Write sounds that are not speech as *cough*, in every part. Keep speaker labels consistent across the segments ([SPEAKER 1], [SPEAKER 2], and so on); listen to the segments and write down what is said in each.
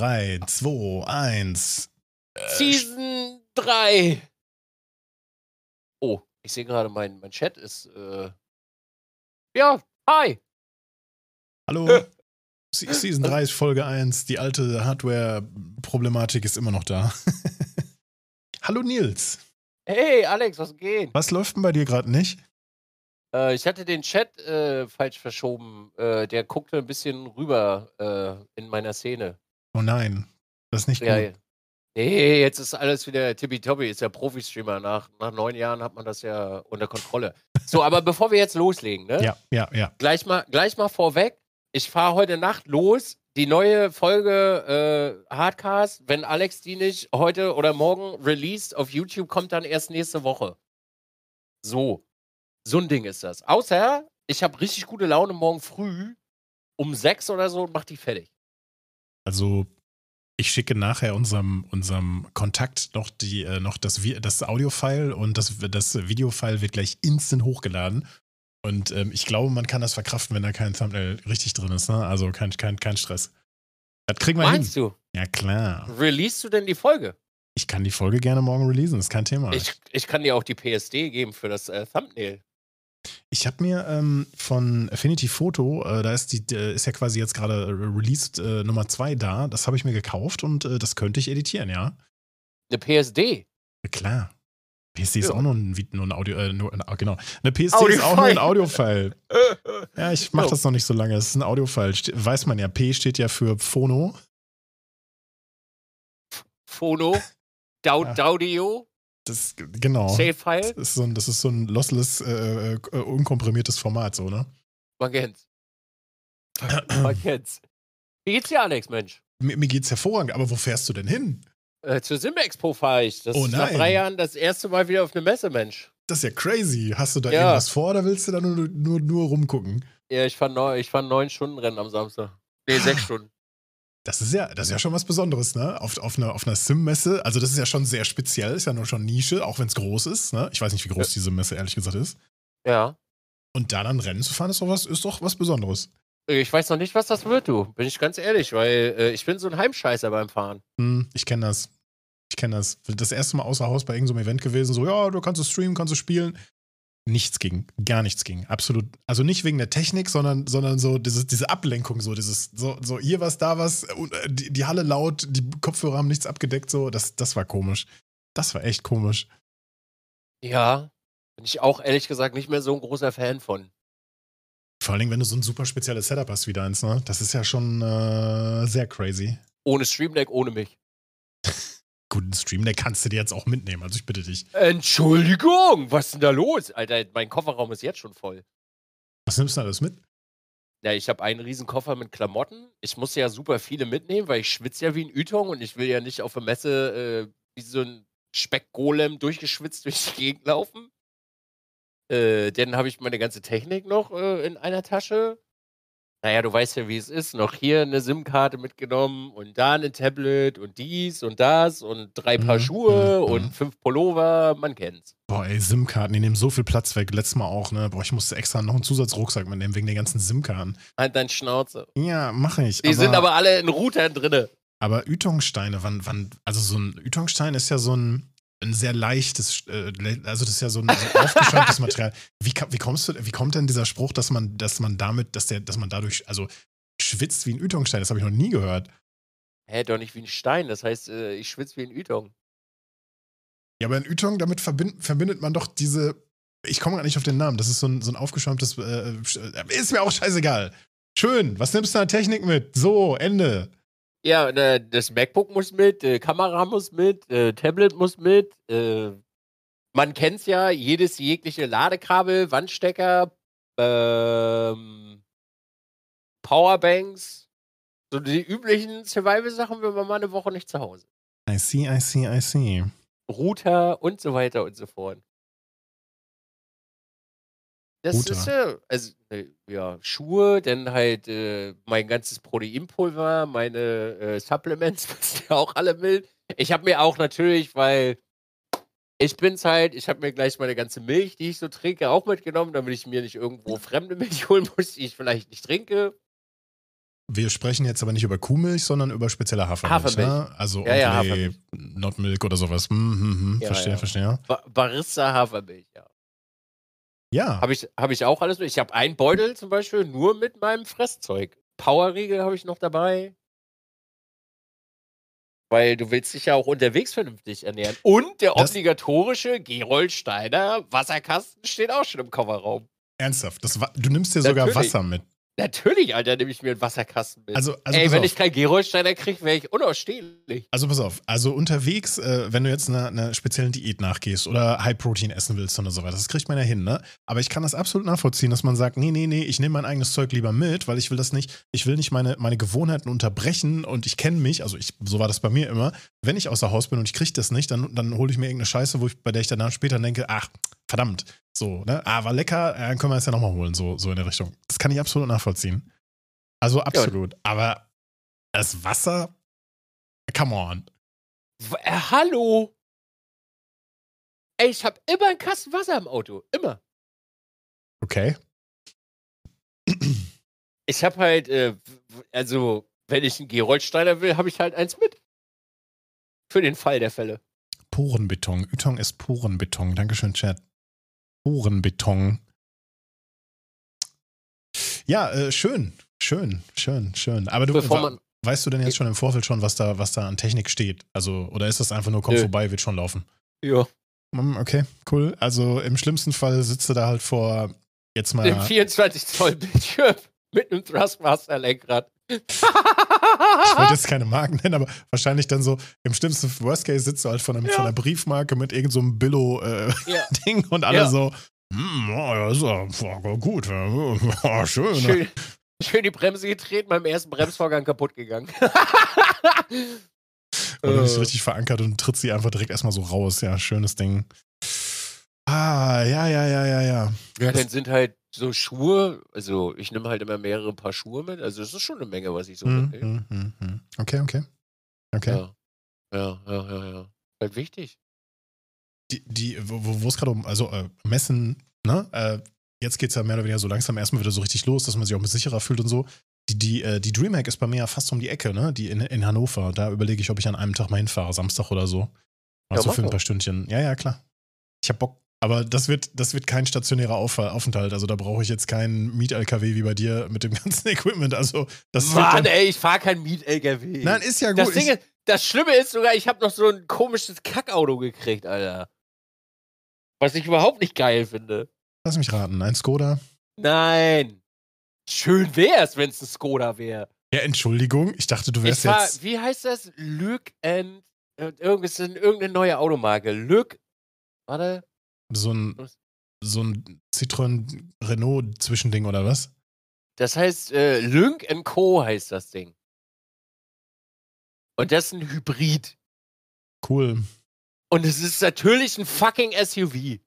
[SPEAKER 1] 3, 2, 1.
[SPEAKER 2] Season 3. Oh, ich sehe gerade, mein, mein Chat ist. Äh ja, hi.
[SPEAKER 1] Hallo. Se- Season 3 ist Folge 1. Die alte Hardware-Problematik ist immer noch da. *laughs* Hallo Nils.
[SPEAKER 2] Hey, Alex, was geht?
[SPEAKER 1] Was läuft denn bei dir gerade nicht?
[SPEAKER 2] Äh, ich hatte den Chat äh, falsch verschoben. Äh, der guckte ein bisschen rüber äh, in meiner Szene.
[SPEAKER 1] Oh nein. Das ist nicht
[SPEAKER 2] Ja,
[SPEAKER 1] gut.
[SPEAKER 2] ja. Nee, jetzt ist alles wieder tippitoppi, ist ja Profi-Streamer. Nach, nach neun Jahren hat man das ja unter Kontrolle. So, aber *laughs* bevor wir jetzt loslegen, ne?
[SPEAKER 1] Ja, ja, ja.
[SPEAKER 2] Gleich mal, gleich mal vorweg. Ich fahre heute Nacht los. Die neue Folge äh, Hardcast, wenn Alex die nicht heute oder morgen released auf YouTube, kommt dann erst nächste Woche. So. So ein Ding ist das. Außer, ich habe richtig gute Laune morgen früh um sechs oder so und mach die fertig.
[SPEAKER 1] Also, ich schicke nachher unserem, unserem Kontakt noch, die, äh, noch das, das Audio-File und das, das Video-File wird gleich instant hochgeladen. Und ähm, ich glaube, man kann das verkraften, wenn da kein Thumbnail richtig drin ist. Ne? Also kein, kein, kein Stress. Das kriegen wir
[SPEAKER 2] Meinst
[SPEAKER 1] hin.
[SPEAKER 2] du?
[SPEAKER 1] Ja, klar.
[SPEAKER 2] Release du denn die Folge?
[SPEAKER 1] Ich kann die Folge gerne morgen releasen, ist kein Thema.
[SPEAKER 2] Ich, ich kann dir auch die PSD geben für das äh, Thumbnail.
[SPEAKER 1] Ich habe mir ähm, von Affinity Photo, äh, da ist die, äh, ist ja quasi jetzt gerade äh, released äh, Nummer 2 da. Das habe ich mir gekauft und äh, das könnte ich editieren, ja.
[SPEAKER 2] Eine PSD.
[SPEAKER 1] Ja, klar. PSD ist
[SPEAKER 2] Ja.
[SPEAKER 1] auch nur ein, nur ein Audio, äh, nur, genau. Eine PSD ist auch nur ein Audiofile. *laughs* Ja, ich mache
[SPEAKER 2] Oh.
[SPEAKER 1] das noch nicht so lange. Es ist ein Audiofile. Weiß man ja, P steht ja für Phono.
[SPEAKER 2] Phono. Dau
[SPEAKER 1] Ja.
[SPEAKER 2] Daudio.
[SPEAKER 1] Das, genau. Das
[SPEAKER 2] Save-File.
[SPEAKER 1] ist, so ein, das ist so ein lossless, äh, äh, unkomprimiertes Format, so, ne?
[SPEAKER 2] Man kennt's. Man kennt's. Wie geht's dir, Alex, Mensch?
[SPEAKER 1] Mir, mir geht's hervorragend, aber wo fährst du denn hin?
[SPEAKER 2] Äh, zur Sim-Expo fahre ich. Das
[SPEAKER 1] Oh
[SPEAKER 2] ist nach drei Jahren das erste Mal wieder auf eine Messe, Mensch.
[SPEAKER 1] Das ist ja crazy. Hast du da
[SPEAKER 2] Ja.
[SPEAKER 1] irgendwas vor oder willst du da nur, nur, nur rumgucken?
[SPEAKER 2] Ja, ich fahre neun, fahr neun Stunden Rennen am Samstag. Nee, sechs *gasps* Stunden.
[SPEAKER 1] Das ist ja, das ist ja schon was Besonderes, ne? Auf, auf einer, auf einer Sim-Messe. Also, das ist ja schon sehr speziell, ist ja nur schon Nische, auch wenn es groß ist, ne? Ich weiß nicht, wie groß diese Messe ehrlich gesagt ist.
[SPEAKER 2] Ja.
[SPEAKER 1] Und da dann Rennen zu fahren, ist doch was, ist doch was Besonderes.
[SPEAKER 2] Ich weiß noch nicht, was das wird, du. Bin ich ganz ehrlich, weil äh, ich bin so ein Heimscheißer beim Fahren.
[SPEAKER 1] Hm, ich kenne das. Ich kenne das. Das erste Mal außer Haus bei irgendeinem Event gewesen, so, ja, du kannst es streamen, kannst du spielen. Nichts ging. Gar nichts ging. Absolut. Also nicht wegen der Technik, sondern, sondern so diese, diese Ablenkung, so dieses, so, so hier was, da was, äh, die, die Halle laut, die Kopfhörer haben nichts abgedeckt, so, das, das war komisch. Das war echt komisch.
[SPEAKER 2] Ja. Bin ich auch ehrlich gesagt nicht mehr so ein großer Fan von.
[SPEAKER 1] Vor allen Dingen, wenn du so ein super spezielles Setup hast wie deins, ne? Das ist ja schon äh, sehr crazy.
[SPEAKER 2] Ohne Stream Deck, ohne mich.
[SPEAKER 1] Gut, einen Stream, der kannst du dir jetzt auch mitnehmen, also ich bitte dich.
[SPEAKER 2] Entschuldigung, was ist denn da los? Alter, mein Kofferraum ist jetzt schon voll.
[SPEAKER 1] Was nimmst du alles mit?
[SPEAKER 2] Ja, ich habe einen riesen Koffer mit Klamotten. Ich muss ja super viele mitnehmen, weil ich schwitze ja wie ein Ytong und ich will ja nicht auf der Messe äh, wie so ein Speckgolem durchgeschwitzt durch die Gegend laufen. Äh, dann habe ich meine ganze Technik noch äh, in einer Tasche. Naja, du weißt ja, wie es ist. Noch hier eine SIM-Karte mitgenommen und da ein Tablet und dies und das und drei Paar
[SPEAKER 1] Mhm,
[SPEAKER 2] Schuhe
[SPEAKER 1] mhm,
[SPEAKER 2] und
[SPEAKER 1] mhm.
[SPEAKER 2] fünf Pullover. Man kennt's.
[SPEAKER 1] Boah, ey, SIM-Karten, die nehmen so viel Platz weg. Letztes Mal auch, ne? Boah, ich musste extra noch einen Zusatzrucksack mitnehmen wegen der ganzen SIM-Karten.
[SPEAKER 2] Halt dein Schnauze.
[SPEAKER 1] Ja, mache ich.
[SPEAKER 2] Die sind aber alle in Routern drinne.
[SPEAKER 1] Aber Ytongsteine, wann, wann, also so ein Ytongstein ist ja so ein, ein sehr leichtes, äh, also das ist ja so ein, so aufgeschäumtes *laughs* Material. Wie, wie kommst du, wie kommt denn dieser Spruch, dass man, dass man damit, dass der, dass man dadurch, also schwitzt wie ein Ytongstein? Das habe ich noch nie gehört.
[SPEAKER 2] Hä, doch nicht wie ein Stein. Das heißt, äh, ich schwitze wie ein Ytong.
[SPEAKER 1] Ja, aber ein Ytong, damit verbind, verbindet man doch diese, ich komme gar nicht auf den Namen, das ist so ein, so ein aufgeschäumtes, äh, äh, ist mir auch scheißegal. Schön, was nimmst du an Technik mit? So, Ende.
[SPEAKER 2] Ja, äh, das MacBook muss mit, äh, Kamera muss mit, äh, Tablet muss mit. Äh, man kennt's ja, jedes jegliche Ladekabel, Wandstecker, ähm, Powerbanks, so die üblichen Survival-Sachen, wenn man mal eine Woche nicht zu Hause.
[SPEAKER 1] I see, I see, I see.
[SPEAKER 2] Router und so weiter und so fort. Das
[SPEAKER 1] Router.
[SPEAKER 2] ist ja, also, äh, ja, Schuhe, dann halt äh, mein ganzes Proteinpulver, meine äh, Supplements, *laughs* müssen ja auch alle mit. Ich habe mir auch natürlich, weil ich bin's halt, ich habe mir gleich meine ganze Milch, die ich so trinke, auch mitgenommen, damit ich mir nicht irgendwo fremde Milch *laughs* holen muss, die ich vielleicht nicht trinke.
[SPEAKER 1] wir sprechen jetzt aber nicht über Kuhmilch, sondern über spezielle Hafermilch. Ne?
[SPEAKER 2] Hafermilch.
[SPEAKER 1] Also
[SPEAKER 2] Ja, ja, Hafermilch.
[SPEAKER 1] Not Milk oder sowas. Hm, hm, hm.
[SPEAKER 2] Ja,
[SPEAKER 1] verstehe,
[SPEAKER 2] ja.
[SPEAKER 1] verstehe.
[SPEAKER 2] Ba Barista Hafermilch, ja.
[SPEAKER 1] Ja,
[SPEAKER 2] Habe ich, hab ich auch alles. Ich habe einen Beutel zum Beispiel nur mit meinem Fresszeug. Powerriegel habe ich noch dabei. Weil du willst dich ja auch unterwegs vernünftig ernähren. Und der
[SPEAKER 1] Das-
[SPEAKER 2] obligatorische Gerold Steiner Wasserkasten steht auch schon im Kofferraum.
[SPEAKER 1] ernsthaft. Das, wa- du nimmst dir sogar
[SPEAKER 2] Natürlich.
[SPEAKER 1] Wasser mit.
[SPEAKER 2] Natürlich, Alter, nehme ich mir einen Wasserkasten mit.
[SPEAKER 1] Also, also
[SPEAKER 2] Ey, wenn
[SPEAKER 1] auf.
[SPEAKER 2] ich keinen Gerold Steiner kriege, wäre ich unausstehlich.
[SPEAKER 1] Also pass auf, also unterwegs, äh, wenn du jetzt einer, einer speziellen Diät nachgehst oder High Protein essen willst und so weiter, das kriegt man ja hin, ne? Aber ich kann das absolut nachvollziehen, dass man sagt, nee, nee, nee, ich nehme mein eigenes Zeug lieber mit, weil ich will das nicht, ich will nicht meine, meine Gewohnheiten unterbrechen und ich kenne mich, also ich, so war das bei mir immer, wenn ich außer Haus bin und ich kriege das nicht, dann, dann hole ich mir irgendeine Scheiße, wo ich, bei der ich danach später denke, ach, verdammt, so, ne? Ah, war lecker, äh, dann können wir es ja nochmal holen, so, so in der Richtung. Das kann ich absolut nachvollziehen. Also absolut. Aber das Wasser, come on.
[SPEAKER 2] W äh, hallo? Ey, ich habe immer einen Kasten Wasser im Auto. Immer.
[SPEAKER 1] Okay.
[SPEAKER 2] Ich habe halt, äh, also, wenn ich einen Geroldsteiner will, habe ich halt eins mit. Für den Fall der Fälle.
[SPEAKER 1] Porenbeton. Ytong ist Porenbeton. Dankeschön, Chat. Porenbeton. Ja, äh, schön. Schön, schön, schön. Aber du wa- weißt du denn jetzt schon im Vorfeld schon, was da, was da an Technik steht? Also, oder ist das einfach nur, komm
[SPEAKER 2] Nö.
[SPEAKER 1] vorbei, wird schon laufen?
[SPEAKER 2] Ja.
[SPEAKER 1] Hm, Okay, cool. Also im schlimmsten Fall sitzt du da halt vor jetzt mal.
[SPEAKER 2] Dem 24 Zoll Bildschirm *laughs* mit einem Thrustmaster Lenkrad. *laughs*
[SPEAKER 1] Ich wollte jetzt *laughs* keine Marken nennen, aber wahrscheinlich dann so, im schlimmsten Worst Case sitzt du halt von, einem,
[SPEAKER 2] Ja.
[SPEAKER 1] von einer Briefmarke mit irgendeinem so Billo-Ding
[SPEAKER 2] ja. *laughs*
[SPEAKER 1] und alle
[SPEAKER 2] Ja.
[SPEAKER 1] so, hm, ja, ja, ist ja gut, ja, *laughs* schön. ne?
[SPEAKER 2] Schön, schön die Bremse getreten, beim ersten Bremsvorgang kaputt gegangen.
[SPEAKER 1] Und du bist
[SPEAKER 2] Äh.
[SPEAKER 1] richtig verankert und tritt sie einfach direkt erstmal so raus. Ja, schönes Ding. Ah, ja, ja, ja, ja, ja.
[SPEAKER 2] Ja, dann sind halt so Schuhe, also ich nehme halt immer mehrere Paar Schuhe mit. Also es ist schon eine Menge, was ich so
[SPEAKER 1] Hm,
[SPEAKER 2] mitnehme.
[SPEAKER 1] hm, hm, hm. Okay, okay. Okay.
[SPEAKER 2] Ja. ja, ja, ja, ja. Halt wichtig.
[SPEAKER 1] Die, die, wo es gerade um, also äh, Messen, ne? Äh, jetzt geht es ja mehr oder weniger so langsam erstmal wieder so richtig los, dass man sich auch mit sicherer fühlt und so. Die, die, äh, die Dreamhack ist bei mir ja fast um die Ecke, ne? Die in, in Hannover. Da überlege ich, ob ich an einem Tag mal hinfahre, Samstag oder so. Also
[SPEAKER 2] mach
[SPEAKER 1] für ein paar Stündchen. Ja, ja, klar. Ich hab Bock. Aber das wird, das wird kein stationärer Auf Aufenthalt. Also da brauche ich jetzt keinen Miet-LKW wie bei dir mit dem *laughs* ganzen Equipment. Also das
[SPEAKER 2] Mann, ey, ich fahre kein Miet-LKW.
[SPEAKER 1] Nein, ist ja gut.
[SPEAKER 2] das, Ding ist, das Schlimme ist sogar, ich habe noch so ein komisches Kackauto gekriegt, Alter. Was ich überhaupt nicht geil finde.
[SPEAKER 1] lass mich raten. Ein Skoda.
[SPEAKER 2] Nein. Schön wär's, wenn's ein Skoda wäre.
[SPEAKER 1] Ja, Entschuldigung. Ich dachte, du wärst
[SPEAKER 2] fahr,
[SPEAKER 1] jetzt.
[SPEAKER 2] wie heißt das? Lück and. äh, Irgendwas, irgendeine neue Automarke. Lück. Warte.
[SPEAKER 1] So ein, so ein Citroën Renault Zwischending oder was?
[SPEAKER 2] Das heißt, äh, Lynk Co. heißt das Ding. Und das ist ein Hybrid.
[SPEAKER 1] Cool.
[SPEAKER 2] Und es ist natürlich ein fucking SUV.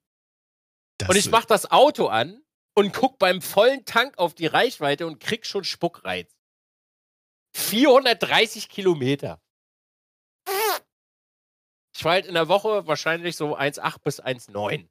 [SPEAKER 1] Das,
[SPEAKER 2] und ich mach das Auto an und guck beim vollen Tank auf die Reichweite und krieg schon Spuckreiz. 430 Kilometer. Ich fahre halt in der Woche wahrscheinlich so 1,8 bis 1,9.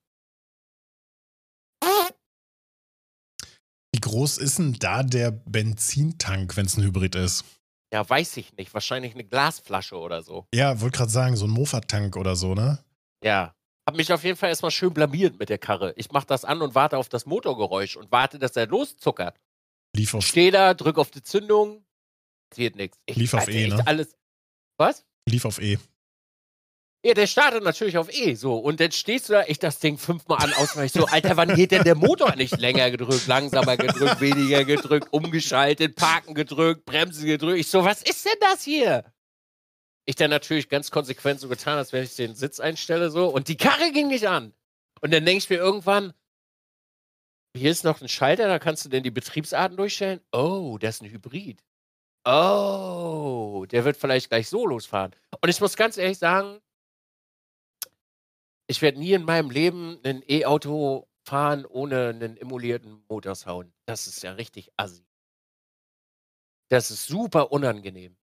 [SPEAKER 1] Groß ist denn da der Benzintank, wenn es ein Hybrid ist?
[SPEAKER 2] Ja, weiß ich nicht. Wahrscheinlich eine Glasflasche oder so.
[SPEAKER 1] Ja, wollte gerade sagen, so ein Mofa-Tank oder so, ne?
[SPEAKER 2] Ja. Hab mich auf jeden Fall erstmal schön blamiert mit der Karre. Ich mach das an und warte auf das Motorgeräusch und warte, dass er loszuckert.
[SPEAKER 1] Lief auf,
[SPEAKER 2] Steh da, drück auf die Zündung, passiert nichts. Ich-
[SPEAKER 1] Lief auf E, ne?
[SPEAKER 2] Alles. Was?
[SPEAKER 1] lief auf E.
[SPEAKER 2] Ja, der startet natürlich auf E, so. Und dann stehst du da, ich das Ding fünfmal an, ausweiche so, Alter, wann geht denn der Motor nicht länger gedrückt, langsamer gedrückt, weniger gedrückt, umgeschaltet, parken gedrückt, bremsen gedrückt. Ich so, was ist denn das hier? Ich dann natürlich ganz konsequent so getan, als wenn ich den Sitz einstelle, so. Und die Karre ging nicht an. Und dann denke ich mir irgendwann, hier ist noch ein Schalter, da kannst du denn die Betriebsarten durchstellen. Oh, das ist ein Hybrid. Oh, der wird vielleicht gleich so losfahren. Und ich muss ganz ehrlich sagen, ich werde nie in meinem Leben ein E-Auto fahren ohne einen emulierten Motorsound. Das ist ja richtig assi. Das ist super unangenehm.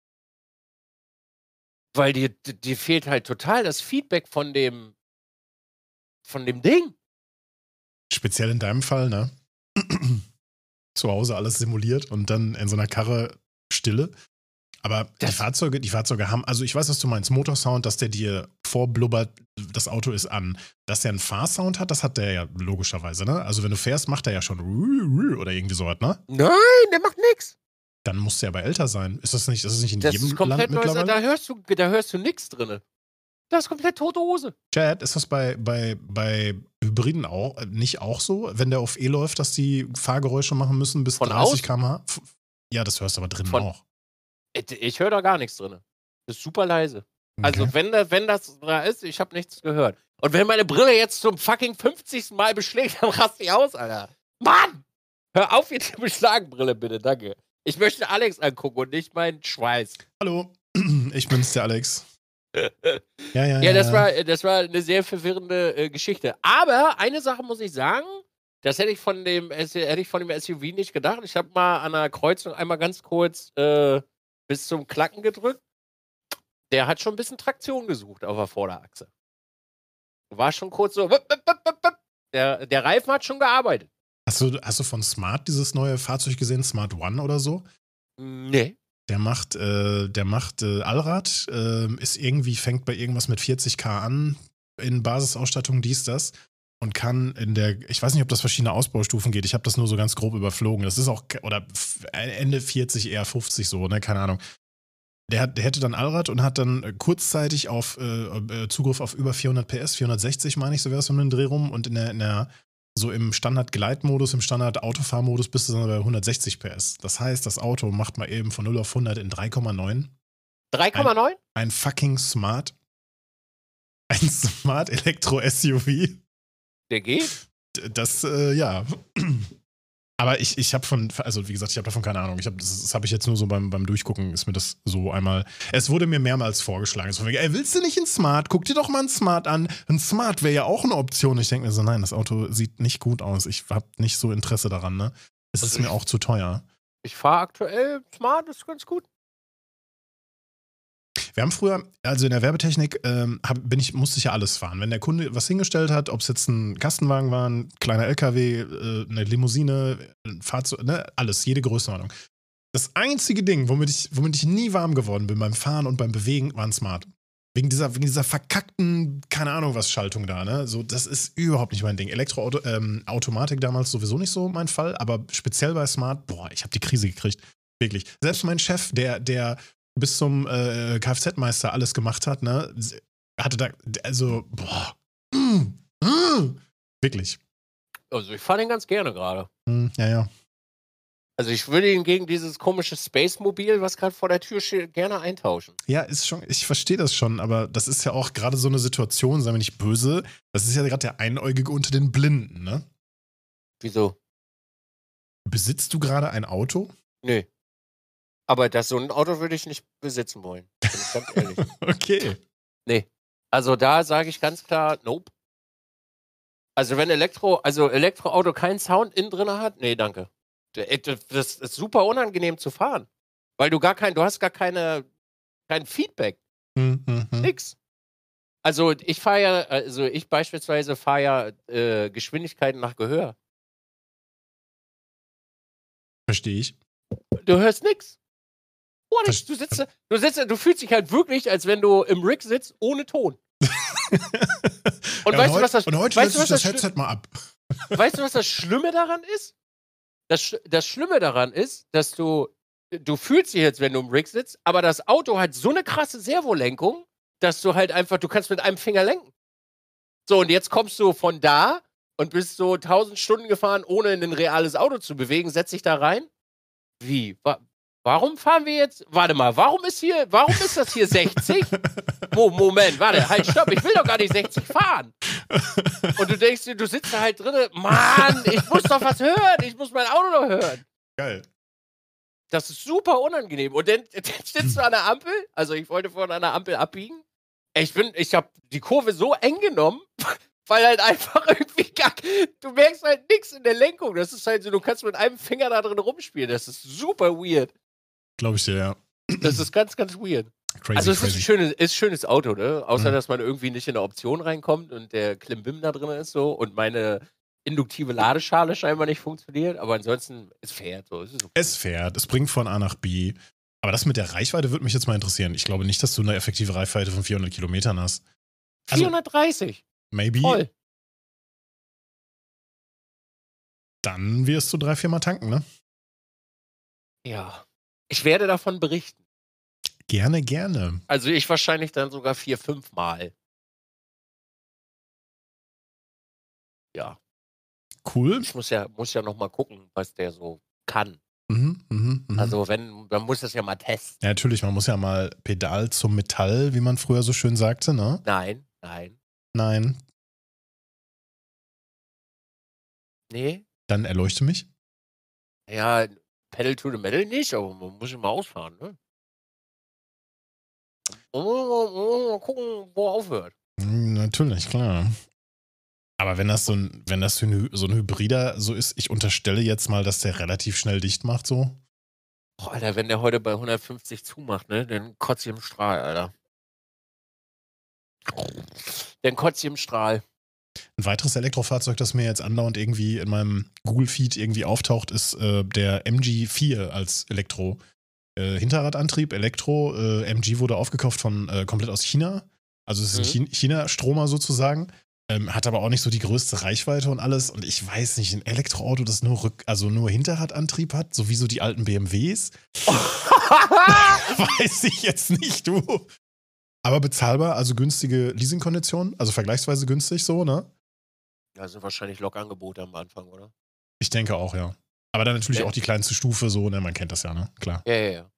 [SPEAKER 2] Weil dir, dir fehlt halt total das Feedback von dem, von dem Ding.
[SPEAKER 1] Speziell in deinem Fall, ne? *clears throat* Zu Hause alles simuliert und dann in so einer Karre Stille. Aber die Fahrzeuge, die Fahrzeuge haben, also ich weiß, was du meinst, Motorsound, dass der dir vorblubbert, das Auto ist an. Dass der einen Fahrsound hat, das hat der ja logischerweise, ne? Also wenn du fährst, macht er ja schon oder irgendwie sowas, ne?
[SPEAKER 2] Nein, der macht nix.
[SPEAKER 1] Dann muss der aber älter sein. Ist das nicht, ist das nicht in
[SPEAKER 2] Das
[SPEAKER 1] jedem
[SPEAKER 2] ist komplett
[SPEAKER 1] Land mittlerweile?
[SPEAKER 2] Da hörst du, da hörst du nix drin. Das ist komplett tote Hose.
[SPEAKER 1] Chad, ist das bei, bei, bei Hybriden auch nicht auch so, wenn der auf E läuft, dass die Fahrgeräusche machen müssen bis
[SPEAKER 2] Von
[SPEAKER 1] 30
[SPEAKER 2] außen?
[SPEAKER 1] km/h? F- Ja, das hörst du aber drinnen
[SPEAKER 2] Von-
[SPEAKER 1] auch.
[SPEAKER 2] Ich, ich höre da gar nichts drin. Das ist super leise. Also
[SPEAKER 1] Okay.
[SPEAKER 2] wenn, da, wenn das da ist, ich habe nichts gehört. Und wenn meine Brille jetzt zum fucking 50. Mal beschlägt, dann raste ich aus, Alter. Mann! Hör auf, jetzt die Beschlagenbrille, bitte, danke. Ich möchte Alex angucken und nicht meinen Schweiß.
[SPEAKER 1] Hallo, *clears throat* ich bin's, der Alex. *laughs* Ja, ja,
[SPEAKER 2] Ja, das war, das war eine sehr verwirrende äh, Geschichte. Aber eine Sache muss ich sagen, das hätte ich von dem, hätte ich von dem SUV nicht gedacht. Ich habe mal an einer Kreuzung einmal ganz kurz äh, bis zum Klacken gedrückt. Der hat schon ein bisschen Traktion gesucht auf der Vorderachse. War schon kurz so. wupp, wupp, wupp. Der, der Reifen hat schon gearbeitet.
[SPEAKER 1] Hast du, hast du von Smart dieses neue Fahrzeug gesehen, Smart One oder so?
[SPEAKER 2] Nee.
[SPEAKER 1] Der macht, äh, der macht äh, Allrad, ähm, ist irgendwie, fängt bei irgendwas mit 40k an, in Basisausstattung dies, das. Und kann in der, ich weiß nicht, ob das verschiedene Ausbaustufen geht. Ich habe das nur so ganz grob überflogen. Das ist auch, oder Ende 40, eher 50 so, ne, keine Ahnung. Der, der hätte dann Allrad und hat dann äh, kurzzeitig auf äh, äh, Zugriff auf über 400 PS, 460 meine ich, so wäre es um den Dreh rum. Und in der, in der so im Standard-Gleitmodus, im Standard-Autofahrmodus bist du dann bei 160 PS. Das heißt, das Auto macht mal eben von 0 auf 100 in 3,9.
[SPEAKER 2] 3,9?
[SPEAKER 1] Ein fucking Smart. Ein *laughs* Smart Elektro-SUV.
[SPEAKER 2] Der geht?
[SPEAKER 1] Das, äh, ja. Aber ich, ich habe von, also wie gesagt, ich habe davon keine Ahnung. Ich hab, das das habe ich jetzt nur so beim, beim Durchgucken, ist mir das so einmal. Es wurde mir mehrmals vorgeschlagen. So ey, willst du nicht ein Smart? Guck dir doch mal ein Smart an. Ein Smart wäre ja auch eine Option. Ich denke mir so, nein, das Auto sieht nicht gut aus. Ich habe nicht so Interesse daran, ne? Es
[SPEAKER 2] Also
[SPEAKER 1] ist mir auch zu teuer.
[SPEAKER 2] Ich fahre aktuell smart, ist ganz gut.
[SPEAKER 1] Wir haben früher, also in der Werbetechnik, ähm, hab, bin ich, musste ich ja alles fahren. Wenn der Kunde was hingestellt hat, ob es jetzt ein Kastenwagen war, ein kleiner LKW, äh, eine Limousine, ein Fahrzeug, ne, alles, jede Größenordnung. Das einzige Ding, womit ich, womit ich nie warm geworden bin beim Fahren und beim Bewegen, war ein Smart. Wegen dieser, wegen dieser verkackten, keine Ahnung was, Schaltung da, ne? So, das ist überhaupt nicht mein Ding. Elektroauto, ähm, damals sowieso nicht so mein Fall, aber speziell bei Smart, boah, ich habe die Krise gekriegt. Wirklich. Selbst mein Chef, der, der bis zum äh, Kfz-Meister alles gemacht hat, ne, hatte da, also, boah, mm, *clears throat* mm, wirklich.
[SPEAKER 2] Also ich fahre den ganz gerne gerade.
[SPEAKER 1] Mm, ja, ja.
[SPEAKER 2] Also ich würde ihn gegen dieses komische Space-Mobil, was gerade vor der Tür steht, gerne eintauschen.
[SPEAKER 1] Ja, ist schon, ich verstehe das schon, aber das ist ja auch gerade so eine Situation, sei mir nicht böse, das ist ja gerade der Einäugige unter den Blinden, ne?
[SPEAKER 2] Wieso?
[SPEAKER 1] Besitzt du gerade ein Auto?
[SPEAKER 2] Nö. Aber das, so ein Auto würde ich nicht besitzen wollen. Bin ich ganz ehrlich. *laughs*
[SPEAKER 1] Okay.
[SPEAKER 2] Also da sage ich ganz klar, nope. Also wenn Elektro, also Elektroauto keinen Sound innen drin hat, nee, danke. D- Das ist super unangenehm zu fahren. Weil du gar kein, du hast gar keine, kein Feedback.
[SPEAKER 1] Hm, hm, hm.
[SPEAKER 2] Nix. Also ich fahre ja, also ich beispielsweise fahre ja äh, Geschwindigkeiten nach Gehör.
[SPEAKER 1] Verstehe ich.
[SPEAKER 2] Du hörst nix. Nix.
[SPEAKER 1] Verst-
[SPEAKER 2] Du sitzt, du sitzt, du fühlst dich halt wirklich, als wenn du im Rig sitzt, ohne Ton. *laughs* Und
[SPEAKER 1] Ja,
[SPEAKER 2] weißt du,
[SPEAKER 1] heu-
[SPEAKER 2] was das-
[SPEAKER 1] Und heute
[SPEAKER 2] weißt du, was
[SPEAKER 1] das
[SPEAKER 2] das
[SPEAKER 1] Headset mal ab. *laughs*
[SPEAKER 2] Weißt du, was das Schlimme daran ist? Das, das Schlimme daran ist, dass du, du fühlst dich jetzt, wenn du im Rig sitzt, aber das Auto hat so eine krasse Servolenkung, dass du halt einfach, du kannst mit einem Finger lenken. So, und jetzt kommst du von da und bist so 1000 Stunden gefahren, ohne in ein reales Auto zu bewegen, setz dich da rein. Wie? Wa warum fahren wir jetzt? Warte mal, warum ist hier, warum ist das hier 60? Mo Moment, warte, halt, stopp, ich will doch gar nicht 60 fahren. Und du denkst dir, du sitzt da halt drin, Mann, ich muss doch was hören, ich muss mein Auto noch hören.
[SPEAKER 1] Geil.
[SPEAKER 2] Das ist super unangenehm. Und dann, dann stehst du an der Ampel, also ich wollte vorhin an der Ampel abbiegen. Ich bin, ich habe die Kurve so eng genommen, *laughs* weil halt einfach irgendwie gar, du merkst halt nichts in der Lenkung. Das ist halt so, du kannst mit einem Finger da drin rumspielen. Das ist super weird.
[SPEAKER 1] Glaube ich dir, ja.
[SPEAKER 2] Das ist ganz, ganz weird. *clears throat*
[SPEAKER 1] Crazy,
[SPEAKER 2] also es ist ein
[SPEAKER 1] crazy.
[SPEAKER 2] schönes, ist ein schönes Auto, ne? Außer
[SPEAKER 1] Mhm.
[SPEAKER 2] dass man irgendwie nicht in eine Option reinkommt und der Klimbim da drin ist so und meine induktive Ladeschale scheinbar nicht funktioniert, aber ansonsten es fährt so. Es okay.
[SPEAKER 1] Es fährt, es bringt von A nach B. Aber das mit der Reichweite würde mich jetzt mal interessieren. Ich glaube nicht, dass du eine effektive Reichweite von 400 Kilometern hast.
[SPEAKER 2] Also, 430.
[SPEAKER 1] Maybe.
[SPEAKER 2] Voll.
[SPEAKER 1] Dann wirst du drei, viermal tanken, ne?
[SPEAKER 2] Ja. Ich werde davon berichten.
[SPEAKER 1] Gerne, gerne.
[SPEAKER 2] Also ich wahrscheinlich dann sogar vier, fünf Mal. Ja.
[SPEAKER 1] Cool.
[SPEAKER 2] Ich muss ja, muss ja noch mal gucken, was der so kann.
[SPEAKER 1] Mhm, mhm, mhm.
[SPEAKER 2] Also wenn, man muss das ja mal testen.
[SPEAKER 1] Ja, natürlich, man muss ja mal Pedal zum Metall, wie man früher so schön sagte, ne?
[SPEAKER 2] Nein, nein.
[SPEAKER 1] Nein.
[SPEAKER 2] Nee.
[SPEAKER 1] Dann erleuchte mich.
[SPEAKER 2] Ja, Pedal to the Metal nicht, aber man muss immer ausfahren, ne? Muss mal, gucken, wo er aufhört.
[SPEAKER 1] Hm, Natürlich, klar. Aber wenn das so ein, wenn das so ein, Hy- so ein Hybrider so ist, ich unterstelle jetzt mal, dass der relativ schnell dicht macht, so.
[SPEAKER 2] Boah, Alter, wenn der heute bei 150 zumacht, ne, dann kotzt ich im Strahl, Alter. Dann kotzt ich im Strahl.
[SPEAKER 1] Ein weiteres Elektrofahrzeug, das mir jetzt andauernd irgendwie in meinem Google-Feed irgendwie auftaucht, ist äh, der MG4 als Elektro. Äh, Hinterradantrieb, Elektro. Äh, MG wurde aufgekauft von äh, komplett aus China. Also es ist ein Chin- China-Stromer sozusagen. Ähm, hat aber auch nicht so die größte Reichweite und alles. Und ich weiß nicht, ein Elektroauto, das nur Rück also nur Hinterradantrieb hat, so wie so die alten BMWs, *laughs* *laughs* weiß ich jetzt nicht, du. Aber bezahlbar, also günstige Leasingkonditionen, also vergleichsweise günstig so, ne?
[SPEAKER 2] Also wahrscheinlich Lokangebote am Anfang, oder?
[SPEAKER 1] Ich denke auch, ja. Aber dann natürlich
[SPEAKER 2] Ja.
[SPEAKER 1] auch die kleinste Stufe, so, ne? Man kennt das ja, ne? Klar.
[SPEAKER 2] Ja, ja, ja.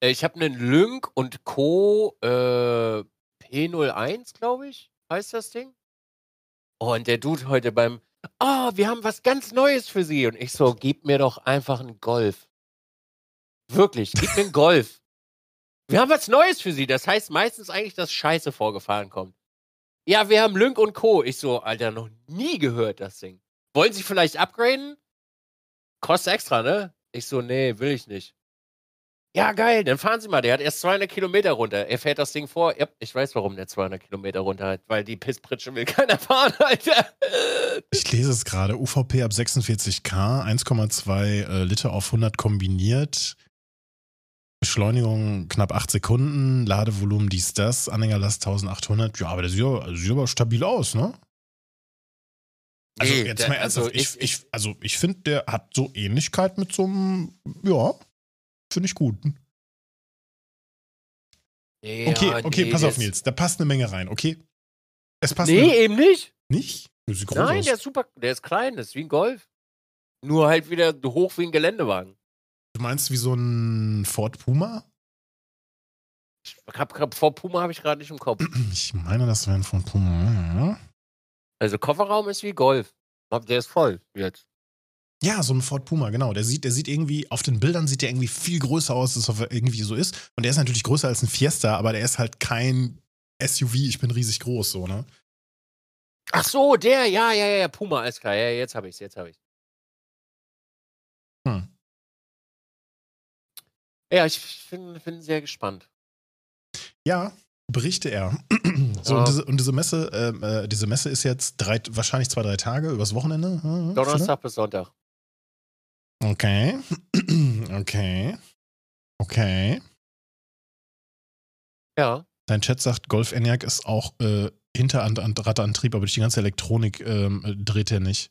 [SPEAKER 2] Äh, Ich habe einen Lynk und Co. Äh, P01, glaube ich, heißt das Ding. Oh, und der Dude heute beim, oh, wir haben was ganz Neues für Sie. Und ich so, gib mir doch einfach einen Golf. Wirklich, gib mir einen Golf. Wir haben was Neues für Sie. Das heißt meistens eigentlich, dass Scheiße vorgefahren kommt. Ja, wir haben Lynk und Co. Ich so, Alter, noch nie gehört das Ding. Wollen Sie vielleicht upgraden? Kostet extra, ne? Ich so, nee, will ich nicht. Ja, geil, dann fahren Sie mal. Der hat erst 200 Kilometer runter. Er fährt das Ding vor. Ja, ich weiß, warum der 200 Kilometer runter hat. Weil die Pisspritsche will *laughs* keiner fahren, Alter.
[SPEAKER 1] Ich lese es gerade. UVP ab 46K, 1,2 äh, Liter auf 100 kombiniert. Beschleunigung knapp 8 Sekunden. Ladevolumen dies, das. Anhängerlast 1800. Ja, aber der sieht aber, sieht aber stabil aus, ne? Also,
[SPEAKER 2] Nee,
[SPEAKER 1] jetzt
[SPEAKER 2] der-
[SPEAKER 1] mal ernsthaft.
[SPEAKER 2] also
[SPEAKER 1] ich,
[SPEAKER 2] ich-
[SPEAKER 1] also, ich finde, der hat so Ähnlichkeit mit so einem. Ja, finde ich gut.
[SPEAKER 2] Ja,
[SPEAKER 1] Okay, okay,
[SPEAKER 2] nee,
[SPEAKER 1] pass auf, Nils. Da passt eine Menge rein, okay? Es passt
[SPEAKER 2] Nee,
[SPEAKER 1] eine,
[SPEAKER 2] eben nicht.
[SPEAKER 1] nicht?
[SPEAKER 2] Nein,
[SPEAKER 1] aus.
[SPEAKER 2] der ist super. Der ist klein, das ist wie ein Golf. Nur halt wieder hoch wie ein Geländewagen.
[SPEAKER 1] Du meinst wie so ein Ford Puma?
[SPEAKER 2] Ich hab, hab, vor Puma habe ich gerade nicht im Kopf. *clears throat*
[SPEAKER 1] Ich meine, das wäre ein Ford Puma.
[SPEAKER 2] Also Kofferraum ist wie Golf. Der ist voll jetzt.
[SPEAKER 1] Ja, so ein Ford Puma, genau. Der sieht, der sieht irgendwie, auf den Bildern sieht der irgendwie viel größer aus, als er irgendwie so ist. Und der ist natürlich größer als ein Fiesta, aber der ist halt kein SUV. Ich bin riesig groß, so, ne?
[SPEAKER 2] Ach so, der, ja, ja, ja, Puma, alles klar. Ja, jetzt habe ich's, jetzt habe ich's. Ja, ich bin, bin sehr gespannt.
[SPEAKER 1] Ja, berichte er. *clears throat* so,
[SPEAKER 2] Ja.
[SPEAKER 1] und, diese, und diese Messe, ähm, äh, diese Messe ist jetzt drei, wahrscheinlich zwei, drei Tage, übers Wochenende. Hm,
[SPEAKER 2] Donnerstag bis Sonntag.
[SPEAKER 1] Okay. *clears throat* okay. Okay.
[SPEAKER 2] Ja.
[SPEAKER 1] Dein Chat sagt, Golf Enyaq ist auch äh, Hinterradantrieb, aber durch die ganze Elektronik ähm, äh, dreht er nicht.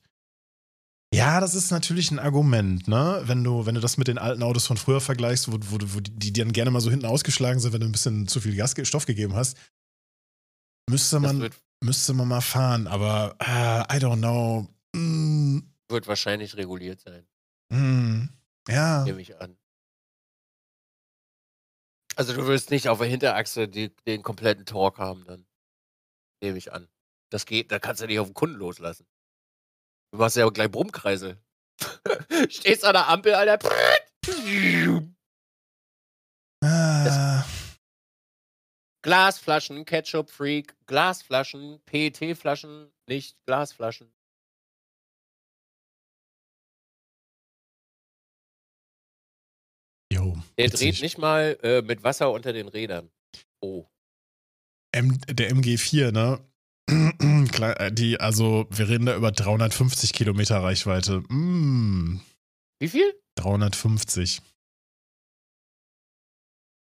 [SPEAKER 1] Ja, das ist natürlich ein Argument, ne? Wenn du, wenn du das mit den alten Autos von früher vergleichst, wo, wo, wo die, die dann gerne mal so hinten ausgeschlagen sind, wenn du ein bisschen zu viel Gas, Stoff gegeben hast, müsste man, müsste man mal fahren, aber äh, I don't know. Mm,
[SPEAKER 2] wird wahrscheinlich reguliert sein,
[SPEAKER 1] mm, ja.
[SPEAKER 2] nehme ich an. Also du wirst nicht auf der Hinterachse die, den kompletten Torque haben dann. Nehme ich an. Das geht, da kannst du nicht auf den Kunden loslassen. Du machst ja gleich Brummkreise. *laughs* Stehst an der Ampel, Alter.
[SPEAKER 1] Ah,
[SPEAKER 2] Glasflaschen, Ketchup Freak, Glasflaschen, PET-Flaschen, nicht Glasflaschen.
[SPEAKER 1] jo,
[SPEAKER 2] Der dreht nicht mal äh, mit Wasser unter den Rädern. Oh.
[SPEAKER 1] M der MG4, ne? *clears throat* Äh, die, also, wir reden da über 350 Kilometer Reichweite. Mm,
[SPEAKER 2] Wie viel?
[SPEAKER 1] 350.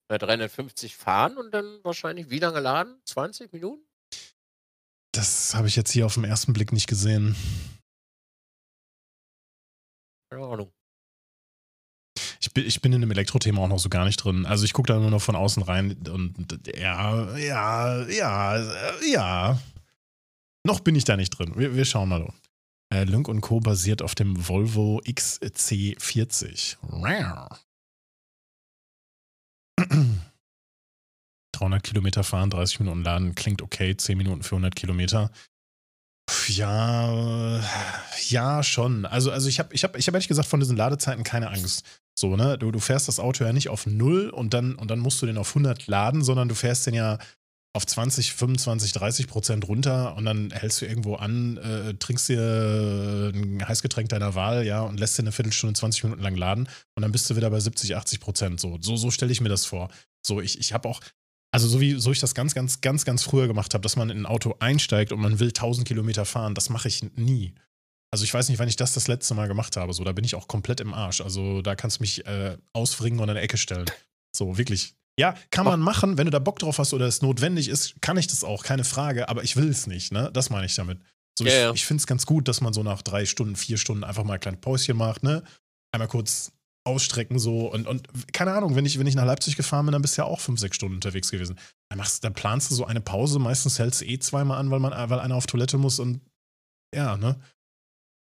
[SPEAKER 2] Na, 350 fahren und dann wahrscheinlich wie lange laden? 20 Minuten?
[SPEAKER 1] Das habe ich jetzt hier auf den ersten Blick nicht gesehen.
[SPEAKER 2] Keine Ahnung.
[SPEAKER 1] Ich bin, ich bin in dem Elektro-Thema auch noch so gar nicht drin. Also ich gucke da nur noch von außen rein und ja, ja, ja, ja. Noch bin ich da nicht drin. Wir, wir schauen mal. Äh, Lynk und Co. basiert auf dem Volvo XC40. 300 *clears throat* Kilometer fahren, 30 Minuten laden, klingt okay, 10 Minuten für 100 Kilometer. Ja, ja, schon. Also, also ich habe ich hab, ich hab ehrlich gesagt von diesen Ladezeiten keine Angst. So, ne? Du, du fährst das Auto ja nicht auf 0 und dann, und dann musst du den auf 100 laden, sondern du fährst den ja auf 20, 25, 30 Prozent runter und dann hältst du irgendwo an, äh, trinkst dir ein Heißgetränk deiner Wahl, ja, und lässt dir eine Viertelstunde, 20 Minuten lang laden und dann bist du wieder bei 70, 80 Prozent. So, so, so stelle ich mir das vor. So, ich, ich habe auch, also so wie so ich das ganz, ganz, ganz, ganz früher gemacht habe, dass man in ein Auto einsteigt und man will 1000 Kilometer fahren, das mache ich nie. Also ich weiß nicht, wann ich das das letzte Mal gemacht habe. So, da bin ich auch komplett im Arsch. Also da kannst du mich äh, ausfringen und in eine Ecke stellen. So, wirklich. Ja, kann man machen, wenn du da Bock drauf hast oder es notwendig ist, kann ich das auch, keine Frage, aber ich will es nicht, ne? Das meine ich damit. So,
[SPEAKER 2] Ja,
[SPEAKER 1] ich,
[SPEAKER 2] ja.
[SPEAKER 1] ich finde es ganz gut, dass man so nach drei Stunden, vier Stunden einfach mal ein kleines Päuschen macht, ne? Einmal kurz ausstrecken so und, und keine Ahnung, wenn ich, wenn ich nach Leipzig gefahren bin, dann bist du ja auch fünf, sechs Stunden unterwegs gewesen. Dann, machst, dann planst du so eine Pause, meistens hältst du eh zweimal an, weil, man, weil einer auf Toilette muss und ja, ne?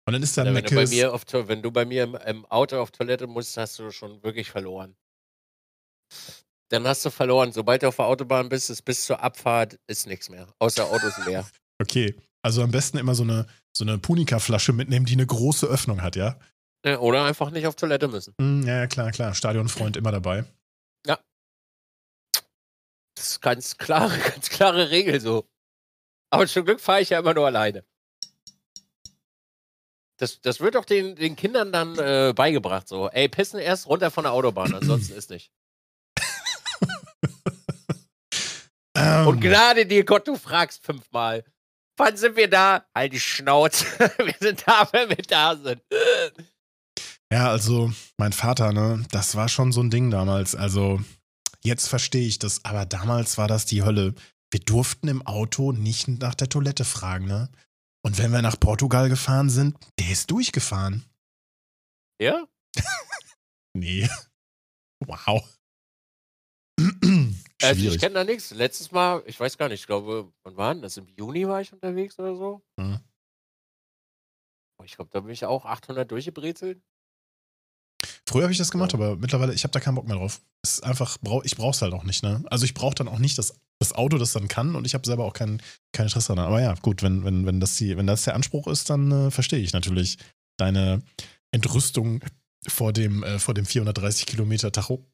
[SPEAKER 1] Und dann ist da
[SPEAKER 2] Ja, wenn, du bei mir auf, wenn du bei mir im, im Auto auf Toilette musst, hast du schon wirklich verloren. Dann hast du verloren. Sobald du auf der Autobahn bist, ist bis zur Abfahrt ist nichts mehr. Außer Autos leer.
[SPEAKER 1] Okay, also am besten immer so eine, so eine Punika-Flasche mitnehmen, die eine große Öffnung hat, ja?
[SPEAKER 2] Ja, oder einfach nicht auf Toilette müssen.
[SPEAKER 1] Hm, ja, ja, klar, klar. Stadionfreund immer dabei.
[SPEAKER 2] Das ist ganz klare, *laughs* ganz klare Regel so. Aber zum Glück fahre ich ja immer nur alleine. Das, das wird doch den, den Kindern dann äh, beigebracht. So, ey, pissen erst runter von der Autobahn, ansonsten *clears throat* ist nicht.
[SPEAKER 1] Ähm,
[SPEAKER 2] Und gnade dir Gott, du fragst fünfmal. Wann sind wir da? Halt die Schnauze. *laughs* wir sind da, wenn wir da sind.
[SPEAKER 1] Ja, also mein Vater, ne, das war schon so ein Ding damals. Also jetzt verstehe ich das, aber damals war das die Hölle. Wir durften im Auto nicht nach der Toilette fragen, ne? Und wenn wir nach Portugal gefahren sind, der ist durchgefahren.
[SPEAKER 2] Ja? *laughs*
[SPEAKER 1] Nee. Wow. *clears throat*
[SPEAKER 2] Also ich kenne da nichts. Letztes Mal, ich weiß gar nicht, ich glaube, wann war das? Im Juni war ich unterwegs oder so? Oh, Ich glaube, da bin ich auch 800 durchgebrezelt.
[SPEAKER 1] Früher habe ich das gemacht,
[SPEAKER 2] Ja.
[SPEAKER 1] aber mittlerweile, ich habe da keinen Bock mehr drauf. Es ist einfach, ich brauch's halt auch nicht, ne? Also ich brauche dann auch nicht das, das Auto, das dann kann und ich habe selber auch keinen keinen Stress dran. Aber ja, gut, wenn, wenn, wenn, das, die, wenn das der Anspruch ist, dann äh, verstehe ich natürlich deine Entrüstung vor dem, äh, vor dem 430 Kilometer Tacho.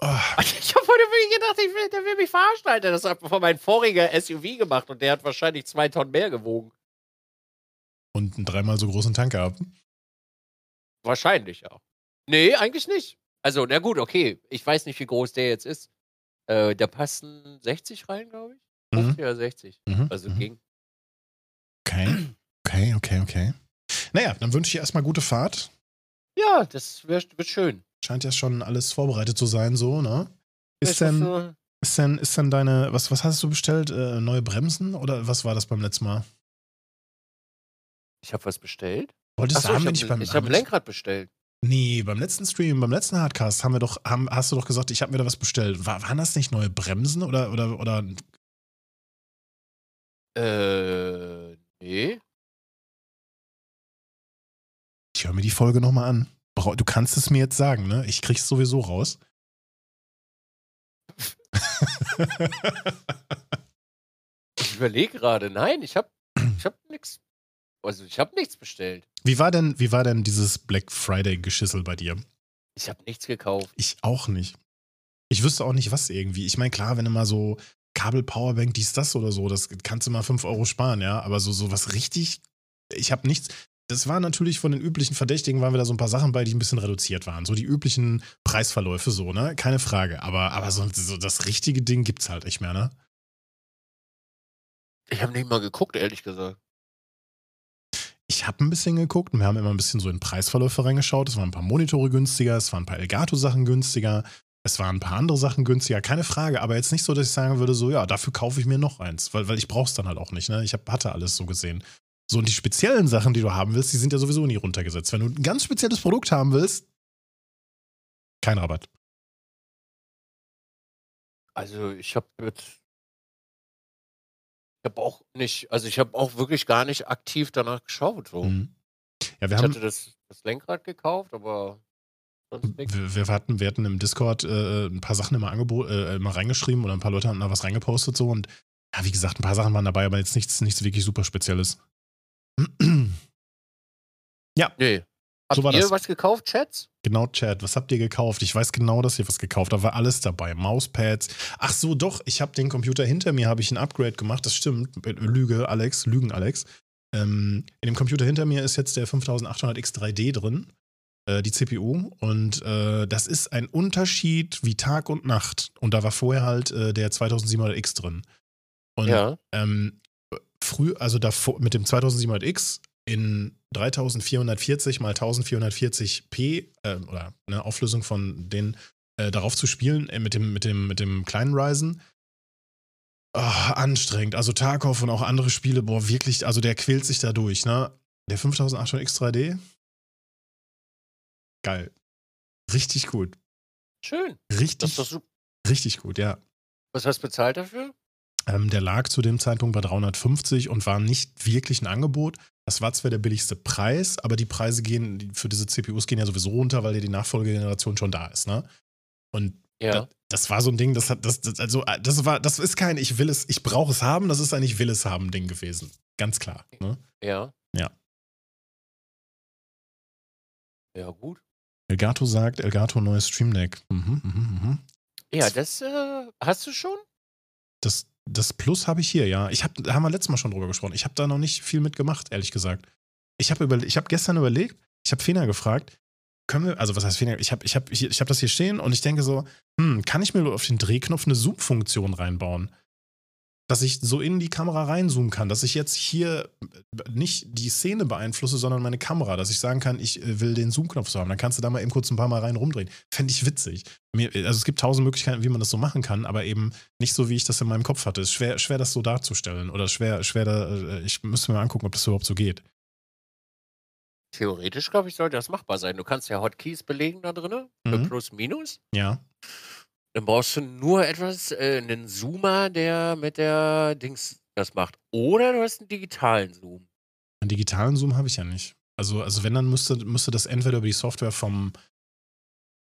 [SPEAKER 1] Ah, *laughs*
[SPEAKER 2] Ich habe wirklich gedacht, ich will, der will mich verarschen, Alter. Das hat von meinem voriger SUV gemacht und der hat wahrscheinlich zwei Tonnen mehr gewogen.
[SPEAKER 1] und einen dreimal so großen Tank gehabt.
[SPEAKER 2] Wahrscheinlich, ja. Nee, eigentlich nicht. Also, na gut, okay. Ich weiß nicht, wie groß der jetzt ist. Äh, da passen 60 rein, glaube ich.
[SPEAKER 1] Mhm.
[SPEAKER 2] 50 oder 60.
[SPEAKER 1] Mhm.
[SPEAKER 2] Also
[SPEAKER 1] mhm.
[SPEAKER 2] ging.
[SPEAKER 1] Okay, okay, okay, okay. Naja, dann wünsche ich dir erstmal gute Fahrt.
[SPEAKER 2] Ja, das wird, wird schön.
[SPEAKER 1] Scheint ja schon alles vorbereitet zu sein, so, ne? Ist denn, Ist denn, ist denn deine, was, was hast du bestellt? Äh, neue Bremsen oder was war das beim letzten Mal?
[SPEAKER 2] ich habe was bestellt.
[SPEAKER 1] Wolltest
[SPEAKER 2] Achso,
[SPEAKER 1] du, haben
[SPEAKER 2] ich habe
[SPEAKER 1] nicht beim,
[SPEAKER 2] ich
[SPEAKER 1] haben
[SPEAKER 2] hab ein Lenkrad bestellt.
[SPEAKER 1] Nee, beim letzten Stream, beim letzten Hardcast haben wir doch, haben, hast du doch gesagt, ich habe mir da was bestellt. War, waren das nicht neue Bremsen oder, oder, oder
[SPEAKER 2] Äh, nee.
[SPEAKER 1] ich höre mir die Folge nochmal an. Du kannst es mir jetzt sagen, ne? Ich krieg's sowieso raus. *laughs*
[SPEAKER 2] Ich überlege gerade. Nein, ich habe ich hab nichts. Also, ich habe nichts bestellt.
[SPEAKER 1] wie war denn, wie war denn dieses Black Friday Geschissel bei dir?
[SPEAKER 2] Ich habe nichts gekauft.
[SPEAKER 1] Ich auch nicht. Ich wüsste auch nicht, was irgendwie. Ich meine, klar, wenn du mal so Kabel, Powerbank, dies, das oder so, das kannst du mal 5 Euro sparen, ja. Aber so, so was richtig, ich habe nichts. Das war natürlich von den üblichen Verdächtigen, waren wir da so ein paar Sachen bei, die ein bisschen reduziert waren. So die üblichen Preisverläufe, so, ne? Keine Frage. Aber, aber so, so das richtige Ding gibt's halt nicht mehr, ne?
[SPEAKER 2] Ich habe nicht mal geguckt, ehrlich gesagt.
[SPEAKER 1] Ich habe ein bisschen geguckt und wir haben immer ein bisschen so in Preisverläufe reingeschaut. Es waren ein paar Monitore günstiger, es waren ein paar Elgato-Sachen günstiger. Es waren ein paar andere Sachen günstiger, keine Frage, aber jetzt nicht so, dass ich sagen würde, so, ja, dafür kaufe ich mir noch eins, weil, weil ich brauch's dann halt auch nicht, ne? Ich hab, hatte alles so gesehen. So, und die speziellen Sachen, die du haben willst, die sind ja sowieso nie runtergesetzt. Wenn du ein ganz spezielles Produkt haben willst, kein Rabatt.
[SPEAKER 2] Also ich habe jetzt ich habe auch nicht, also ich habe auch wirklich gar nicht aktiv danach geschaut. So.
[SPEAKER 1] Mhm. Ja, wir
[SPEAKER 2] ich
[SPEAKER 1] haben,
[SPEAKER 2] hatte das, das Lenkrad gekauft, aber sonst nichts.
[SPEAKER 1] wir, wir, hatten, wir hatten im Discord äh, ein paar Sachen immer, äh, immer reingeschrieben oder ein paar Leute haben da was reingepostet so und ja, wie gesagt, ein paar Sachen waren dabei, aber jetzt nichts, nichts wirklich super Spezielles. *clears throat*
[SPEAKER 2] Nee. Habt
[SPEAKER 1] So war
[SPEAKER 2] ihr
[SPEAKER 1] das.
[SPEAKER 2] was gekauft, Chats?
[SPEAKER 1] Genau, Chat, was habt ihr gekauft? Ich weiß genau, dass ihr was gekauft habt. Da war alles dabei. Mauspads. Ach so, doch, ich habe den Computer hinter mir, habe ich ein Upgrade gemacht. Das stimmt. Lüge, Alex, Lügen, Alex. Ähm, in dem Computer hinter mir ist jetzt der 5800X3D drin, äh, die CPU. Und äh, das ist ein Unterschied wie Tag und Nacht. Und da war vorher halt äh, der 2700X drin. Und
[SPEAKER 2] Ja.
[SPEAKER 1] ähm, früh, also davor mit dem 2700X in 3440 mal 1440p äh, oder eine Auflösung von den äh, darauf zu spielen äh, mit dem mit dem mit dem kleinen Ryzen. Ah, anstrengend. Also Tarkov und auch andere Spiele, boah, wirklich, also der quält sich da durch, ne? Der 5800X 3D. Geil. Richtig gut.
[SPEAKER 2] Schön. Das
[SPEAKER 1] Richtig,
[SPEAKER 2] ist doch super.
[SPEAKER 1] richtig gut, ja.
[SPEAKER 2] Was hast du bezahlt dafür?
[SPEAKER 1] Ähm, der lag zu dem Zeitpunkt bei 350 und war nicht wirklich ein Angebot. Das war zwar der billigste Preis, aber die Preise gehen für diese CPUs gehen ja sowieso runter, weil ja die Nachfolgegeneration schon da ist, ne? Und
[SPEAKER 2] Ja.
[SPEAKER 1] das, das war so ein Ding, das hat, das, das, also, äh, das war, das ist kein Ich will es, ich brauche es haben, das ist ein Ich will es haben Ding gewesen. Ganz klar. Ne?
[SPEAKER 2] Ja.
[SPEAKER 1] Ja.
[SPEAKER 2] Ja, gut.
[SPEAKER 1] Elgato sagt, Elgato neues Stream Deck. Mhm, mhm, mhm.
[SPEAKER 2] Ja, das äh, hast du schon?
[SPEAKER 1] Das, das Plus habe ich hier, ja. Ich hab, da haben wir letztes Mal schon drüber gesprochen. Ich habe da noch nicht viel mitgemacht, ehrlich gesagt. Ich habe überle ich hab gestern überlegt, ich habe Fena gefragt, können wir, also was heißt Fena? Ich habe ich hab, hier- ich hab das hier stehen und ich denke so, hm, kann ich mir auf den Drehknopf eine Zoom-Funktion reinbauen? Dass ich so in die Kamera reinzoomen kann, dass ich jetzt hier nicht die Szene beeinflusse, sondern meine Kamera, dass ich sagen kann, ich äh, will den Zoom-Knopf so haben. Dann kannst du da mal eben kurz ein paar Mal rein rumdrehen. Fände ich witzig. Mir, also es gibt tausend Möglichkeiten, wie man das so machen kann, aber eben nicht so, wie ich das in meinem Kopf hatte. Es ist schwer, schwer das so darzustellen. Oder schwer, schwer da, äh, ich müsste mir mal angucken, ob das überhaupt so geht.
[SPEAKER 2] Theoretisch, glaube ich, sollte das machbar sein. Du kannst ja Hotkeys belegen da drin,
[SPEAKER 1] Mhm.
[SPEAKER 2] Plus, Minus.
[SPEAKER 1] Ja.
[SPEAKER 2] Dann brauchst du nur etwas, äh, einen Zoomer, der mit der Dings das macht. Oder du hast einen digitalen Zoom.
[SPEAKER 1] Einen digitalen Zoom habe ich ja nicht. Also, also wenn, dann müsste, müsste das entweder über die Software vom.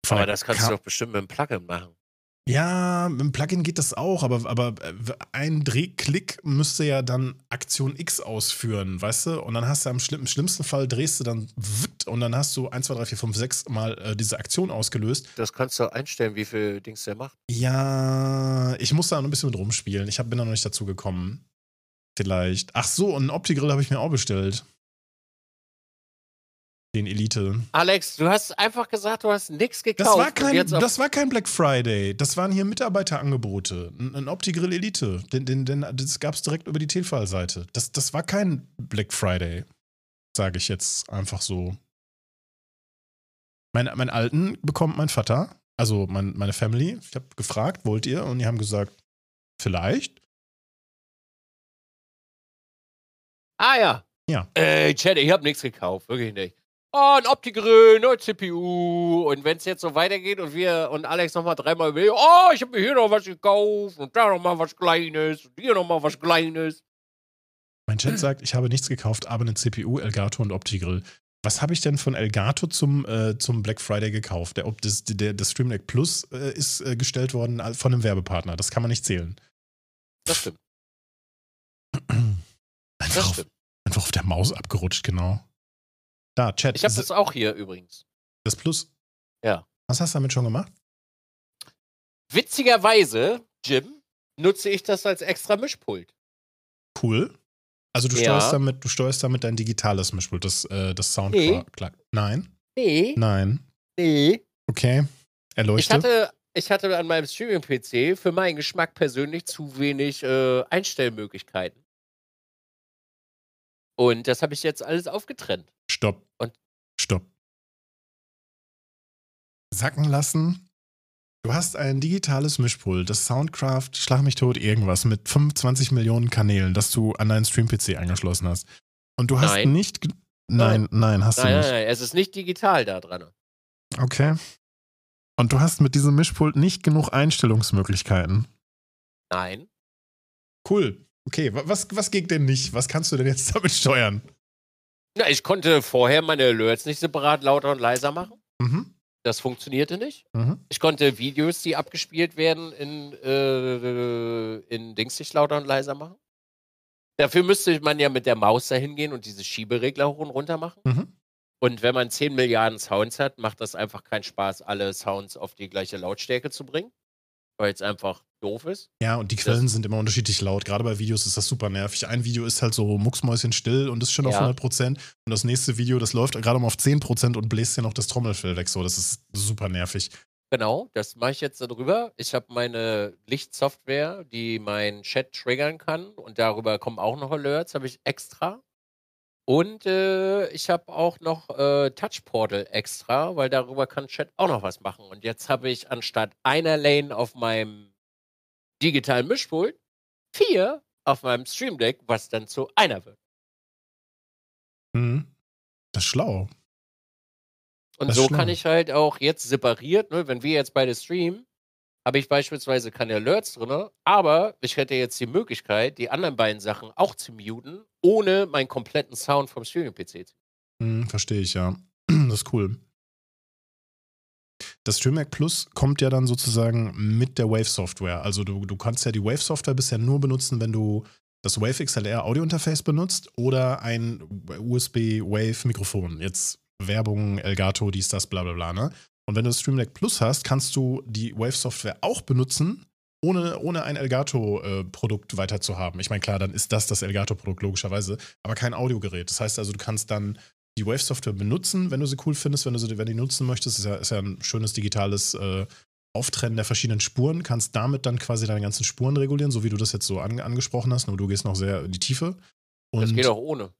[SPEAKER 1] von
[SPEAKER 2] Aber das kannst
[SPEAKER 1] Ka-
[SPEAKER 2] du doch bestimmt mit dem Plugin machen.
[SPEAKER 1] Ja, mit dem Plugin geht das auch, aber, aber äh, ein Drehklick müsste ja dann Aktion X ausführen, weißt du? Und dann hast du am schlimm, im schlimmsten Fall drehst du dann witt und dann hast du 1, 2, 3, 4, 5, 6 Mal äh, diese Aktion ausgelöst.
[SPEAKER 2] Das kannst du einstellen, wie viel Dings der macht.
[SPEAKER 1] Ja, ich muss da noch ein bisschen mit rumspielen. Ich hab, bin da noch nicht dazu gekommen. Vielleicht. Ach so, und einen Opti-Grill habe ich mir auch bestellt. Den Elite.
[SPEAKER 2] Alex, du hast einfach gesagt, du hast nichts gekauft.
[SPEAKER 1] Das war, kein, das war kein Black Friday. Das waren hier Mitarbeiterangebote. Ein, ein Opti-Grill Elite. Den, den, den, das gab es direkt über die Telfall-Seite. Das, das war kein Black Friday. Sage ich jetzt einfach so. Mein, mein Alten bekommt mein Vater, also mein, meine Family. Ich habe gefragt, wollt ihr? Und die haben gesagt, vielleicht.
[SPEAKER 2] Ah ja.
[SPEAKER 1] Ja.
[SPEAKER 2] Ey, Chat, ich habe nichts gekauft, wirklich nicht. Oh, ein Opti-Grill, neue CPU. Und wenn es jetzt so weitergeht und wir und Alex nochmal dreimal will, oh, ich habe mir hier noch was gekauft und da nochmal was Kleines und hier nochmal was Kleines.
[SPEAKER 1] Mein Chat sagt, ich habe nichts gekauft, aber eine CPU, Elgato und Opti-Grill. Was habe ich denn von Elgato zum, äh, zum Black Friday gekauft? Der, das, der, das Stream Deck Plus äh, ist äh, gestellt worden von einem Werbepartner. Das kann man nicht zählen.
[SPEAKER 2] Das stimmt. *clears throat*
[SPEAKER 1] Einfach
[SPEAKER 2] Das
[SPEAKER 1] auf,
[SPEAKER 2] stimmt.
[SPEAKER 1] einfach auf der Maus abgerutscht, genau. Da, Chat.
[SPEAKER 2] Ich habe das auch hier übrigens.
[SPEAKER 1] das Plus.
[SPEAKER 2] Ja.
[SPEAKER 1] Was hast du damit schon gemacht?
[SPEAKER 2] Witzigerweise, Jim, nutze ich das als extra Mischpult.
[SPEAKER 1] Cool. Also du
[SPEAKER 2] Ja.
[SPEAKER 1] steuerst damit, du steuerst damit dein digitales Mischpult, das, äh, das Sound
[SPEAKER 2] Nee.
[SPEAKER 1] Nein.
[SPEAKER 2] Nee,
[SPEAKER 1] Nein.
[SPEAKER 2] nee.
[SPEAKER 1] Okay.
[SPEAKER 2] Ich
[SPEAKER 1] Erleuchte.
[SPEAKER 2] hatte, ich hatte an meinem Streaming-PC für meinen Geschmack persönlich zu wenig äh, Einstellmöglichkeiten. Und das habe ich jetzt alles aufgetrennt.
[SPEAKER 1] Stopp.
[SPEAKER 2] Und-
[SPEAKER 1] Stopp. Sacken lassen. Du hast ein digitales Mischpult, das Soundcraft, schlag mich tot, irgendwas mit 25 Millionen Kanälen, das du an deinen Stream-PC angeschlossen hast. Und du hast
[SPEAKER 2] Nein.
[SPEAKER 1] nicht. ge- Nein, nein, hast
[SPEAKER 2] Nein,
[SPEAKER 1] du
[SPEAKER 2] nein,
[SPEAKER 1] nicht.
[SPEAKER 2] nein, es ist nicht digital da dran.
[SPEAKER 1] Okay. Und du hast mit diesem Mischpult nicht genug Einstellungsmöglichkeiten.
[SPEAKER 2] Nein.
[SPEAKER 1] Cool. Okay, wa- was, was geht denn nicht? Was kannst du denn jetzt *laughs* damit steuern?
[SPEAKER 2] Na, ich konnte vorher meine Alerts nicht separat lauter und leiser machen.
[SPEAKER 1] Mhm.
[SPEAKER 2] Das funktionierte nicht.
[SPEAKER 1] Mhm.
[SPEAKER 2] Ich konnte Videos, die abgespielt werden, in, äh, in Dings nicht lauter und leiser machen. Dafür müsste man ja mit der Maus dahin gehen und diese Schieberegler hoch und runter machen.
[SPEAKER 1] Mhm.
[SPEAKER 2] Und wenn man 10 Milliarden Sounds hat, macht das einfach keinen Spaß, alle Sounds auf die gleiche Lautstärke zu bringen. Weil es einfach doof ist.
[SPEAKER 1] Ja, und die Quellen sind immer unterschiedlich laut. Gerade bei Videos ist das super nervig. Ein Video ist halt so mucksmäuschenstill und ist schon auf
[SPEAKER 2] Ja.
[SPEAKER 1] 100 Prozent. Und das nächste Video, das läuft gerade mal auf 10 Prozent und bläst dir noch das Trommelfell weg. So, das ist super nervig.
[SPEAKER 2] Genau, das mache ich jetzt darüber. Ich habe meine Lichtsoftware, die meinen Chat triggern kann und darüber kommen auch noch Alerts, habe ich extra. Und äh, ich habe auch noch äh, Touch Portal extra, weil darüber kann Chat auch noch was machen. Und jetzt habe ich anstatt einer Lane auf meinem digitalen Mischpult vier auf meinem Stream Deck, was dann zu einer wird.
[SPEAKER 1] Mhm. Das ist schlau.
[SPEAKER 2] Und
[SPEAKER 1] Das
[SPEAKER 2] so kann ich halt auch jetzt separiert, ne, wenn wir jetzt beide streamen, habe ich beispielsweise keine Alerts drin, aber ich hätte jetzt die Möglichkeit, die anderen beiden Sachen auch zu muten, ohne meinen kompletten Sound vom Streaming-PC zu.
[SPEAKER 1] Mhm, verstehe ich, ja. *clears throat* Das ist cool. Das StreamYard Plus kommt ja dann sozusagen mit der Wave-Software. Also du, du kannst ja die Wave-Software bisher nur benutzen, wenn du das Wave XLR Audio-Interface benutzt oder ein USB-Wave-Mikrofon. Jetzt Werbung, Elgato, dies, das, bla bla bla. Ne? Und wenn du das Stream Plus hast, kannst du die Wave-Software auch benutzen, ohne, ohne ein Elgato-Produkt weiter zu haben. Ich meine, klar, dann ist das das Elgato-Produkt logischerweise, aber kein Audiogerät. Das heißt also, du kannst dann die Wave-Software benutzen, wenn du sie cool findest, wenn du sie wenn du die nutzen möchtest. Ist ja, ist ja ein schönes digitales äh, Auftrennen der verschiedenen Spuren. Kannst damit dann quasi deine ganzen Spuren regulieren, so wie du das jetzt so an, angesprochen hast. Nur du gehst noch sehr in die Tiefe. Und
[SPEAKER 2] Das geht auch ohne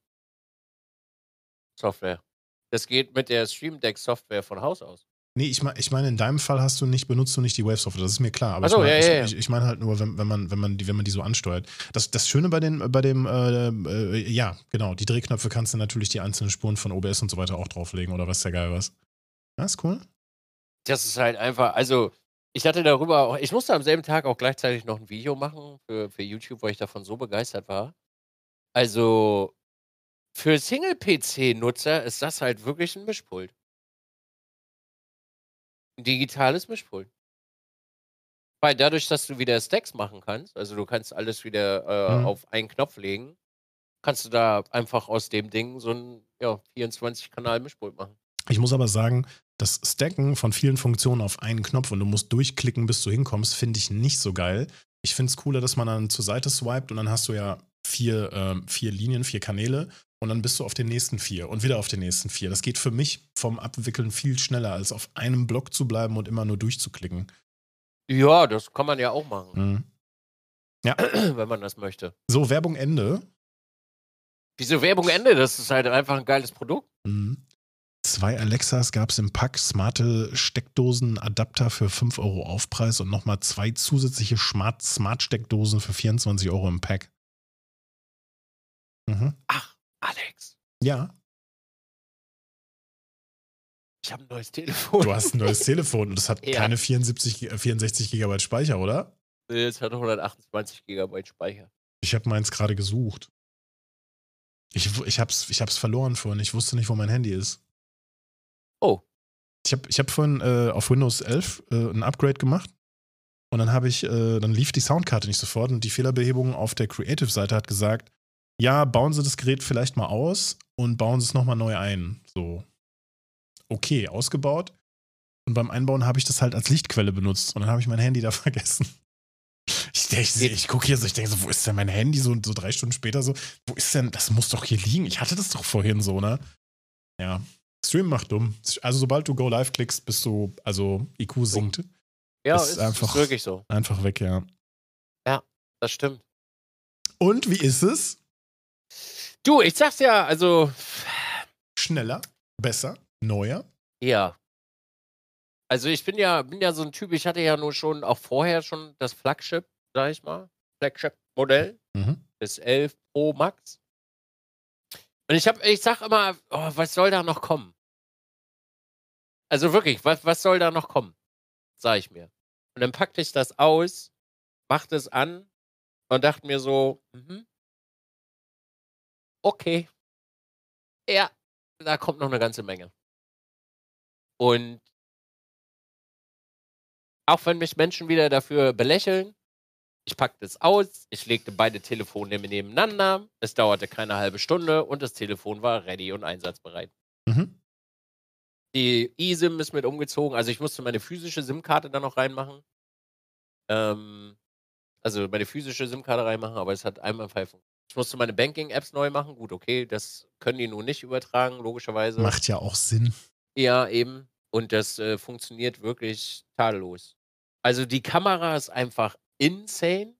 [SPEAKER 2] Software. Das geht mit der Stream Deck Software von Haus aus.
[SPEAKER 1] Nee, ich meine, ich mein, in deinem Fall hast du nicht, benutzt du nicht die Wave-Software, das ist mir klar. Aber
[SPEAKER 2] Ach so,
[SPEAKER 1] ich meine
[SPEAKER 2] ja, ja, ja.
[SPEAKER 1] ich, ich mein halt nur, wenn, wenn, man, wenn, man die, wenn man die so ansteuert. Das, das Schöne bei, den, bei dem, äh, äh, ja, genau, die Drehknöpfe kannst du natürlich die einzelnen Spuren von OBS und so weiter auch drauflegen oder was der geil was. Ja, ist cool.
[SPEAKER 2] Das ist halt einfach, also ich hatte darüber auch, ich musste am selben Tag auch gleichzeitig noch ein Video machen für, für YouTube, weil ich davon so begeistert war. Also für Single-PC-Nutzer ist das halt wirklich ein Mischpult. Ein digitales Mischpult. Weil dadurch, dass du wieder Stacks machen kannst, also du kannst alles wieder äh,
[SPEAKER 1] Mhm.
[SPEAKER 2] auf einen Knopf legen, kannst du da einfach aus dem Ding so ein ja, 24-Kanal-Mischpult machen.
[SPEAKER 1] Ich muss aber sagen, das Stacken von vielen Funktionen auf einen Knopf und du musst durchklicken, bis du hinkommst, finde ich nicht so geil. Ich finde es cooler, dass man dann zur Seite swiped und dann hast du ja vier, ähm, vier Linien, vier Kanäle und dann bist du auf den nächsten vier und wieder auf den nächsten vier. Das geht für mich vom Abwickeln viel schneller, als auf einem Block zu bleiben und immer nur durchzuklicken.
[SPEAKER 2] Ja, das kann man ja auch machen,
[SPEAKER 1] Mhm. *clears throat*
[SPEAKER 2] wenn man das möchte.
[SPEAKER 1] So, Werbung Ende.
[SPEAKER 2] Wieso Werbung Ende? Das ist halt einfach ein geiles Produkt.
[SPEAKER 1] Mhm. Zwei Alexas gab es im Pack, smarte Steckdosen, Adapter für 5 Euro Aufpreis und nochmal zwei zusätzliche Smart- Smart-Steckdosen für 24 Euro im Pack. Mhm.
[SPEAKER 2] Ach, Alex,
[SPEAKER 1] Ja,
[SPEAKER 2] ich habe ein neues Telefon.
[SPEAKER 1] du hast ein neues *laughs* Telefon und es hat
[SPEAKER 2] Ja.
[SPEAKER 1] keine 74, Gi- äh, 64 Gigabyte Speicher, oder?
[SPEAKER 2] Es hat 128 GB Speicher.
[SPEAKER 1] Ich habe meins gerade gesucht. Ich, ich, hab's, ich hab's verloren vorhin. Ich wusste nicht, wo mein Handy ist.
[SPEAKER 2] Oh.
[SPEAKER 1] Ich habe ich hab vorhin äh, auf Windows 11 äh, ein Upgrade gemacht. Und dann habe ich, äh, dann lief die Soundkarte nicht sofort und die Fehlerbehebung auf der Creative-Seite hat gesagt, ja, bauen Sie das Gerät vielleicht mal aus und bauen Sie es nochmal neu ein. So. Okay, ausgebaut. Und beim Einbauen habe ich das halt als Lichtquelle benutzt und dann habe ich mein Handy da *laughs* vergessen. Ich, ich, ich gucke hier so, ich denke so, wo ist denn mein Handy? So, so drei Stunden später so, wo ist denn, das muss doch hier liegen. Ich hatte das doch vorhin so, ne? Ja. Stream macht dumm. Also sobald du Go Live klickst, bist du, also IQ sinkt.
[SPEAKER 2] Ja, ist,
[SPEAKER 1] ist einfach-
[SPEAKER 2] ist wirklich so.
[SPEAKER 1] Einfach weg, ja.
[SPEAKER 2] Das stimmt.
[SPEAKER 1] Und wie ist es?
[SPEAKER 2] Du, ich sag's ja, also,
[SPEAKER 1] Schneller, besser, neuer.
[SPEAKER 2] ja. Also ich bin ja, bin ja so ein Typ, ich hatte ja nur schon, auch vorher schon das Flagship, sag ich mal, Flagship-Modell,
[SPEAKER 1] Mhm.
[SPEAKER 2] das 11 Pro Max. Und ich hab, ich sag immer, oh, was soll da noch kommen? Also wirklich, was, was soll da noch kommen? Sag ich mir. Und dann packte ich das aus, machte es an und dachte mir so, mhm, okay. Ja, da kommt noch eine ganze Menge. Und auch wenn mich Menschen wieder dafür belächeln, ich packte es aus, ich legte beide Telefone nebeneinander, es dauerte keine halbe Stunde und das Telefon war ready und einsatzbereit.
[SPEAKER 1] Mhm.
[SPEAKER 2] Die eSIM ist mit umgezogen, also ich musste meine physische SIM-Karte dann noch reinmachen. Ähm, also meine physische SIM-Karte reinmachen, aber es hat einmal funktioniert. Ich musste meine Banking-Apps neu machen. Gut, okay, das können die nun nicht übertragen, logischerweise.
[SPEAKER 1] Macht ja auch Sinn.
[SPEAKER 2] Ja, eben. Und das äh, funktioniert wirklich tadellos. Also die Kamera ist einfach insane.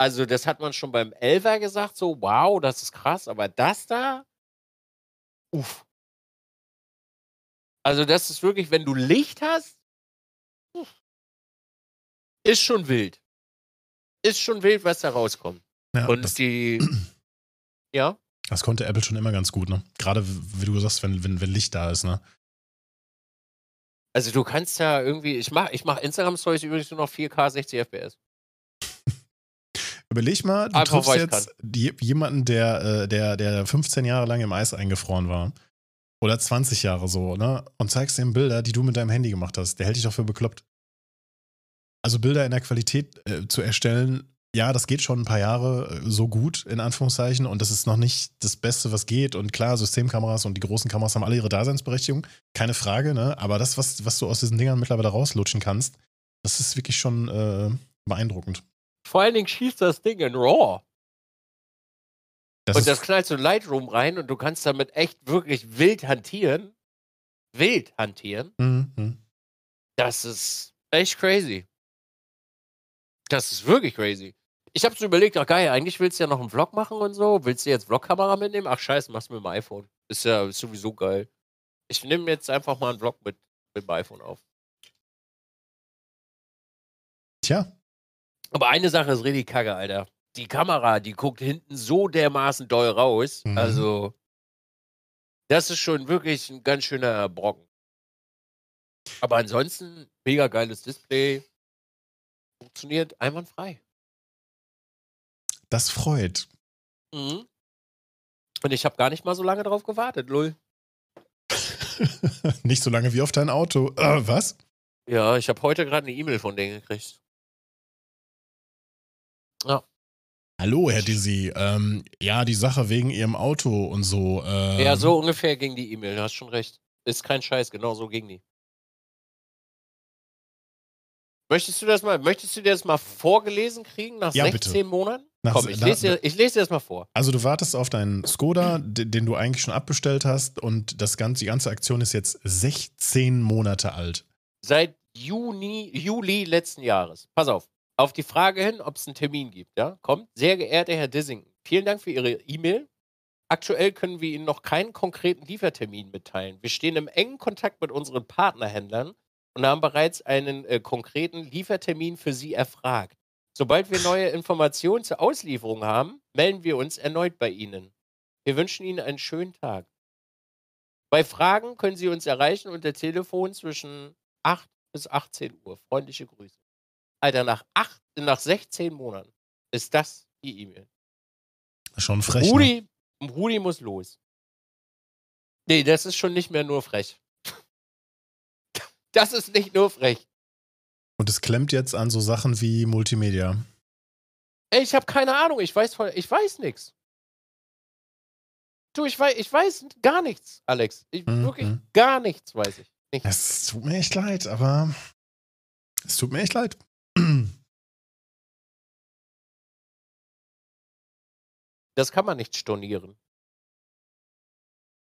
[SPEAKER 2] Also das hat man schon beim Elver gesagt, so wow, das ist krass, aber das da, uff. Also das ist wirklich, wenn du Licht hast, uff, ist schon wild. Ist schon wild, was da rauskommt.
[SPEAKER 1] Ja,
[SPEAKER 2] Und die, *clears throat* ja,
[SPEAKER 1] das konnte Apple schon immer ganz gut, ne? Gerade wie du sagst, wenn, wenn, wenn Licht da ist, ne?
[SPEAKER 2] also du kannst ja irgendwie, ich mach, ich mach Instagram-Stories übrigens nur noch 4K 60 FPS.
[SPEAKER 1] Überleg mal, du
[SPEAKER 2] Einfach,
[SPEAKER 1] triffst jetzt jemanden, der, äh, der, der 15 Jahre lang im Eis eingefroren war. Oder 20 Jahre so, ne? Und zeigst ihm Bilder, die du mit deinem Handy gemacht hast. Der hält dich doch für bekloppt. Also Bilder in der Qualität äh, zu erstellen, ja, das geht schon ein paar Jahre äh, so gut, in Anführungszeichen. Und das ist noch nicht das Beste, was geht. Und klar, Systemkameras und die großen Kameras haben alle ihre Daseinsberechtigung. Keine Frage, ne? Aber das, was, was du aus diesen Dingern mittlerweile rauslutschen kannst, das ist wirklich schon äh, beeindruckend.
[SPEAKER 2] Vor allen Dingen schießt das Ding in RAW.
[SPEAKER 1] Das
[SPEAKER 2] und das knallst du in Lightroom rein und du kannst damit echt wirklich wild hantieren. Wild hantieren.
[SPEAKER 1] Mhm, mhm.
[SPEAKER 2] Das ist echt crazy. Das ist wirklich crazy. Ich habe so überlegt, ach geil, eigentlich willst du ja noch einen Vlog machen und so. Willst du jetzt Vlogkamera mitnehmen? Ach scheiße, machst du mit dem iPhone. Ist ja ist sowieso geil. Ich nehme jetzt einfach mal einen Vlog mit, mit dem iPhone auf.
[SPEAKER 1] Tja,
[SPEAKER 2] Aber eine Sache ist richtig kacke, Alter. Die Kamera, die guckt hinten so dermaßen doll raus.
[SPEAKER 1] Mhm.
[SPEAKER 2] Also, das ist schon wirklich ein ganz schöner Brocken. Aber ansonsten, mega geiles Display. Funktioniert einwandfrei.
[SPEAKER 1] Das freut.
[SPEAKER 2] Mhm. Und ich habe gar nicht mal so lange drauf gewartet, lul. *laughs*
[SPEAKER 1] Nicht so lange wie auf dein Auto. Äh, was?
[SPEAKER 2] Ja, ich habe heute gerade eine E-Mail von denen gekriegt. Ja.
[SPEAKER 1] Hallo, Herr Dizzy. Ähm, ja, die Sache wegen Ihrem Auto und so. Ähm,
[SPEAKER 2] Ja, so ungefähr ging die E-Mail, du hast schon recht. Ist kein Scheiß, genau so ging die. Möchtest du das mal, möchtest du dir das mal vorgelesen kriegen nach
[SPEAKER 1] Ja,
[SPEAKER 2] 16
[SPEAKER 1] bitte.
[SPEAKER 2] Monaten?
[SPEAKER 1] Nach-
[SPEAKER 2] Komm, ich lese, dir, ich lese dir das mal vor.
[SPEAKER 1] Also du wartest auf deinen Skoda, d- den du eigentlich schon abbestellt hast und das ganze, die ganze Aktion ist jetzt 16 Monate alt.
[SPEAKER 2] Seit Juni, Juli letzten Jahres. Pass auf. Auf die Frage hin, ob es einen Termin gibt, ja, kommt. Sehr geehrter Herr Dissing, vielen Dank für Ihre E-Mail. Aktuell können wir Ihnen noch keinen konkreten Liefertermin mitteilen. Wir stehen im engen Kontakt mit unseren Partnerhändlern und haben bereits einen äh, konkreten Liefertermin für Sie erfragt. Sobald wir neue Informationen zur Auslieferung haben, melden wir uns erneut bei Ihnen. Wir wünschen Ihnen einen schönen Tag. Bei Fragen können Sie uns erreichen unter Telefon zwischen 8 bis 18 Uhr. Freundliche Grüße. Alter, nach, acht, nach 16 Monaten ist das die E-Mail.
[SPEAKER 1] Schon frech. Ne?
[SPEAKER 2] Rudi, Rudi muss los. Nee, das ist schon nicht mehr nur frech. *laughs* Das ist nicht nur frech.
[SPEAKER 1] Und es klemmt jetzt an so Sachen wie Multimedia.
[SPEAKER 2] Ey, ich habe keine Ahnung. Ich weiß, voll- ich weiß nichts. Du, ich weiß, ich weiß gar nichts, Alex. Ich,
[SPEAKER 1] Mhm.
[SPEAKER 2] Wirklich gar nichts weiß ich. Nichts.
[SPEAKER 1] Es tut mir echt leid, aber es tut mir echt leid. *clears throat*
[SPEAKER 2] Das kann man nicht stornieren.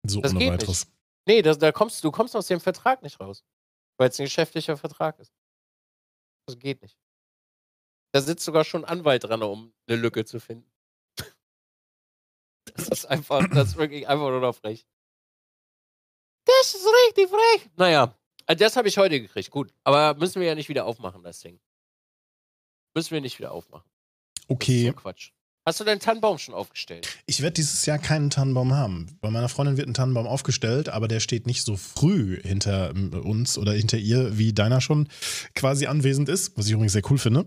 [SPEAKER 1] So
[SPEAKER 2] Das
[SPEAKER 1] ohne
[SPEAKER 2] geht
[SPEAKER 1] weiteres.
[SPEAKER 2] Nee, das, da kommst, du kommst aus dem Vertrag nicht raus. Weil es ein geschäftlicher Vertrag ist. Das geht nicht. Da sitzt sogar schon ein Anwalt dran, um eine Lücke zu finden. Das ist einfach, das ist wirklich einfach nur noch frech. Das ist richtig frech. Naja, Ah, Das habe ich heute gekriegt, gut. Aber müssen wir ja nicht wieder aufmachen, das Ding. Müssen wir nicht wieder aufmachen. Das ist
[SPEAKER 1] Okay,
[SPEAKER 2] so Quatsch. Hast du deinen Tannenbaum schon aufgestellt?
[SPEAKER 1] ich werde dieses Jahr keinen Tannenbaum haben. Bei meiner Freundin wird ein Tannenbaum aufgestellt, aber der steht nicht so früh hinter ähm, uns oder hinter ihr, wie deiner schon quasi anwesend ist, was ich übrigens sehr cool finde.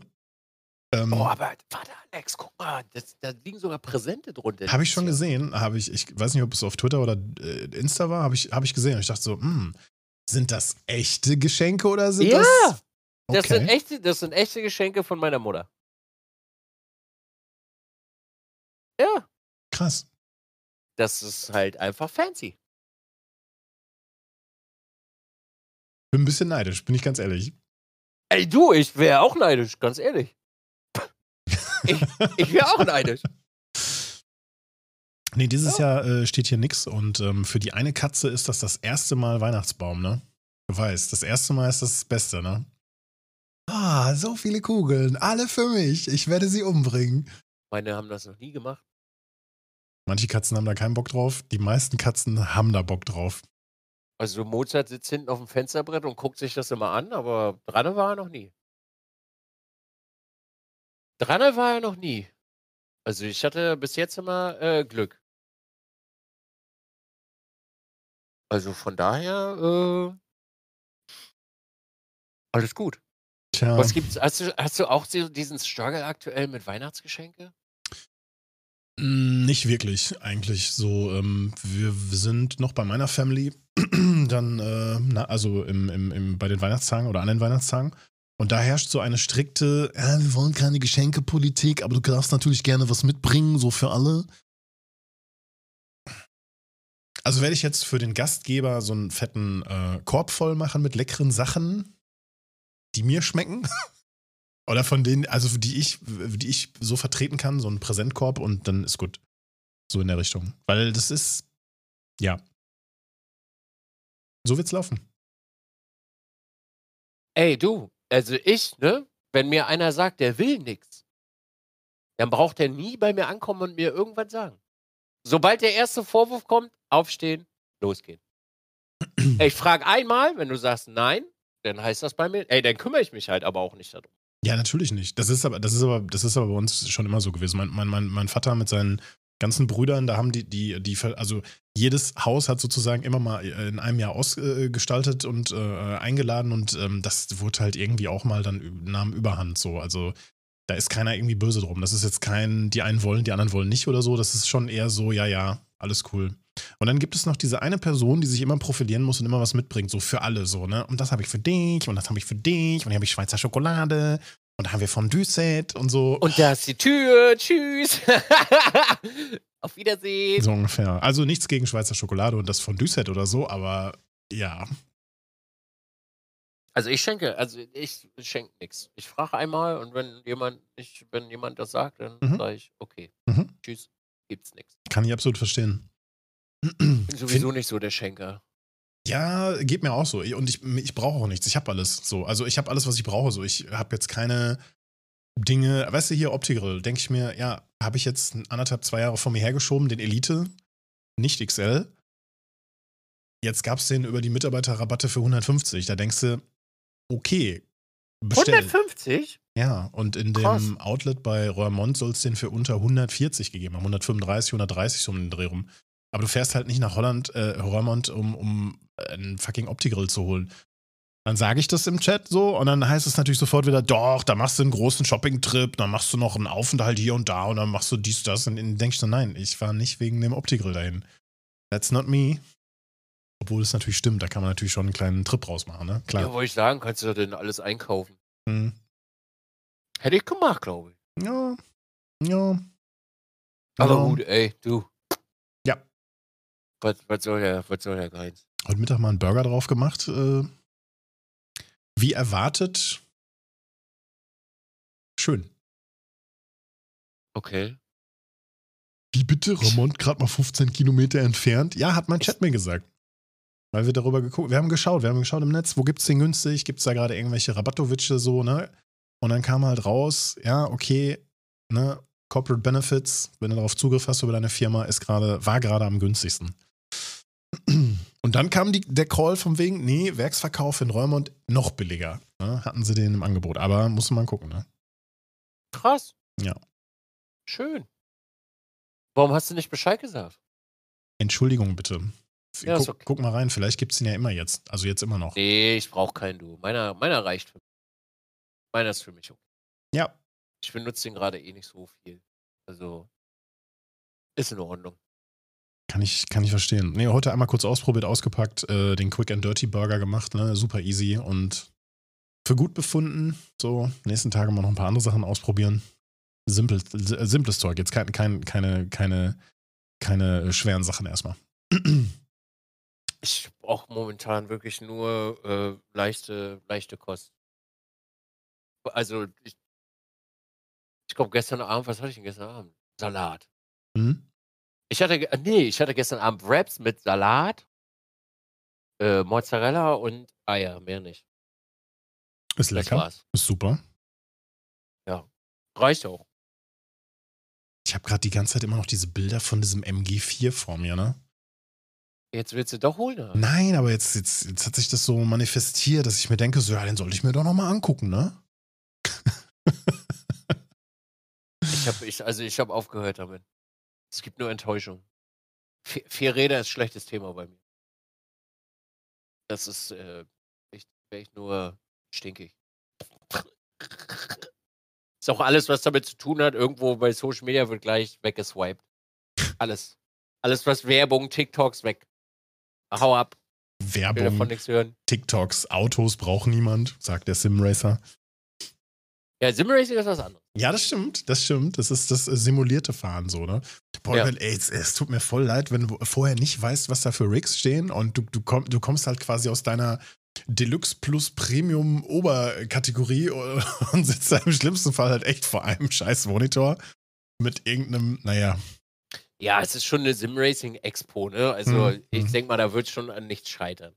[SPEAKER 1] Ähm,
[SPEAKER 2] Oh, aber warte, Alex, guck mal, das, da liegen sogar Präsente drunter.
[SPEAKER 1] Habe ich schon gesehen, habe ich, ich weiß nicht, ob es auf Twitter oder äh, Insta war, habe ich, hab ich gesehen. Und ich dachte so, hm, sind das echte Geschenke oder sind
[SPEAKER 2] Ja,
[SPEAKER 1] das.
[SPEAKER 2] Das, sind
[SPEAKER 1] Okay.
[SPEAKER 2] echte, das sind echte Geschenke von meiner Mutter. Ja,
[SPEAKER 1] Krass.
[SPEAKER 2] das ist halt einfach fancy.
[SPEAKER 1] Bin ein bisschen neidisch, bin ich ganz ehrlich.
[SPEAKER 2] Ey, du, ich wäre auch neidisch, ganz ehrlich. Ich, ich wäre auch neidisch.
[SPEAKER 1] Nee, dieses Jahr äh, steht hier nix und ähm, für die eine Katze ist das das erste Mal Weihnachtsbaum, ne? Du weißt, das erste Mal ist das Beste, ne? Ah, so viele Kugeln, alle für mich. Ich werde sie umbringen.
[SPEAKER 2] Meine haben das noch nie gemacht.
[SPEAKER 1] Manche Katzen haben da keinen Bock drauf, die meisten Katzen haben da Bock drauf.
[SPEAKER 2] Also Mozart sitzt hinten auf dem Fensterbrett und guckt sich das immer an, aber dran war er noch nie. Dran war er noch nie. Also ich hatte bis jetzt immer äh, Glück. Also von daher, äh, alles gut.
[SPEAKER 1] Tja,
[SPEAKER 2] Was gibt's? Hast du, hast du auch diesen Struggle aktuell mit Weihnachtsgeschenke?
[SPEAKER 1] Mm, Nicht wirklich, eigentlich. So, ähm, wir sind noch bei meiner Family, *clears throat* dann, äh, na, also im, im, im, bei den Weihnachtstagen oder an den Weihnachtstagen. Und da herrscht so eine strikte, ja, wir wollen keine Geschenkepolitik, aber du darfst natürlich gerne was mitbringen, so für alle. Also werde ich jetzt für den Gastgeber so einen fetten äh, Korb voll machen mit leckeren Sachen, die mir schmecken. *laughs* Oder von denen, also die ich, die ich so vertreten kann, so einen Präsentkorb und dann ist gut. So in der Richtung. Weil das ist, ja. So wird's laufen.
[SPEAKER 2] Ey, du, also ich, ne? Wenn mir einer sagt, der will nix, dann braucht er nie bei mir ankommen und mir irgendwas sagen. Sobald der erste Vorwurf kommt, aufstehen, losgehen. *clears throat* Ich frage einmal, wenn du sagst nein, dann heißt das bei mir, ey, dann kümmere ich mich halt aber auch nicht darum.
[SPEAKER 1] Ja, natürlich nicht. Das ist aber, das ist aber, das ist aber bei uns schon immer so gewesen. Mein, mein, mein, mein Vater mit seinen ganzen Brüdern, da haben die, die, die, also jedes Haus hat sozusagen immer mal in einem Jahr ausgestaltet und äh, eingeladen und ähm, das wurde halt irgendwie auch mal dann nahm Überhand so. Also da ist keiner irgendwie böse drum. Das ist jetzt kein, die einen wollen, die anderen wollen nicht oder so. Das ist schon eher so, ja, ja, alles cool. Und dann gibt es noch diese eine Person, die sich immer profilieren muss und immer was mitbringt, so für alle so, ne? Und das habe ich für dich und das habe ich für dich und hier habe ich Schweizer Schokolade und da haben wir Fondue-Set und so.
[SPEAKER 2] Und da ist die Tür, tschüss. *laughs* Auf Wiedersehen.
[SPEAKER 1] so ungefähr. Also nichts gegen Schweizer Schokolade und das Fondue-Set oder so, aber ja.
[SPEAKER 2] Also ich schenke, also ich schenke nichts. Ich frage einmal und wenn jemand nicht, wenn jemand das sagt, dann
[SPEAKER 1] Mhm.
[SPEAKER 2] sage ich, okay,
[SPEAKER 1] Mhm.
[SPEAKER 2] tschüss, gibt's nichts.
[SPEAKER 1] Kann ich absolut verstehen.
[SPEAKER 2] Bin sowieso nicht so der Schenker.
[SPEAKER 1] Ja, geht mir auch so. Und ich, ich brauche auch nichts. Ich habe alles so. Also ich habe alles, was ich brauche. So, ich habe jetzt keine Dinge. Weißt du, hier Optigrill, denke ich mir, ja, habe ich jetzt anderthalb, zwei Jahre vor mir hergeschoben, den Elite, nicht XL. Jetzt gab es den über die Mitarbeiterrabatte für 150. Da denkst du, okay, bestell.
[SPEAKER 2] 150?
[SPEAKER 1] Ja, und in dem
[SPEAKER 2] Krass.
[SPEAKER 1] Outlet bei Roermond soll es den für unter 140 gegeben haben. 135, 130 so um den Dreh rum. Aber du fährst halt nicht nach Holland, äh, Roermond, um, um einen fucking Opti-Grill zu holen. Dann sage ich das im Chat so und dann heißt es natürlich sofort wieder, doch, da machst du einen großen Shopping-Trip, dann machst du noch einen Aufenthalt hier und da und dann machst du dies, das. Und dann ich so, nein, ich war nicht wegen dem Opti-Grill dahin. That's not me. Obwohl es natürlich stimmt, da kann man natürlich schon einen kleinen Trip rausmachen, ne?
[SPEAKER 2] Ja,
[SPEAKER 1] Klar.
[SPEAKER 2] wollte ich sagen, kannst du da denn alles einkaufen?
[SPEAKER 1] Hm.
[SPEAKER 2] Hätte ich gemacht, glaube ich.
[SPEAKER 1] Ja. Ja.
[SPEAKER 2] Aber
[SPEAKER 1] Ja.
[SPEAKER 2] gut, ey, du. Was, was soll der, was soll der Geiz?
[SPEAKER 1] heute Mittag mal einen Burger drauf gemacht. Äh, wie erwartet, schön.
[SPEAKER 2] Okay.
[SPEAKER 1] Wie bitte? Ramont gerade mal 15 Kilometer entfernt? Ja, hat mein Chat mir gesagt. Weil wir darüber geguckt, wir haben geschaut, wir haben geschaut im Netz, wo gibt's den günstig? Gibt's da gerade irgendwelche Rabattowicze so, ne? Und dann kam halt raus, ja, okay, ne, Corporate Benefits, wenn du darauf Zugriff hast über deine Firma, ist gerade, war gerade am günstigsten. Und dann kam die, der Call vom wegen, nee, Werksverkauf in Räumond noch billiger. Ne? Hatten sie den im Angebot, aber musste man gucken, ne?
[SPEAKER 2] Krass.
[SPEAKER 1] Ja.
[SPEAKER 2] Schön. Warum hast du nicht Bescheid gesagt?
[SPEAKER 1] Entschuldigung bitte.
[SPEAKER 2] Ja,
[SPEAKER 1] guck,
[SPEAKER 2] okay.
[SPEAKER 1] guck mal rein, vielleicht gibt es ihn ja immer jetzt. Also jetzt immer noch.
[SPEAKER 2] Nee, ich brauche keinen Du. Meiner, meiner reicht für mich. Meiner ist für mich okay.
[SPEAKER 1] Ja,
[SPEAKER 2] Ich benutze den gerade eh nicht so viel. Also, ist in Ordnung.
[SPEAKER 1] Kann ich, kann ich verstehen. Nee, heute einmal kurz ausprobiert, ausgepackt, äh, den Quick and Dirty Burger gemacht, ne? Super easy und für gut befunden. So, nächsten Tage mal noch ein paar andere Sachen ausprobieren. Simpel, simples Zeug, jetzt kein, kein, keine, keine, keine schweren Sachen erstmal. *clears throat*
[SPEAKER 2] Ich brauche momentan wirklich nur äh, leichte, leichte Kost. Also, ich, ich glaube, gestern Abend, was hatte ich denn gestern Abend? Salat.
[SPEAKER 1] Hm?
[SPEAKER 2] Ich hatte, nee, ich hatte gestern Abend Wraps mit Salat, äh, Mozzarella und Eier, mehr nicht.
[SPEAKER 1] Ist lecker, ist super.
[SPEAKER 2] Reicht auch.
[SPEAKER 1] Ich habe gerade die ganze Zeit immer noch diese Bilder von diesem MG4 vor mir, ne?
[SPEAKER 2] Jetzt willst du doch holen. oder?
[SPEAKER 1] Nein, aber jetzt, jetzt, jetzt hat sich das so manifestiert, dass ich mir denke, so, ja, den sollte ich mir doch nochmal angucken, ne?
[SPEAKER 2] Ich hab, ich, also ich habe aufgehört damit. Es gibt nur Enttäuschung. Vier, vier Räder ist schlechtes Thema bei mir. Das ist äh, echt, echt nur stinkig. Ist auch alles, was damit zu tun hat, irgendwo bei Social Media wird gleich weggeswiped. Alles. Alles, was Werbung, TikToks weg. Hau ab.
[SPEAKER 1] Werbung. TikToks, Autos braucht niemand, sagt der Simracer.
[SPEAKER 2] Ja, Simracing ist was anderes.
[SPEAKER 1] Ja, das stimmt, das stimmt. Das ist das äh, simulierte Fahren so, ne? Boah,
[SPEAKER 2] Ja.
[SPEAKER 1] ey, es, es tut mir voll leid, wenn du vorher nicht weißt, was da für Rigs stehen und du, du, komm, du kommst halt quasi aus deiner Deluxe Plus Premium Oberkategorie *laughs* und sitzt da im schlimmsten Fall halt echt vor einem scheiß Monitor mit irgendeinem, naja,
[SPEAKER 2] Ja, es ist schon eine Simracing-Expo, ne? Also,
[SPEAKER 1] Mhm,
[SPEAKER 2] ich
[SPEAKER 1] mhm.
[SPEAKER 2] denke mal, da wird schon an nichts scheitern.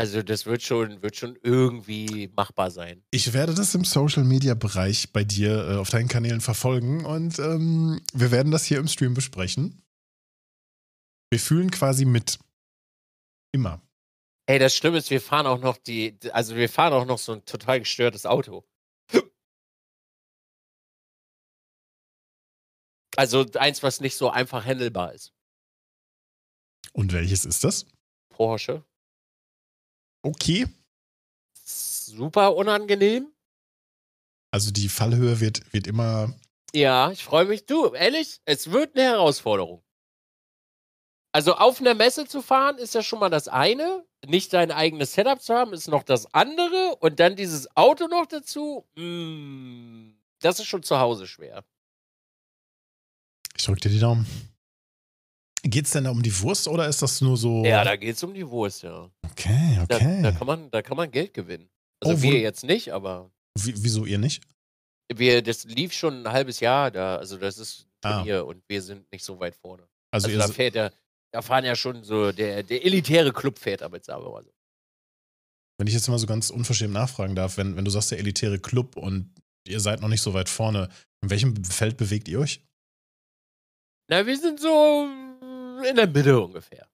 [SPEAKER 2] Also, das wird schon, wird schon irgendwie machbar sein.
[SPEAKER 1] Ich werde das im Social Media Bereich bei dir äh, auf deinen Kanälen verfolgen und ähm, wir werden das hier im Stream besprechen. Wir fühlen quasi mit. Immer.
[SPEAKER 2] Ey, das Schlimme ist, wir fahren auch noch die, also wir fahren auch noch so ein total gestörtes Auto. Also eins, was nicht so einfach handelbar ist.
[SPEAKER 1] Und welches ist das?
[SPEAKER 2] Porsche.
[SPEAKER 1] Okay.
[SPEAKER 2] Super unangenehm.
[SPEAKER 1] Also die Fallhöhe wird, wird immer.
[SPEAKER 2] Ja, ich freue mich. Du, ehrlich, es wird eine Herausforderung. Also auf einer Messe zu fahren ist ja schon mal das eine. Nicht dein eigenes Setup zu haben, ist noch das andere. Und dann dieses Auto noch dazu. mm, das ist schon zu Hause schwer.
[SPEAKER 1] Ich drück dir die Daumen. Geht's denn da um die Wurst oder ist das nur so.
[SPEAKER 2] Ja, da geht es um die Wurst, ja.
[SPEAKER 1] Okay,
[SPEAKER 2] Da,
[SPEAKER 1] okay.
[SPEAKER 2] da, kann man, da kann man Geld gewinnen. Also
[SPEAKER 1] Oh,
[SPEAKER 2] wir jetzt nicht, aber
[SPEAKER 1] Wie, wieso ihr nicht?
[SPEAKER 2] wir, das lief schon ein halbes Jahr da. Also das ist ein
[SPEAKER 1] Ah.
[SPEAKER 2] Turnier und wir sind nicht so weit vorne.
[SPEAKER 1] Also,
[SPEAKER 2] Also, da fährt ja, da fahren ja schon so, der, der elitäre Club fährt damit, sagen wir mal so.
[SPEAKER 1] wenn ich jetzt mal so ganz unverschämt nachfragen darf, wenn, wenn du sagst, der elitäre Club und ihr seid noch nicht so weit vorne, in welchem Feld bewegt ihr euch?
[SPEAKER 2] Na, wir sind so in der Mitte ungefähr.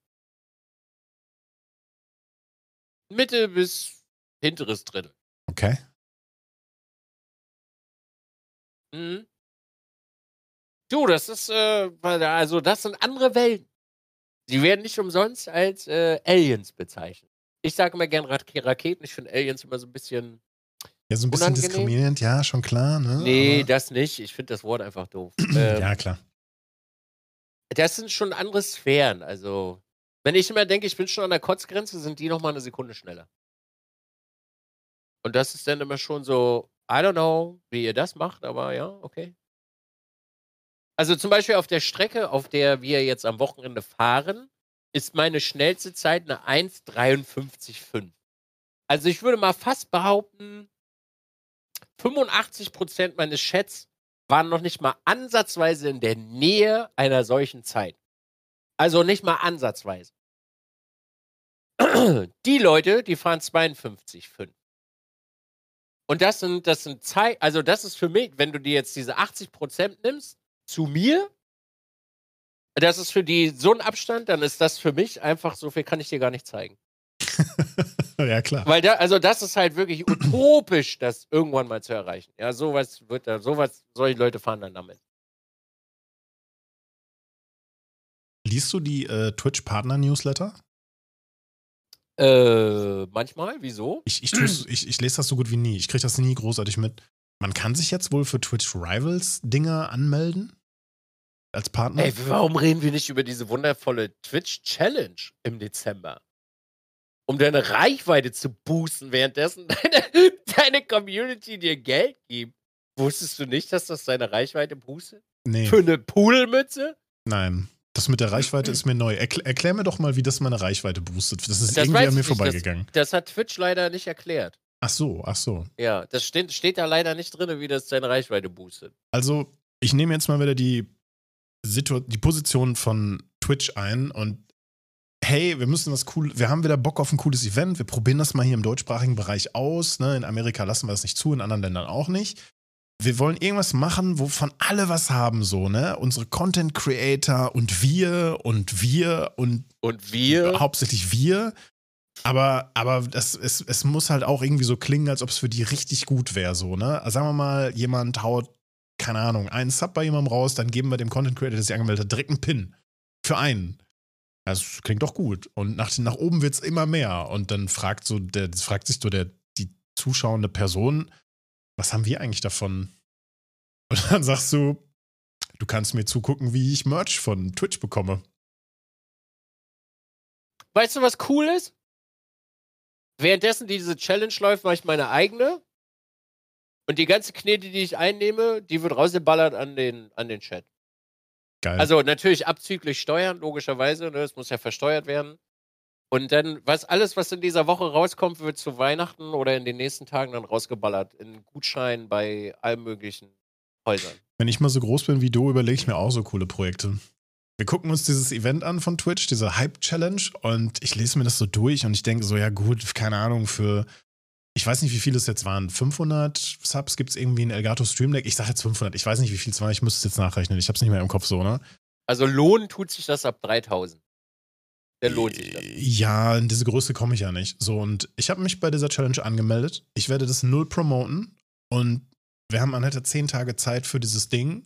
[SPEAKER 2] Mitte bis hinteres Drittel.
[SPEAKER 1] Okay.
[SPEAKER 2] Mhm. Du, das ist, äh, also das sind andere Welten. Sie werden nicht umsonst als äh, Aliens bezeichnet. Ich sage immer gern Rak Raketen. Ich finde Aliens immer so ein bisschen.
[SPEAKER 1] Ja, so ein bisschen
[SPEAKER 2] Unangenehm?
[SPEAKER 1] diskriminierend, ja, schon klar, ne?
[SPEAKER 2] Nee,
[SPEAKER 1] Aber-
[SPEAKER 2] das nicht. Ich finde das Wort einfach doof. *clears throat* ähm,
[SPEAKER 1] ja, klar.
[SPEAKER 2] Das sind schon andere Sphären. Also, wenn ich immer denke, ich bin schon an der Kotzgrenze, sind die nochmal eine Sekunde schneller. Und das ist dann immer schon so, I don't know, wie ihr das macht, aber ja, okay. Also zum Beispiel auf der Strecke, auf der wir jetzt am Wochenende fahren, ist meine schnellste Zeit eine 1,53,5. Also ich würde mal fast behaupten, 85% meines Chats waren noch nicht mal ansatzweise in der Nähe einer solchen Zeit. Also nicht mal ansatzweise. *clears throat* Die Leute, die fahren 52,5. Und das sind, das sind Zeit, also das ist für mich, wenn du dir jetzt diese 80% nimmst, zu mir, Das ist für die so ein Abstand, dann ist das für mich einfach so viel kann ich dir gar nicht zeigen. *laughs* *laughs*
[SPEAKER 1] ja, klar.
[SPEAKER 2] Weil da, also das ist halt wirklich utopisch, *clears throat* das irgendwann mal zu erreichen. Ja, sowas wird da, sowas, solche Leute fahren dann damit.
[SPEAKER 1] Liest du die äh, Twitch-Partner-Newsletter?
[SPEAKER 2] Äh, manchmal, wieso?
[SPEAKER 1] Ich, ich, *clears throat* ich, ich lese das so gut wie nie. Ich kriege das nie großartig mit. Man kann sich jetzt wohl für Twitch Rivals Dinger anmelden? Als Partner?
[SPEAKER 2] Ey, warum reden wir nicht über diese wundervolle Twitch Challenge im Dezember? Um deine Reichweite zu boosten, währenddessen *laughs* deine, deine Community dir Geld gibt. Wusstest du nicht, dass das deine Reichweite boostet?
[SPEAKER 1] Nee.
[SPEAKER 2] Für eine Pudelmütze?
[SPEAKER 1] Nein. Das mit der Reichweite ist mir neu. Erkl erklär mir doch mal, wie das meine Reichweite boostet. Das ist
[SPEAKER 2] Das
[SPEAKER 1] irgendwie an mir
[SPEAKER 2] ich nicht.
[SPEAKER 1] vorbeigegangen.
[SPEAKER 2] Das hat Twitch leider nicht erklärt.
[SPEAKER 1] Ach so, ach so.
[SPEAKER 2] Ja, das steht, steht da leider nicht drin, wie das deine Reichweite boostet.
[SPEAKER 1] Also, ich nehme jetzt mal wieder die, Situ die Position von Twitch ein und hey, wir müssen was cool, wir haben wieder Bock auf ein cooles Event, wir probieren das mal hier im deutschsprachigen Bereich aus. Ne? In Amerika lassen wir das nicht zu, in anderen Ländern auch nicht. Wir wollen irgendwas machen, wovon alle was haben, so, ne? Unsere Content Creator und wir und wir und
[SPEAKER 2] Und wir.
[SPEAKER 1] hauptsächlich wir. Aber, aber das, es, es muss halt auch irgendwie so klingen, als ob es für die richtig gut wäre, so, ne? Also sagen wir mal, jemand haut, keine Ahnung, einen Sub bei jemandem raus, dann geben wir dem Content Creator, der sich angemeldet hat, direkt einen Pin. Für einen. Das klingt doch gut. Und nach, nach oben wird es immer mehr. Und dann fragt so, der, fragt sich so der, die zuschauende Person, was haben wir eigentlich davon? *laughs* Und dann sagst du, du kannst mir zugucken, wie ich Merch von Twitch bekomme.
[SPEAKER 2] Weißt du, was cool ist? Währenddessen diese Challenge läuft, mache ich meine eigene. Und die ganze Knete, die ich einnehme, die wird rausgeballert an den, an den Chat.
[SPEAKER 1] Geil.
[SPEAKER 2] Also natürlich abzüglich Steuern, logischerweise. Ne? Das muss ja versteuert werden. Und dann, was alles, was in dieser Woche rauskommt, wird zu Weihnachten oder in den nächsten Tagen dann rausgeballert. In Gutscheinen bei allen möglichen Häusern.
[SPEAKER 1] Wenn ich mal so groß bin wie du, überlege ich mir auch so coole Projekte. Wir gucken uns dieses Event an von Twitch, diese Hype-Challenge, und ich lese mir das so durch und ich denke so, ja gut, keine Ahnung, für, ich weiß nicht, wie viele es jetzt waren, 500 Subs gibt es irgendwie in Elgato Stream Deck? Ich sage jetzt 500, ich weiß nicht, wie viel es war, ich müsste es jetzt nachrechnen, ich habe es nicht mehr im Kopf so, ne?
[SPEAKER 2] Also lohnen tut sich das ab 3000. Der lohnt sich das.
[SPEAKER 1] Ja, in diese Größe komme ich ja nicht. So, und ich habe mich bei dieser Challenge angemeldet. Ich werde das null promoten und wir haben, man hätte 10 Tage Zeit für dieses Ding.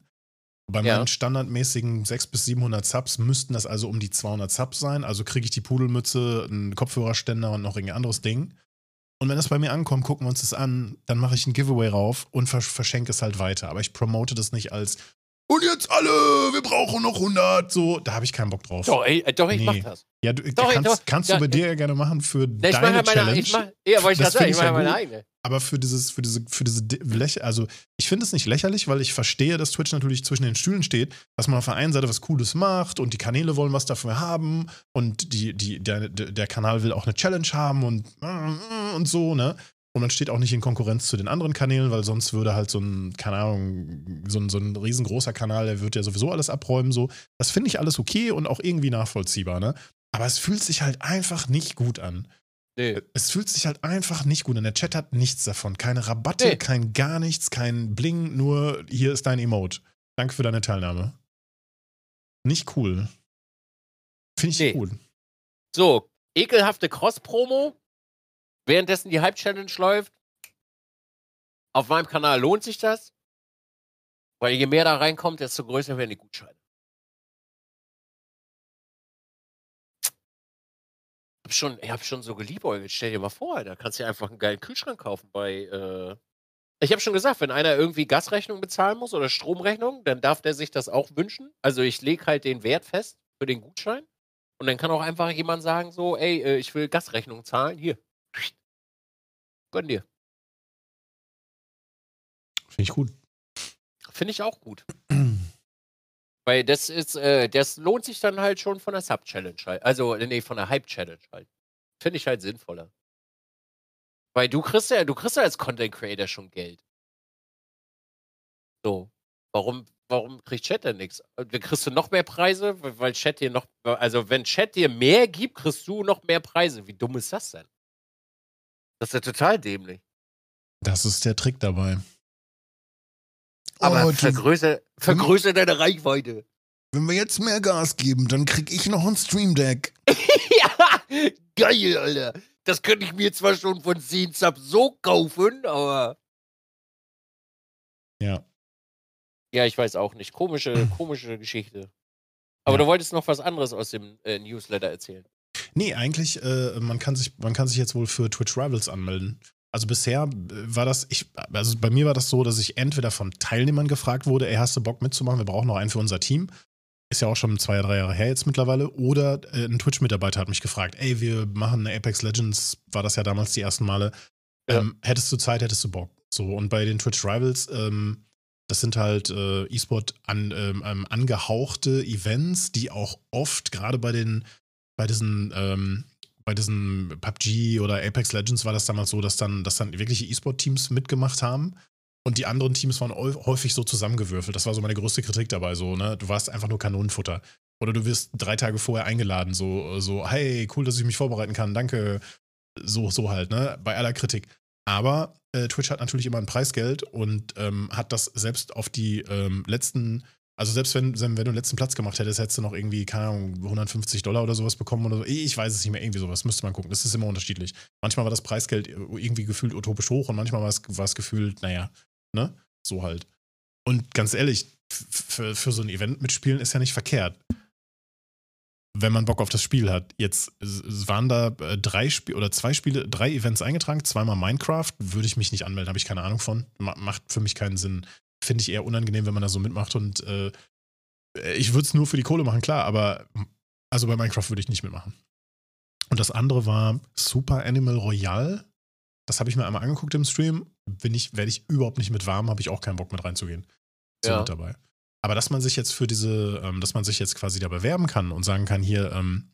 [SPEAKER 1] Bei
[SPEAKER 2] Ja.
[SPEAKER 1] meinen standardmäßigen 600 bis 700 Subs müssten das also um die 200 Subs sein. Also kriege ich die Pudelmütze, einen Kopfhörerständer und noch irgendein anderes Ding. Und wenn das bei mir ankommt, gucken wir uns das an, dann mache ich ein Giveaway rauf und vers verschenke es halt weiter. Aber ich promote das nicht als und jetzt alle, wir brauchen noch 100. So, da habe ich keinen Bock drauf.
[SPEAKER 2] Doch, ey, doch ich
[SPEAKER 1] Nee.
[SPEAKER 2] mach das.
[SPEAKER 1] Ja, du
[SPEAKER 2] Doch,
[SPEAKER 1] kannst,
[SPEAKER 2] doch,
[SPEAKER 1] kannst
[SPEAKER 2] ja,
[SPEAKER 1] du bei dir ja gerne machen für
[SPEAKER 2] Ne, ich mache
[SPEAKER 1] deine
[SPEAKER 2] ja meine,
[SPEAKER 1] Challenge.
[SPEAKER 2] ich mach, ja, wollte ich
[SPEAKER 1] Das
[SPEAKER 2] sagen, ich mache
[SPEAKER 1] ja
[SPEAKER 2] meine eigene.
[SPEAKER 1] Aber für dieses, für diese, für diese Di- Läch also ich finde es nicht lächerlich, weil ich verstehe, dass Twitch natürlich zwischen den Stühlen steht, dass man auf der einen Seite was Cooles macht und die Kanäle wollen was dafür haben und die, die, der, der der Kanal will auch eine Challenge haben und, und so, ne? Und man steht auch nicht in Konkurrenz zu den anderen Kanälen, weil sonst würde halt so ein, keine Ahnung, so ein, so ein riesengroßer Kanal, der wird ja sowieso alles abräumen, so. Das finde ich alles okay und auch irgendwie nachvollziehbar, ne? Aber es fühlt sich halt einfach nicht gut an.
[SPEAKER 2] Nee.
[SPEAKER 1] Es fühlt sich halt einfach nicht gut an. Der Chat hat nichts davon. Keine Rabatte,
[SPEAKER 2] Nee.
[SPEAKER 1] kein gar nichts, kein Bling, nur hier ist dein Emote. Danke für deine Teilnahme. Nicht cool. Finde ich
[SPEAKER 2] Nee.
[SPEAKER 1] cool.
[SPEAKER 2] So, ekelhafte Cross-Promo, währenddessen die Hype-Challenge läuft. Auf meinem Kanal lohnt sich das, weil je mehr da reinkommt, desto größer werden die Gutscheine. Hab schon, ich hab schon so geliebäugelt. Stell dir mal vor, da kannst du dir einfach einen geilen Kühlschrank kaufen bei. Äh ich habe schon gesagt, wenn einer irgendwie Gasrechnung bezahlen muss oder Stromrechnung, dann darf der sich das auch wünschen. Also ich lege halt den Wert fest für den Gutschein. Und dann kann auch einfach jemand sagen so, ey, äh, ich will Gasrechnung zahlen. Hier. Gönn dir.
[SPEAKER 1] Finde ich gut.
[SPEAKER 2] Finde ich auch gut. *clears throat* Weil das ist, äh, das lohnt sich dann halt schon von der Sub-Challenge halt. Also, äh, nee, von der Hype-Challenge halt. Finde ich halt sinnvoller. Weil du kriegst ja, du kriegst ja als Content Creator schon Geld. So. Warum, warum kriegt Chat denn nichts? Dann kriegst du noch mehr Preise, weil weil Chat dir noch, also wenn Chat dir mehr gibt, kriegst du noch mehr Preise. Wie dumm ist das denn? Das ist ja total dämlich.
[SPEAKER 1] Das ist der Trick dabei.
[SPEAKER 2] Aber
[SPEAKER 1] Oh, die-
[SPEAKER 2] vergrößer, vergrößer deine Reichweite.
[SPEAKER 1] wenn wir jetzt mehr Gas geben, dann krieg ich noch ein Stream Deck. *laughs*
[SPEAKER 2] ja, geil, Alter. Das könnte ich mir zwar schon von 10 Subs so kaufen, aber.
[SPEAKER 1] Ja.
[SPEAKER 2] Ja, ich weiß auch nicht. Komische, *clears throat* komische Geschichte. Aber ja. du wolltest noch was anderes aus dem äh, Newsletter erzählen.
[SPEAKER 1] Nee, eigentlich, äh, man, kann sich, man kann sich jetzt wohl für Twitch Rivals anmelden. Also bisher äh, war das, ich, also bei mir war das so, dass ich entweder von Teilnehmern gefragt wurde, ey, hast du Bock mitzumachen? Wir brauchen noch einen für unser Team. Ist ja auch schon zwei, drei Jahre her jetzt mittlerweile. Oder äh, ein Twitch-Mitarbeiter hat mich gefragt, ey, wir machen eine Apex Legends, war das ja damals die ersten Male. Ähm, ja. Hättest du Zeit, hättest du Bock? So, und bei den Twitch Rivals, ähm, das sind halt äh, E-Sport an, ähm, ähm, angehauchte Events, die auch oft, gerade bei den, bei diesen, ähm, bei diesen PUBG oder Apex Legends war das damals so, dass dann, dass dann wirkliche E-Sport-Teams mitgemacht haben. Und die anderen Teams waren häufig so zusammengewürfelt. Das war so meine größte Kritik dabei. So, ne? Du warst einfach nur Kanonenfutter. Oder du wirst drei Tage vorher eingeladen, so, so, hey, cool, dass ich mich vorbereiten kann, danke. So, so halt, ne? Bei aller Kritik. Aber äh, Twitch hat natürlich immer ein Preisgeld und ähm, hat das selbst auf die ähm, letzten, also selbst wenn, wenn du den letzten Platz gemacht hättest, hättest du noch irgendwie, keine Ahnung, 150 Dollar oder sowas bekommen oder so. Ich weiß es nicht mehr, irgendwie sowas, müsste man gucken. Das ist immer unterschiedlich. Manchmal war das Preisgeld irgendwie gefühlt utopisch hoch und manchmal war es, war es gefühlt, naja, ne? So halt. Und ganz ehrlich, für, für so ein Event mitspielen ist ja nicht verkehrt wenn man Bock auf das Spiel hat. Jetzt waren da äh, drei Spiele oder zwei Spiele, drei Events eingetragen, zweimal Minecraft, würde ich mich nicht anmelden, habe ich keine Ahnung von. Macht für mich keinen Sinn. Finde ich eher unangenehm, wenn man da so mitmacht und äh, ich würde es nur für die Kohle machen, klar, aber also bei Minecraft würde ich nicht mitmachen. Und das andere war Super Animal Royale. Das habe ich mir einmal angeguckt im Stream. Bin ich, werde ich überhaupt nicht mit warm, habe ich auch keinen Bock mit reinzugehen. So ja. mit dabei. Aber dass man sich jetzt für diese, ähm, dass man sich jetzt quasi da bewerben kann und sagen kann, hier ähm,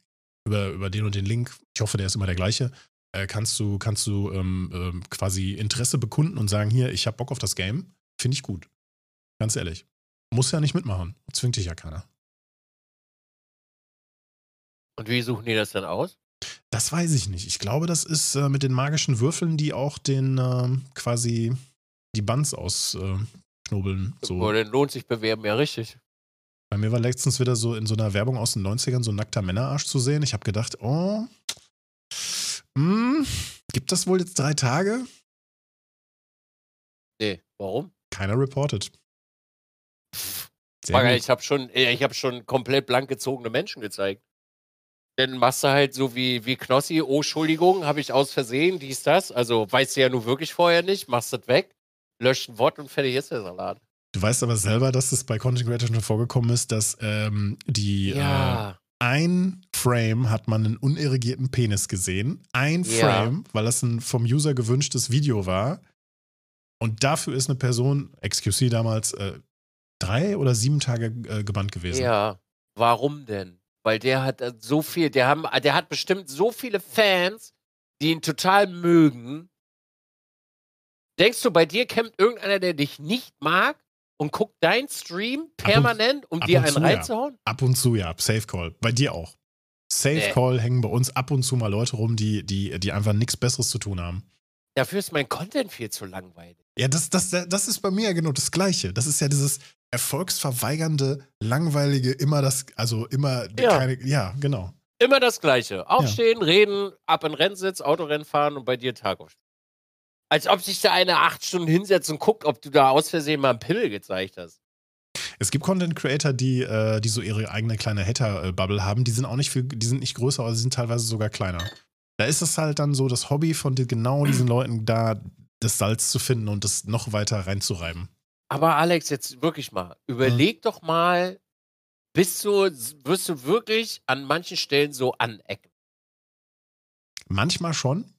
[SPEAKER 1] über, über den und den Link, ich hoffe, der ist immer der gleiche, äh, kannst du, kannst du ähm, ähm quasi Interesse bekunden und sagen, hier, ich habe Bock auf das Game, finde ich gut. Ganz ehrlich. Muss ja nicht mitmachen. Zwingt dich ja keiner.
[SPEAKER 2] Und wie suchen die das dann aus?
[SPEAKER 1] Das weiß ich nicht. Ich glaube, das ist äh, mit den magischen Würfeln, die auch den äh, quasi die Buns aus, äh. So.
[SPEAKER 2] Dann lohnt sich bewerben, ja richtig.
[SPEAKER 1] Bei mir war letztens wieder so in so einer Werbung aus den 90ern so ein nackter Männerarsch zu sehen. Ich habe gedacht, oh, mh, hm, gibt das wohl jetzt drei Tage?
[SPEAKER 2] Nee, warum?
[SPEAKER 1] Keiner reported.
[SPEAKER 2] Sehr ich habe schon, hab schon komplett blank gezogene Menschen gezeigt. Dann machst du halt so wie, wie Knossi, oh, Entschuldigung, habe ich aus Versehen, dies, das. Also weißt du ja nur wirklich vorher nicht, machst das weg löscht ein Wort und fertig ist der Salat.
[SPEAKER 1] Du weißt aber selber, dass es bei Content Creator schon vorgekommen ist, dass ähm, die ja. äh, ein Frame hat man einen unerigierten Penis gesehen. Ein Frame, ja. weil das ein vom User gewünschtes Video war. Und dafür ist eine Person, XQC damals, äh, drei oder sieben Tage äh, gebannt gewesen.
[SPEAKER 2] Ja. Warum denn? Weil der hat äh, so viel, der, haben, der hat bestimmt so viele Fans, die ihn total mögen, Denkst du, bei dir kämpft irgendeiner, der dich nicht mag und guckt dein Stream permanent, um dir einen reinzuhauen? Ja.
[SPEAKER 1] Ab und zu, ja. Safe Call. Bei dir auch. Safe nee. Call hängen bei uns ab und zu mal Leute rum, die, die, die einfach nichts Besseres zu tun haben.
[SPEAKER 2] Dafür ist mein Content viel zu langweilig.
[SPEAKER 1] Ja, das, das, das ist bei mir ja genau das Gleiche. Das ist ja dieses erfolgsverweigernde, langweilige, immer das, also immer ja. keine, ja, genau.
[SPEAKER 2] Immer das Gleiche. Aufstehen, ja. reden, ab in Rennsitz, Autorennen fahren und bei dir Tag aufstehen. Als ob sich da eine acht Stunden hinsetzt und guckt, ob du da aus Versehen mal einen Pimmel gezeigt hast.
[SPEAKER 1] Es gibt Content Creator, die, äh, die so ihre eigene kleine Hater-Bubble haben. Die sind auch nicht viel, die sind nicht größer, aber sie sind teilweise sogar kleiner. Da ist es halt dann so das Hobby von genau diesen Leuten, da das Salz zu finden und das noch weiter reinzureiben.
[SPEAKER 2] Aber Alex, jetzt wirklich mal, überleg hm. doch mal, bist du, wirst du wirklich an manchen Stellen so anecken?
[SPEAKER 1] Manchmal schon.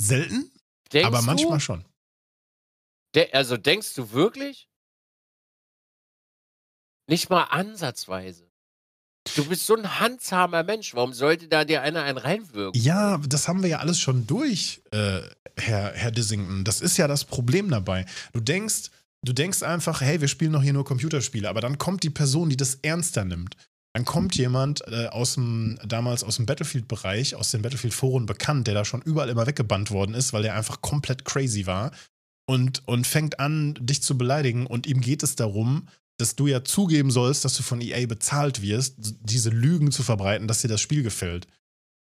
[SPEAKER 1] Selten, Denkst aber manchmal du, schon.
[SPEAKER 2] De also denkst du wirklich? Nicht mal ansatzweise. Du bist so ein handsamer Mensch. Warum sollte da dir einer einen reinwirken?
[SPEAKER 1] Ja, das haben wir ja alles schon durch, äh, Herr, Herr Dissington. Das ist ja das Problem dabei. Du denkst, du denkst einfach, hey, wir spielen noch hier nur Computerspiele, aber dann kommt die Person, die das ernster nimmt. Dann kommt jemand äh, aus dem, damals aus dem Battlefield-Bereich, aus den Battlefield-Foren bekannt, der da schon überall immer weggebannt worden ist, weil der einfach komplett crazy war und, und fängt an, dich zu beleidigen und ihm geht es darum, dass du ja zugeben sollst, dass du von EA bezahlt wirst, diese Lügen zu verbreiten, dass dir das Spiel gefällt.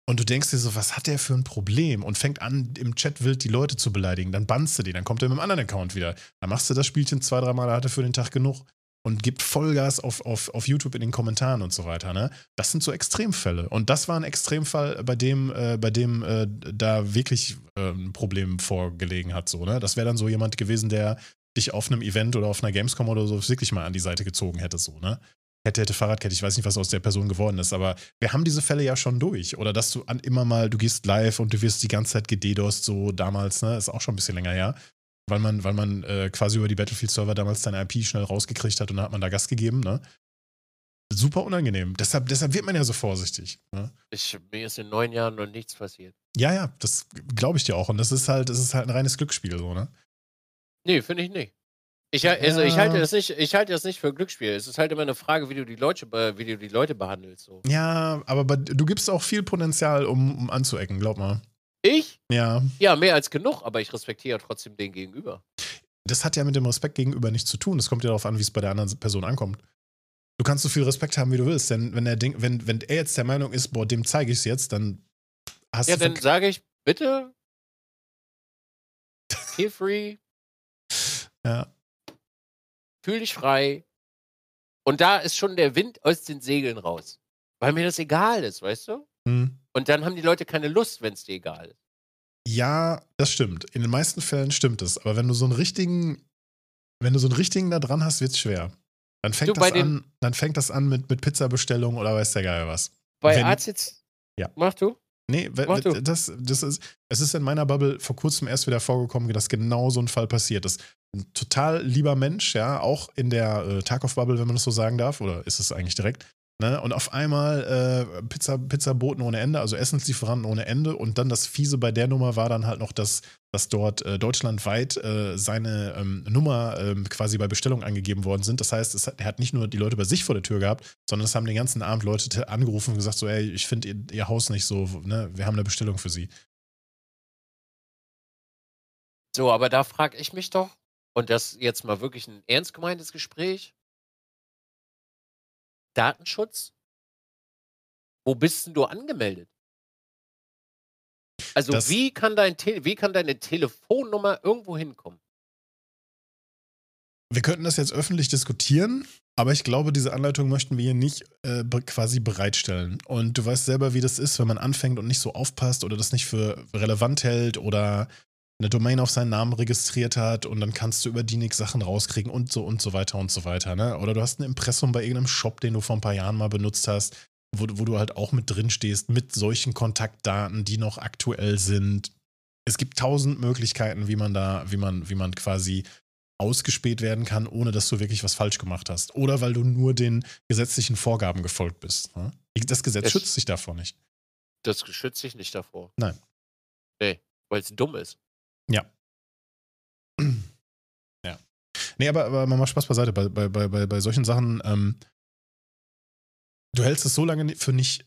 [SPEAKER 1] Und du denkst dir so, was hat der für ein Problem? Und fängt an, im Chat wild die Leute zu beleidigen. Dann bannst du die, dann kommt er mit einem anderen Account wieder. Dann machst du das Spielchen zwei, dreimal, da hat er für den Tag genug. Und gibt Vollgas auf, auf, auf YouTube in den Kommentaren und so weiter. Ne? Das sind so Extremfälle. Und das war ein Extremfall, bei dem, äh, bei dem äh, da wirklich äh, ein Problem vorgelegen hat. So, ne? Das wäre dann so jemand gewesen, der dich auf einem Event oder auf einer Gamescom oder so wirklich mal an die Seite gezogen hätte. So, ne? Hätte, hätte Fahrradkette, ich weiß nicht, was aus der Person geworden ist, aber wir haben diese Fälle ja schon durch. Oder dass du an immer mal, du gehst live und du wirst die ganze Zeit gededost, so damals, ne? Ist auch schon ein bisschen länger her. Weil man, weil man äh, quasi über die Battlefield-Server damals deine IP schnell rausgekriegt hat und dann hat man da Gas gegeben, ne? Super unangenehm. Deshalb, deshalb wird man ja so vorsichtig. Ne?
[SPEAKER 2] Ich, mir ist in neun Jahren noch nichts passiert.
[SPEAKER 1] Ja, ja, das glaube ich dir auch. Und das ist halt, das ist halt ein reines Glücksspiel, so, ne?
[SPEAKER 2] Nee, finde ich nicht. Ich, also ich, halte das nicht, ich halte das nicht für Glücksspiel. Es ist halt immer eine Frage, wie du die Leute, wie du die Leute behandelst. So.
[SPEAKER 1] Ja, aber du gibst auch viel Potenzial, um, um anzuecken, glaub mal.
[SPEAKER 2] Ich?
[SPEAKER 1] Ja.
[SPEAKER 2] Ja, mehr als genug, aber ich respektiere trotzdem den gegenüber.
[SPEAKER 1] Das hat ja mit dem Respekt gegenüber nichts zu tun. Es kommt ja darauf an, wie es bei der anderen Person ankommt. Du kannst so viel Respekt haben, wie du willst, denn wenn er, denk, wenn, wenn er jetzt der Meinung ist, boah, dem zeige ich es jetzt, dann
[SPEAKER 2] hast ja, du. Ja, dann sage ich, bitte. Feel free.
[SPEAKER 1] Ja
[SPEAKER 2] fühl dich frei. Und da ist schon der Wind aus den Segeln raus. Weil mir das egal ist, weißt du?
[SPEAKER 1] Hm.
[SPEAKER 2] Und dann haben die Leute keine Lust, wenn es dir egal ist.
[SPEAKER 1] Ja, das stimmt. In den meisten Fällen stimmt es. Aber wenn du so einen richtigen, wenn du so einen richtigen da dran hast, wird es schwer. Dann fängt, du, das an, dann fängt das an mit, mit Pizzabestellung oder weiß der Geil was.
[SPEAKER 2] Bei wenn, jetzt.
[SPEAKER 1] Ja.
[SPEAKER 2] Mach du?
[SPEAKER 1] Nee. Das, das ist, es ist in meiner Bubble vor kurzem erst wieder vorgekommen, dass genau so ein Fall passiert ist ein total lieber Mensch, ja, auch in der äh, Tarkov-Bubble, wenn man das so sagen darf, oder ist es eigentlich direkt? Ne? Und auf einmal äh, Pizza, Pizzaboten ohne Ende, also Essenslieferanten ohne Ende. Und dann das Fiese bei der Nummer war dann halt noch, dass, dass dort äh, deutschlandweit äh, seine ähm, Nummer ähm, quasi bei Bestellung angegeben worden sind. Das heißt, es hat, er hat nicht nur die Leute bei sich vor der Tür gehabt, sondern es haben den ganzen Abend Leute angerufen und gesagt: so, ey, ich finde ihr, ihr Haus nicht so, ne, wir haben eine Bestellung für sie.
[SPEAKER 2] So, aber da frage ich mich doch, und das jetzt mal wirklich ein ernst gemeintes Gespräch. Datenschutz? Wo bist denn du angemeldet? Also das wie kann, dein wie kann deine Telefonnummer irgendwo hinkommen?
[SPEAKER 1] Wir könnten das jetzt öffentlich diskutieren, aber ich glaube, diese Anleitung möchten wir hier nicht äh, quasi bereitstellen. Und du weißt selber, wie das ist, wenn man anfängt und nicht so aufpasst oder das nicht für relevant hält oder eine Domain auf seinen Namen registriert hat und dann kannst du über die nix Sachen rauskriegen und so und so weiter und so weiter. Ne? Oder du hast ein Impressum bei irgendeinem Shop, den du vor ein paar Jahren mal benutzt hast, wo, wo du halt auch mit drin stehst, mit solchen Kontaktdaten, die noch aktuell sind. Es gibt tausend Möglichkeiten, wie man da, wie man, wie man quasi ausgespäht werden kann, ohne dass du wirklich was falsch gemacht hast. Oder weil du nur den gesetzlichen Vorgaben gefolgt bist. Ne? Das Gesetz es, schützt sich davor nicht.
[SPEAKER 2] Das schützt sich nicht davor.
[SPEAKER 1] Nein.
[SPEAKER 2] Nee, weil es dumm ist.
[SPEAKER 1] Ja. Ja. Nee, aber, aber man macht Spaß beiseite. Bei, bei, bei, bei solchen Sachen, ähm, du hältst es so lange für nicht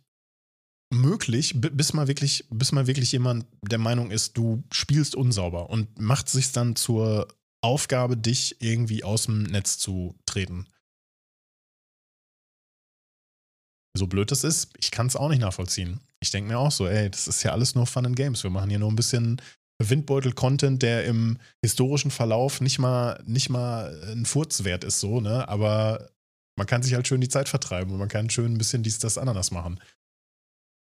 [SPEAKER 1] möglich, bis mal wirklich, bis mal wirklich jemand der Meinung ist, du spielst unsauber und macht sich dann zur Aufgabe, dich irgendwie aus dem Netz zu treten. So blöd das ist, ich kann es auch nicht nachvollziehen. Ich denke mir auch so, ey, das ist ja alles nur Fun and Games. Wir machen hier nur ein bisschen Windbeutel-Content, der im historischen Verlauf nicht mal, nicht mal ein Furzwert ist, so, ne? Aber man kann sich halt schön die Zeit vertreiben und man kann schön ein bisschen dies, das, Ananas machen.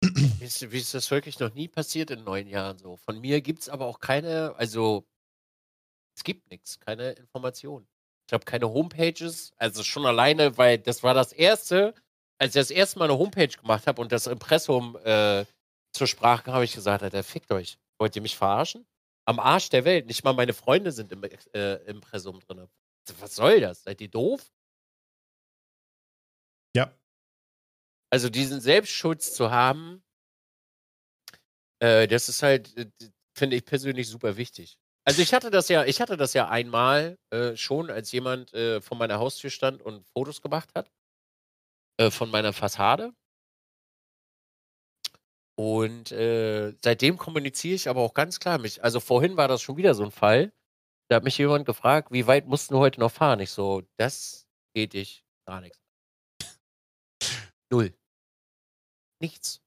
[SPEAKER 2] Wie ist, das wirklich noch nie passiert in neun Jahren so? Von mir gibt es aber auch keine, also es gibt nichts, keine Informationen. Ich habe keine Homepages, also schon alleine, weil das war das erste, als ich das erste Mal eine Homepage gemacht habe und das Impressum äh, zur Sprache kam, habe ich gesagt, Alter, fickt euch. Wollt ihr mich verarschen? Am Arsch der Welt. Nicht mal meine Freunde sind im äh, Impressum drin. Was soll das? Seid ihr doof?
[SPEAKER 1] Ja.
[SPEAKER 2] Also diesen Selbstschutz zu haben, äh, das ist halt, äh, finde ich persönlich super wichtig. Also ich hatte das ja, ich hatte das ja einmal äh, schon, als jemand äh, vor meiner Haustür stand und Fotos gemacht hat äh, von meiner Fassade. Und äh, seitdem kommuniziere ich aber auch ganz klar mich. Also vorhin war das schon wieder so ein Fall. Da hat mich jemand gefragt, wie weit mussten wir heute noch fahren? Ich so, das geht dich gar nichts *laughs* Null. Nichts.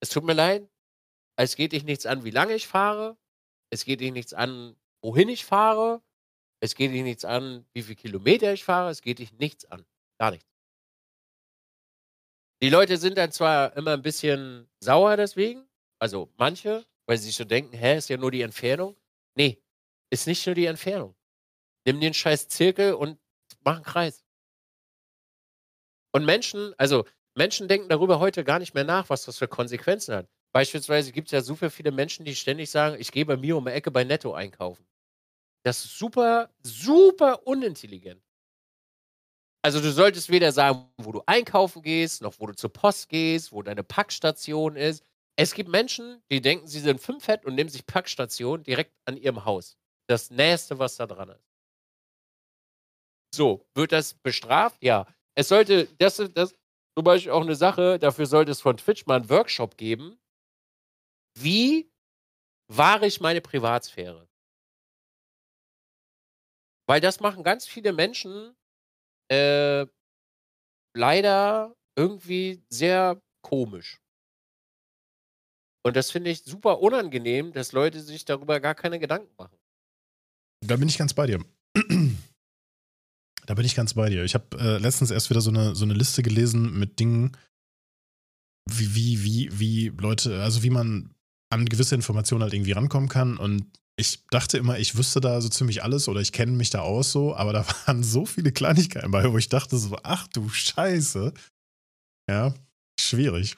[SPEAKER 2] Es tut mir leid. Es geht dich nichts an, wie lange ich fahre. Es geht dich nichts an, wohin ich fahre. Es geht dich nichts an, wie viele Kilometer ich fahre. Es geht dich nichts an. Gar nichts. Die Leute sind dann zwar immer ein bisschen sauer deswegen, also manche, weil sie so denken, hä, ist ja nur die Entfernung. Nee, ist nicht nur die Entfernung. Nimm den scheiß Zirkel und mach einen Kreis. Und Menschen, also Menschen denken darüber heute gar nicht mehr nach, was das für Konsequenzen hat. Beispielsweise gibt es ja super viele Menschen, die ständig sagen, ich gehe bei mir um die Ecke bei Netto einkaufen. Das ist super, super unintelligent. Also du solltest weder sagen, wo du einkaufen gehst, noch wo du zur Post gehst, wo deine Packstation ist. Es gibt Menschen, die denken, sie sind fünf fett und nehmen sich Packstation direkt an ihrem Haus. Das Nächste, was da dran ist. So, wird das bestraft? Ja. Es sollte, das, das zum Beispiel auch eine Sache, dafür sollte es von Twitch mal einen Workshop geben. Wie wahre ich meine Privatsphäre? Weil das machen ganz viele Menschen äh, leider irgendwie sehr komisch. Und das finde ich super unangenehm, dass Leute sich darüber gar keine Gedanken machen.
[SPEAKER 1] Da bin ich ganz bei dir. *clears throat* Da bin ich ganz bei dir. Ich habe äh, letztens erst wieder so eine, so eine Liste gelesen mit Dingen, wie, wie, wie, wie Leute, also wie man an gewisse Informationen halt irgendwie rankommen kann. Und ich dachte immer, ich wüsste da so ziemlich alles oder ich kenne mich da aus so, aber da *laughs* waren so viele Kleinigkeiten bei, wo ich dachte so, ach du Scheiße. Ja, schwierig.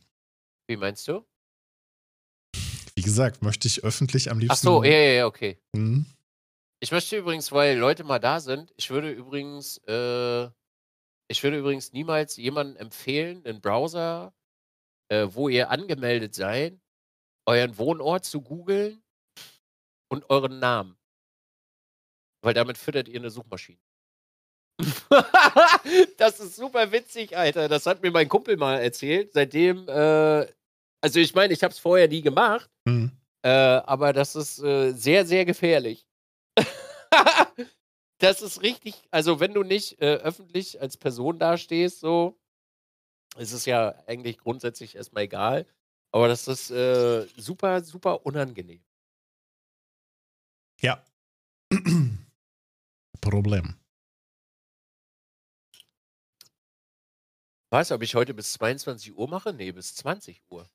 [SPEAKER 2] Wie meinst du?
[SPEAKER 1] Wie gesagt, möchte ich öffentlich am liebsten.
[SPEAKER 2] Ach so, ja, ja, ja, okay. Hm? Ich möchte übrigens, weil Leute mal da sind, ich würde übrigens, äh, ich würde übrigens niemals jemandem empfehlen, einen Browser, äh, wo ihr angemeldet seid, euren Wohnort zu googeln und euren Namen. Weil damit füttert ihr eine Suchmaschine. *laughs* das ist super witzig, Alter. Das hat mir mein Kumpel mal erzählt. Seitdem, äh, also ich meine, ich habe es vorher nie gemacht, mhm. äh, aber das ist äh, sehr, sehr gefährlich. *laughs* das ist richtig, also wenn du nicht äh, öffentlich als Person dastehst, so, ist es ja eigentlich grundsätzlich erstmal egal. Aber das ist äh, super, super unangenehm. *clears throat*
[SPEAKER 1] Problem.
[SPEAKER 2] Was, ob ich heute bis 22 Uhr mache? Nee, bis 20 Uhr.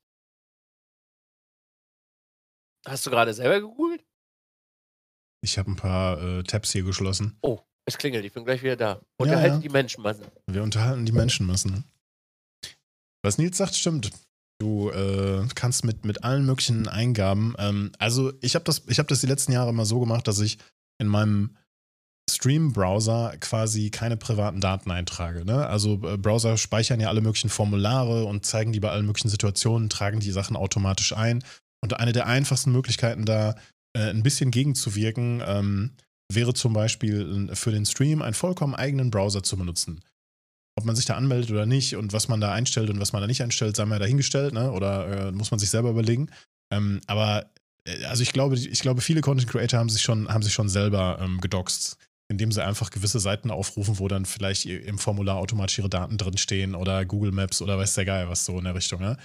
[SPEAKER 2] Hast du gerade selber gegoogelt?
[SPEAKER 1] Ich habe ein paar äh, Tabs hier geschlossen.
[SPEAKER 2] Oh, es klingelt, ich bin gleich wieder da. Unterhalten ja, ja. die Menschenmassen.
[SPEAKER 1] Wir unterhalten die Menschenmassen. Was Nils sagt, stimmt. Du äh, kannst mit, mit allen möglichen Eingaben, ähm, also ich habe das, hab das die letzten Jahre immer so gemacht, dass ich in meinem Stream-Browser quasi keine privaten Daten eintrage. Ne? Also äh, Browser speichern ja alle möglichen Formulare und zeigen die bei allen möglichen Situationen, tragen die Sachen automatisch ein. Und eine der einfachsten Möglichkeiten da äh, ein bisschen gegenzuwirken, ähm, wäre zum Beispiel für den Stream einen vollkommen eigenen Browser zu benutzen. Ob man sich da anmeldet oder nicht und was man da einstellt und was man da nicht einstellt, sei mal dahingestellt, ne? oder äh, muss man sich selber überlegen. Ähm, aber äh, also ich glaube, ich glaube, viele Content Creator haben sich schon, haben sich schon selber ähm, gedoxt indem sie einfach gewisse Seiten aufrufen, wo dann vielleicht im Formular automatisch ihre Daten drinstehen oder Google Maps oder weiß der Geil was so in der Richtung. Ne?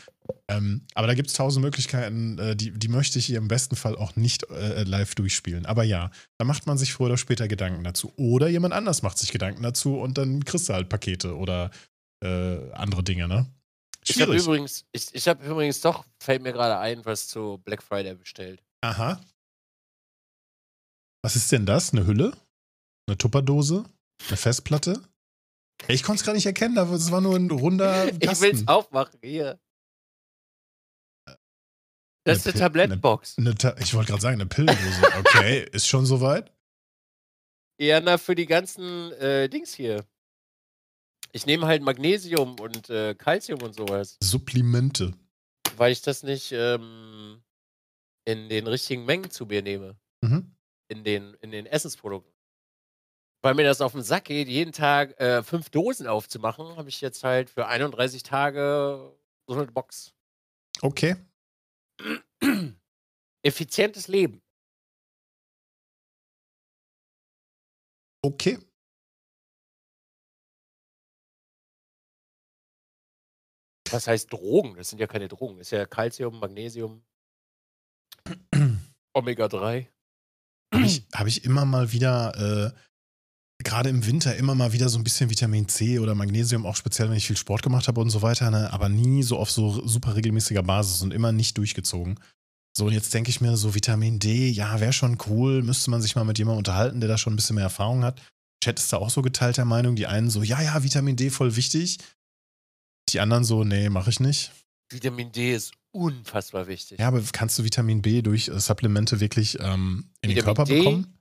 [SPEAKER 1] Ähm, aber da gibt es tausend Möglichkeiten, äh, die, die möchte ich hier im besten Fall auch nicht äh, live durchspielen. Aber ja, da macht man sich früher oder später Gedanken dazu. Oder jemand anders macht sich Gedanken dazu und dann kriegst du halt Pakete oder äh, andere Dinge, ne?
[SPEAKER 2] Ich habe übrigens, ich, ich habe übrigens doch, fällt mir gerade ein, was zu Black Friday bestellt.
[SPEAKER 1] Aha. Was ist denn das? Eine Hülle? Eine Tupperdose? Eine Festplatte? Ich konnte es gar nicht erkennen, aber es war nur ein runder *laughs* Kasten.
[SPEAKER 2] Ich will es aufmachen, hier. Das ist eine, eine Tablettbox.
[SPEAKER 1] Eine, eine, ich wollte gerade sagen, eine Pillendose. Okay, *laughs* ist schon soweit?
[SPEAKER 2] Ja, na, für die ganzen äh, Dings hier. Ich nehme halt Magnesium und äh, Calcium und sowas.
[SPEAKER 1] Supplemente.
[SPEAKER 2] Weil ich das nicht ähm, in den richtigen Mengen zu mir nehme. Mhm. In, den, in den Essensprodukten weil mir das auf den Sack geht, jeden Tag äh, fünf Dosen aufzumachen, habe ich jetzt halt für 31 Tage so eine Box.
[SPEAKER 1] Okay.
[SPEAKER 2] Effizientes Leben.
[SPEAKER 1] Okay.
[SPEAKER 2] Was heißt Drogen? Das sind ja keine Drogen. Das ist ja Calcium, Magnesium, *clears throat* Omega-3.
[SPEAKER 1] Habe ich, hab ich immer mal wieder, äh, gerade im Winter, immer mal wieder so ein bisschen Vitamin C oder Magnesium, auch speziell, wenn ich viel Sport gemacht habe und so weiter, ne? aber nie so auf so super regelmäßiger Basis und immer nicht durchgezogen. So, und jetzt denke ich mir, so Vitamin D, ja, wäre schon cool, müsste man sich mal mit jemandem unterhalten, der da schon ein bisschen mehr Erfahrung hat. Chat ist da auch so geteilter Meinung. Die einen so, ja, ja, Vitamin D voll wichtig. Die anderen so, nee, mache ich nicht.
[SPEAKER 2] Vitamin D ist unfassbar wichtig.
[SPEAKER 1] Ja, aber kannst du Vitamin B durch äh, Supplemente wirklich ähm, in den
[SPEAKER 2] Vitamin
[SPEAKER 1] Körper
[SPEAKER 2] D?
[SPEAKER 1] bekommen?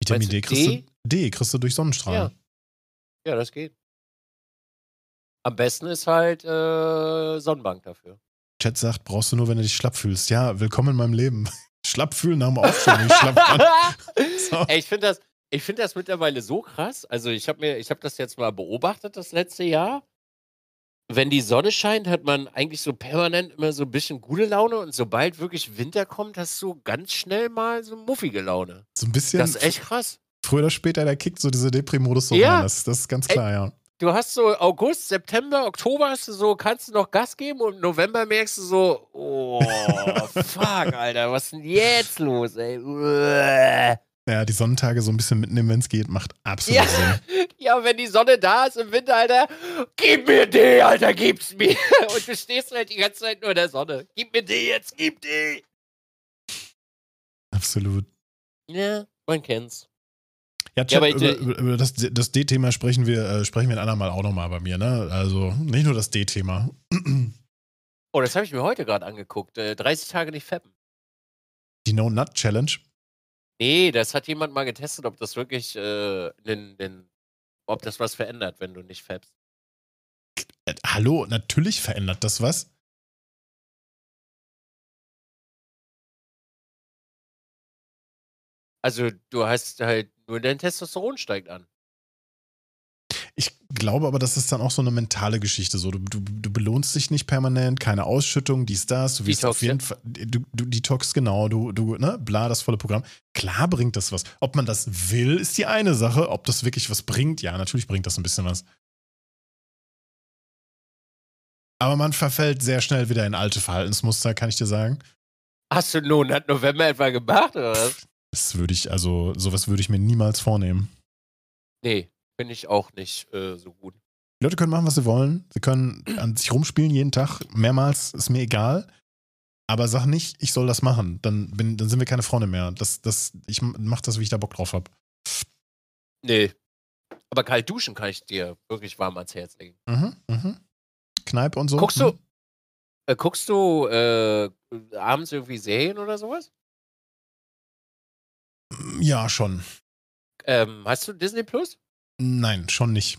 [SPEAKER 1] Vitamin D kriegst
[SPEAKER 2] D?
[SPEAKER 1] du, D kriegst du durch Sonnenstrahlen.
[SPEAKER 2] Ja, das geht. Am besten ist halt äh, Sonnenbank dafür.
[SPEAKER 1] Chat sagt, brauchst du nur, wenn du dich schlapp fühlst. Ja, willkommen in meinem Leben. *laughs* Schlapp fühlen haben wir auch schon. Ich. *laughs* So.
[SPEAKER 2] Ey, ich finde das, ich finde das mittlerweile so krass. Also ich habe mir, ich habe das jetzt mal beobachtet das letzte Jahr. Wenn die Sonne scheint, hat man eigentlich so permanent immer so ein bisschen gute Laune und sobald wirklich Winter kommt, hast du ganz schnell mal so muffige Laune.
[SPEAKER 1] So ein bisschen,
[SPEAKER 2] Das ist echt krass.
[SPEAKER 1] früher oder später, der kickt so diese Depri-Modus so
[SPEAKER 2] Ja.
[SPEAKER 1] rein. Das, das ist ganz klar, ja.
[SPEAKER 2] Du hast so August, September, Oktober hast du so, kannst du noch Gas geben und im November merkst du so, oh, *laughs* fuck, Alter, was ist denn jetzt los, ey?
[SPEAKER 1] Ja, die Sonnentage so ein bisschen mitnehmen, wenn es geht, macht absolut
[SPEAKER 2] Ja.
[SPEAKER 1] Sinn. *laughs*
[SPEAKER 2] Ja, wenn die Sonne da ist im Winter, Alter, gib mir die, Alter, gib's mir. *laughs* Und du stehst halt die ganze Zeit nur in der Sonne. Gib mir die jetzt, gib die.
[SPEAKER 1] Absolut.
[SPEAKER 2] Ja, man kennt's.
[SPEAKER 1] Ja,
[SPEAKER 2] Ja, aber ich-
[SPEAKER 1] über, über, über das, das D-Thema sprechen wir, äh, sprechen wir ein andermal auch nochmal bei mir, ne? Also nicht nur das D-Thema. *clears throat*
[SPEAKER 2] Oh, das habe ich mir heute gerade angeguckt. Äh, 30 Tage nicht fappen.
[SPEAKER 1] Die No-Nut-Challenge.
[SPEAKER 2] Nee, das hat jemand mal getestet, ob das wirklich, äh, nen, nen, ob das was verändert, wenn du nicht fappst.
[SPEAKER 1] Äh, hallo, natürlich verändert das was.
[SPEAKER 2] Also, du hast halt nur dein Testosteron steigt an.
[SPEAKER 1] Ich glaube aber, das ist dann auch so eine mentale Geschichte. So, du, du, du belohnst dich nicht permanent, keine Ausschüttung, dies, das. Du wirst auf jeden Fall, du, du Detox, genau, du, du, ne, bla, das volle Programm. Klar bringt das was. Ob man das will, ist die eine Sache. Ob das wirklich was bringt, ja, natürlich bringt das ein bisschen was. Aber man verfällt sehr schnell wieder in alte Verhaltensmuster, kann ich dir sagen.
[SPEAKER 2] Hast du nun hat November etwa gemacht, oder was?
[SPEAKER 1] Das würde ich, also, sowas würde ich mir niemals vornehmen.
[SPEAKER 2] Nee, finde ich auch nicht äh, so gut.
[SPEAKER 1] Die Leute können machen, was sie wollen. Sie können an sich rumspielen jeden Tag, mehrmals, ist mir egal. Aber sag nicht, ich soll das machen. Dann, bin, dann sind wir keine Freunde mehr. Das, das, ich mach das, wie ich da Bock drauf habe.
[SPEAKER 2] Nee. Aber kalt duschen kann ich dir wirklich warm ans Herz legen.
[SPEAKER 1] Mhm, mhm. Kneipe und so.
[SPEAKER 2] Guckst du,
[SPEAKER 1] Mhm.
[SPEAKER 2] äh, guckst du äh, abends irgendwie Serien oder sowas?
[SPEAKER 1] Ja, schon.
[SPEAKER 2] Ähm, hast du Disney Plus?
[SPEAKER 1] Nein, schon nicht.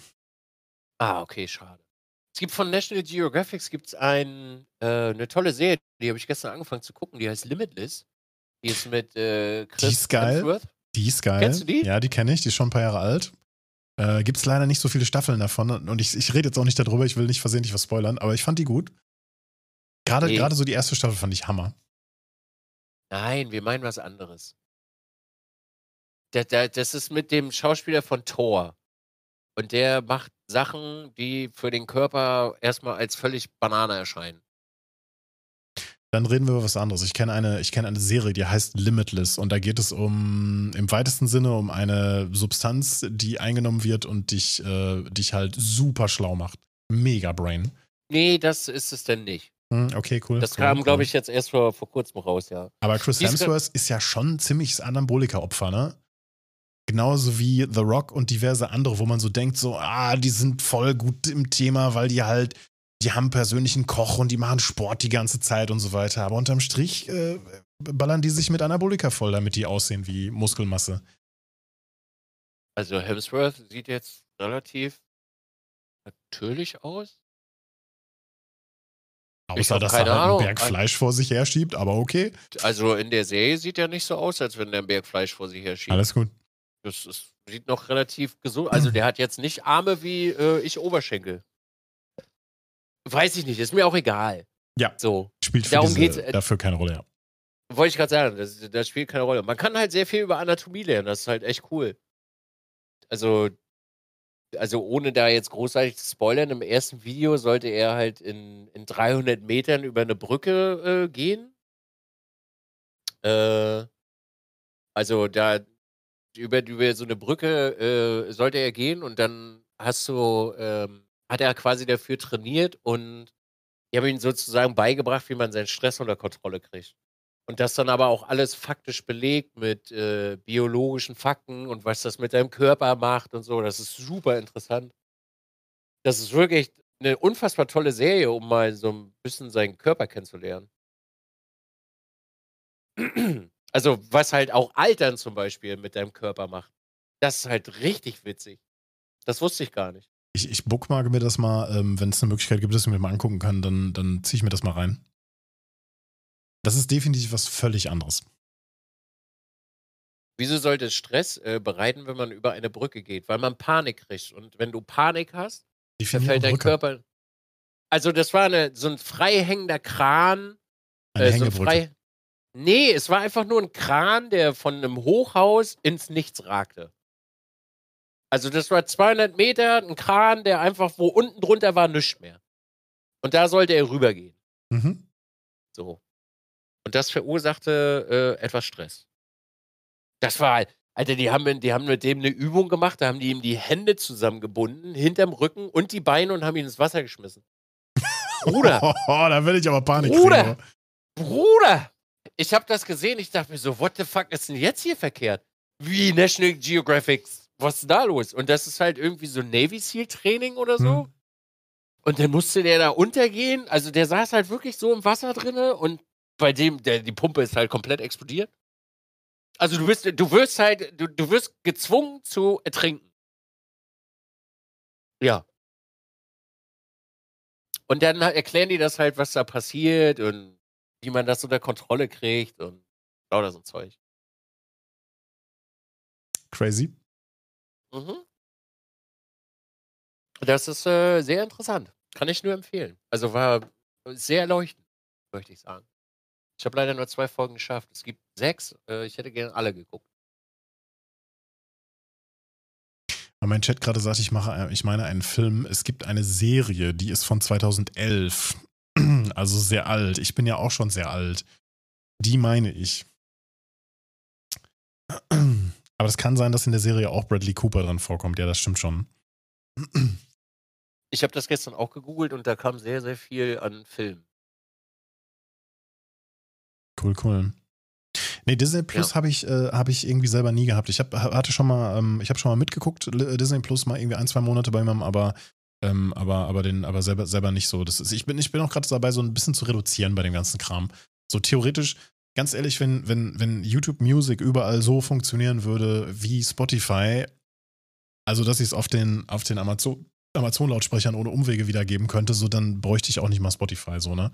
[SPEAKER 2] Ah, okay, schade. Es gibt von National Geographic gibt's ein, äh, eine tolle Serie, die habe ich gestern angefangen zu gucken, die heißt Limitless. Die ist mit äh, Chris
[SPEAKER 1] ist geil.
[SPEAKER 2] Hemsworth.
[SPEAKER 1] Die ist geil.
[SPEAKER 2] Kennst du die?
[SPEAKER 1] Ja, die kenne ich. Die ist schon ein paar Jahre alt. Äh, Gibt es leider nicht so viele Staffeln davon. Und ich, ich rede jetzt auch nicht darüber. Ich will nicht versehentlich was spoilern. Aber ich fand die gut. Gerade
[SPEAKER 2] Nee.
[SPEAKER 1] so die erste Staffel fand ich Hammer.
[SPEAKER 2] Nein, wir meinen was anderes. Da, da, das ist mit dem Schauspieler von Thor. Und der macht Sachen, die für den Körper erstmal als völlig Banane erscheinen.
[SPEAKER 1] Dann reden wir über was anderes. Ich kenne eine, ich kenne eine Serie, die heißt Limitless und da geht es um im weitesten Sinne um eine Substanz, die eingenommen wird und dich, äh, dich halt super schlau macht. Mega Brain.
[SPEAKER 2] Nee, das ist es denn nicht.
[SPEAKER 1] Hm, okay, cool.
[SPEAKER 2] Das
[SPEAKER 1] cool,
[SPEAKER 2] kam,
[SPEAKER 1] cool.
[SPEAKER 2] glaube ich, jetzt erst vor, vor kurzem raus, ja.
[SPEAKER 1] Aber Chris Hemsworth ist ja schon ein ziemliches Anaboliker-Opfer, ne? Genauso wie The Rock und diverse andere, wo man so denkt, so, ah, die sind voll gut im Thema, weil die halt, die haben persönlichen Koch und die machen Sport die ganze Zeit und so weiter. Aber unterm Strich äh, ballern die sich mit Anabolika voll, damit die aussehen wie Muskelmasse.
[SPEAKER 2] Also Hemsworth sieht jetzt relativ natürlich aus.
[SPEAKER 1] Außer,
[SPEAKER 2] hab
[SPEAKER 1] dass er halt einen. Berg Fleisch vor sich her schiebt, aber okay.
[SPEAKER 2] Also in der Serie sieht er nicht so aus, als wenn der einen Berg Fleisch vor sich her schiebt.
[SPEAKER 1] Alles gut.
[SPEAKER 2] Das ist, sieht noch relativ gesund. Also der hat jetzt nicht Arme wie äh, ich Oberschenkel. Weiß ich nicht, ist mir auch egal.
[SPEAKER 1] Ja.
[SPEAKER 2] So,
[SPEAKER 1] Spielt für
[SPEAKER 2] Darum
[SPEAKER 1] diese,
[SPEAKER 2] äh,
[SPEAKER 1] dafür keine Rolle, ja.
[SPEAKER 2] wollte ich gerade sagen, das, das spielt keine Rolle. Man kann halt sehr viel über Anatomie lernen, das ist halt echt cool. Also, also ohne da jetzt großartig zu spoilern, im ersten Video sollte er halt in, in 300 Metern über eine Brücke äh, gehen. Äh, also da über, über so eine Brücke äh, sollte er gehen und dann hast du, ähm, hat er quasi dafür trainiert und ich habe ihm sozusagen beigebracht, wie man seinen Stress unter Kontrolle kriegt. Und das dann aber auch alles faktisch belegt mit äh, biologischen Fakten und was das mit deinem Körper macht und so. Das ist super interessant. Das ist wirklich eine unfassbar tolle Serie, um mal so ein bisschen seinen Körper kennenzulernen. *clears throat* Also, was halt auch Altern zum Beispiel mit deinem Körper macht. Das ist halt richtig witzig. Das wusste ich gar nicht.
[SPEAKER 1] Ich, ich bookmarke mir das mal, ähm, wenn es eine Möglichkeit gibt, dass ich mir mal angucken kann, dann, dann ziehe ich mir das mal rein. Das ist definitiv was völlig anderes.
[SPEAKER 2] Wieso sollte es Stress äh, bereiten, wenn man über eine Brücke geht? Weil man Panik kriegt. Und wenn du Panik hast, dann fällt dein. Körper. Also, das war eine, so ein freihängender Kran.
[SPEAKER 1] Eine äh, so ein frei,
[SPEAKER 2] Nee, es war einfach nur ein Kran, der von einem Hochhaus ins Nichts ragte. Also das war 200 Meter, ein Kran, der einfach, wo unten drunter war, nichts mehr. Und da sollte er rübergehen.
[SPEAKER 1] Mhm.
[SPEAKER 2] So. Und das verursachte äh, etwas Stress. Das war, Alter, die haben, die haben mit dem eine Übung gemacht, da haben die ihm die Hände zusammengebunden, hinterm Rücken und die Beine und haben ihn ins Wasser geschmissen.
[SPEAKER 1] Bruder. *laughs* Oh, da will ich aber Panik
[SPEAKER 2] Bruder. kriegen. Bruder ich habe das gesehen, ich dachte mir so, what the fuck ist denn jetzt hier verkehrt? Wie National Geographic, was ist da los? Und das ist halt irgendwie so Navy SEAL Training oder so. Hm. Und dann musste der da untergehen. Also der saß halt wirklich so im Wasser drinne und bei dem, der, die Pumpe ist halt komplett explodiert. Also du wirst, du wirst halt, du, du wirst gezwungen zu ertrinken. Ja. Und dann erklären die das halt, was da passiert und wie man das unter Kontrolle kriegt und lauter so Zeug.
[SPEAKER 1] Crazy.
[SPEAKER 2] Mhm. Das ist äh, sehr interessant. Kann ich nur empfehlen. Also war sehr erleuchtend, möchte ich sagen. Ich habe leider nur zwei Folgen geschafft. Es gibt sechs. Äh, ich hätte gerne alle geguckt.
[SPEAKER 1] Mein Chat gerade sagt, ich mache, ich meine einen Film. Es gibt eine Serie, die ist von 2011. Also sehr alt. Ich bin ja auch schon sehr alt. Die meine ich. Aber das kann sein, dass in der Serie auch Bradley Cooper dran vorkommt. Ja, das stimmt schon.
[SPEAKER 2] Ich habe das gestern auch gegoogelt und da kam sehr, sehr viel an Filmen.
[SPEAKER 1] Cool, cool. Nee, Disney Plus ja. habe ich, äh, hab ich irgendwie selber nie gehabt. Ich hab, hatte schon mal, ähm, ich habe schon mal mitgeguckt, Disney Plus mal irgendwie ein, zwei Monate bei jemandem, aber ähm, aber, aber, den, aber selber, selber nicht so. Das ist, ich, bin, ich bin auch gerade dabei, so ein bisschen zu reduzieren bei dem ganzen Kram. So theoretisch, ganz ehrlich, wenn, wenn, wenn YouTube Music überall so funktionieren würde wie Spotify, also dass ich es auf den, auf den Amazon, Amazon-Lautsprechern ohne Umwege wiedergeben könnte, so dann bräuchte ich auch nicht mal Spotify, so, ne?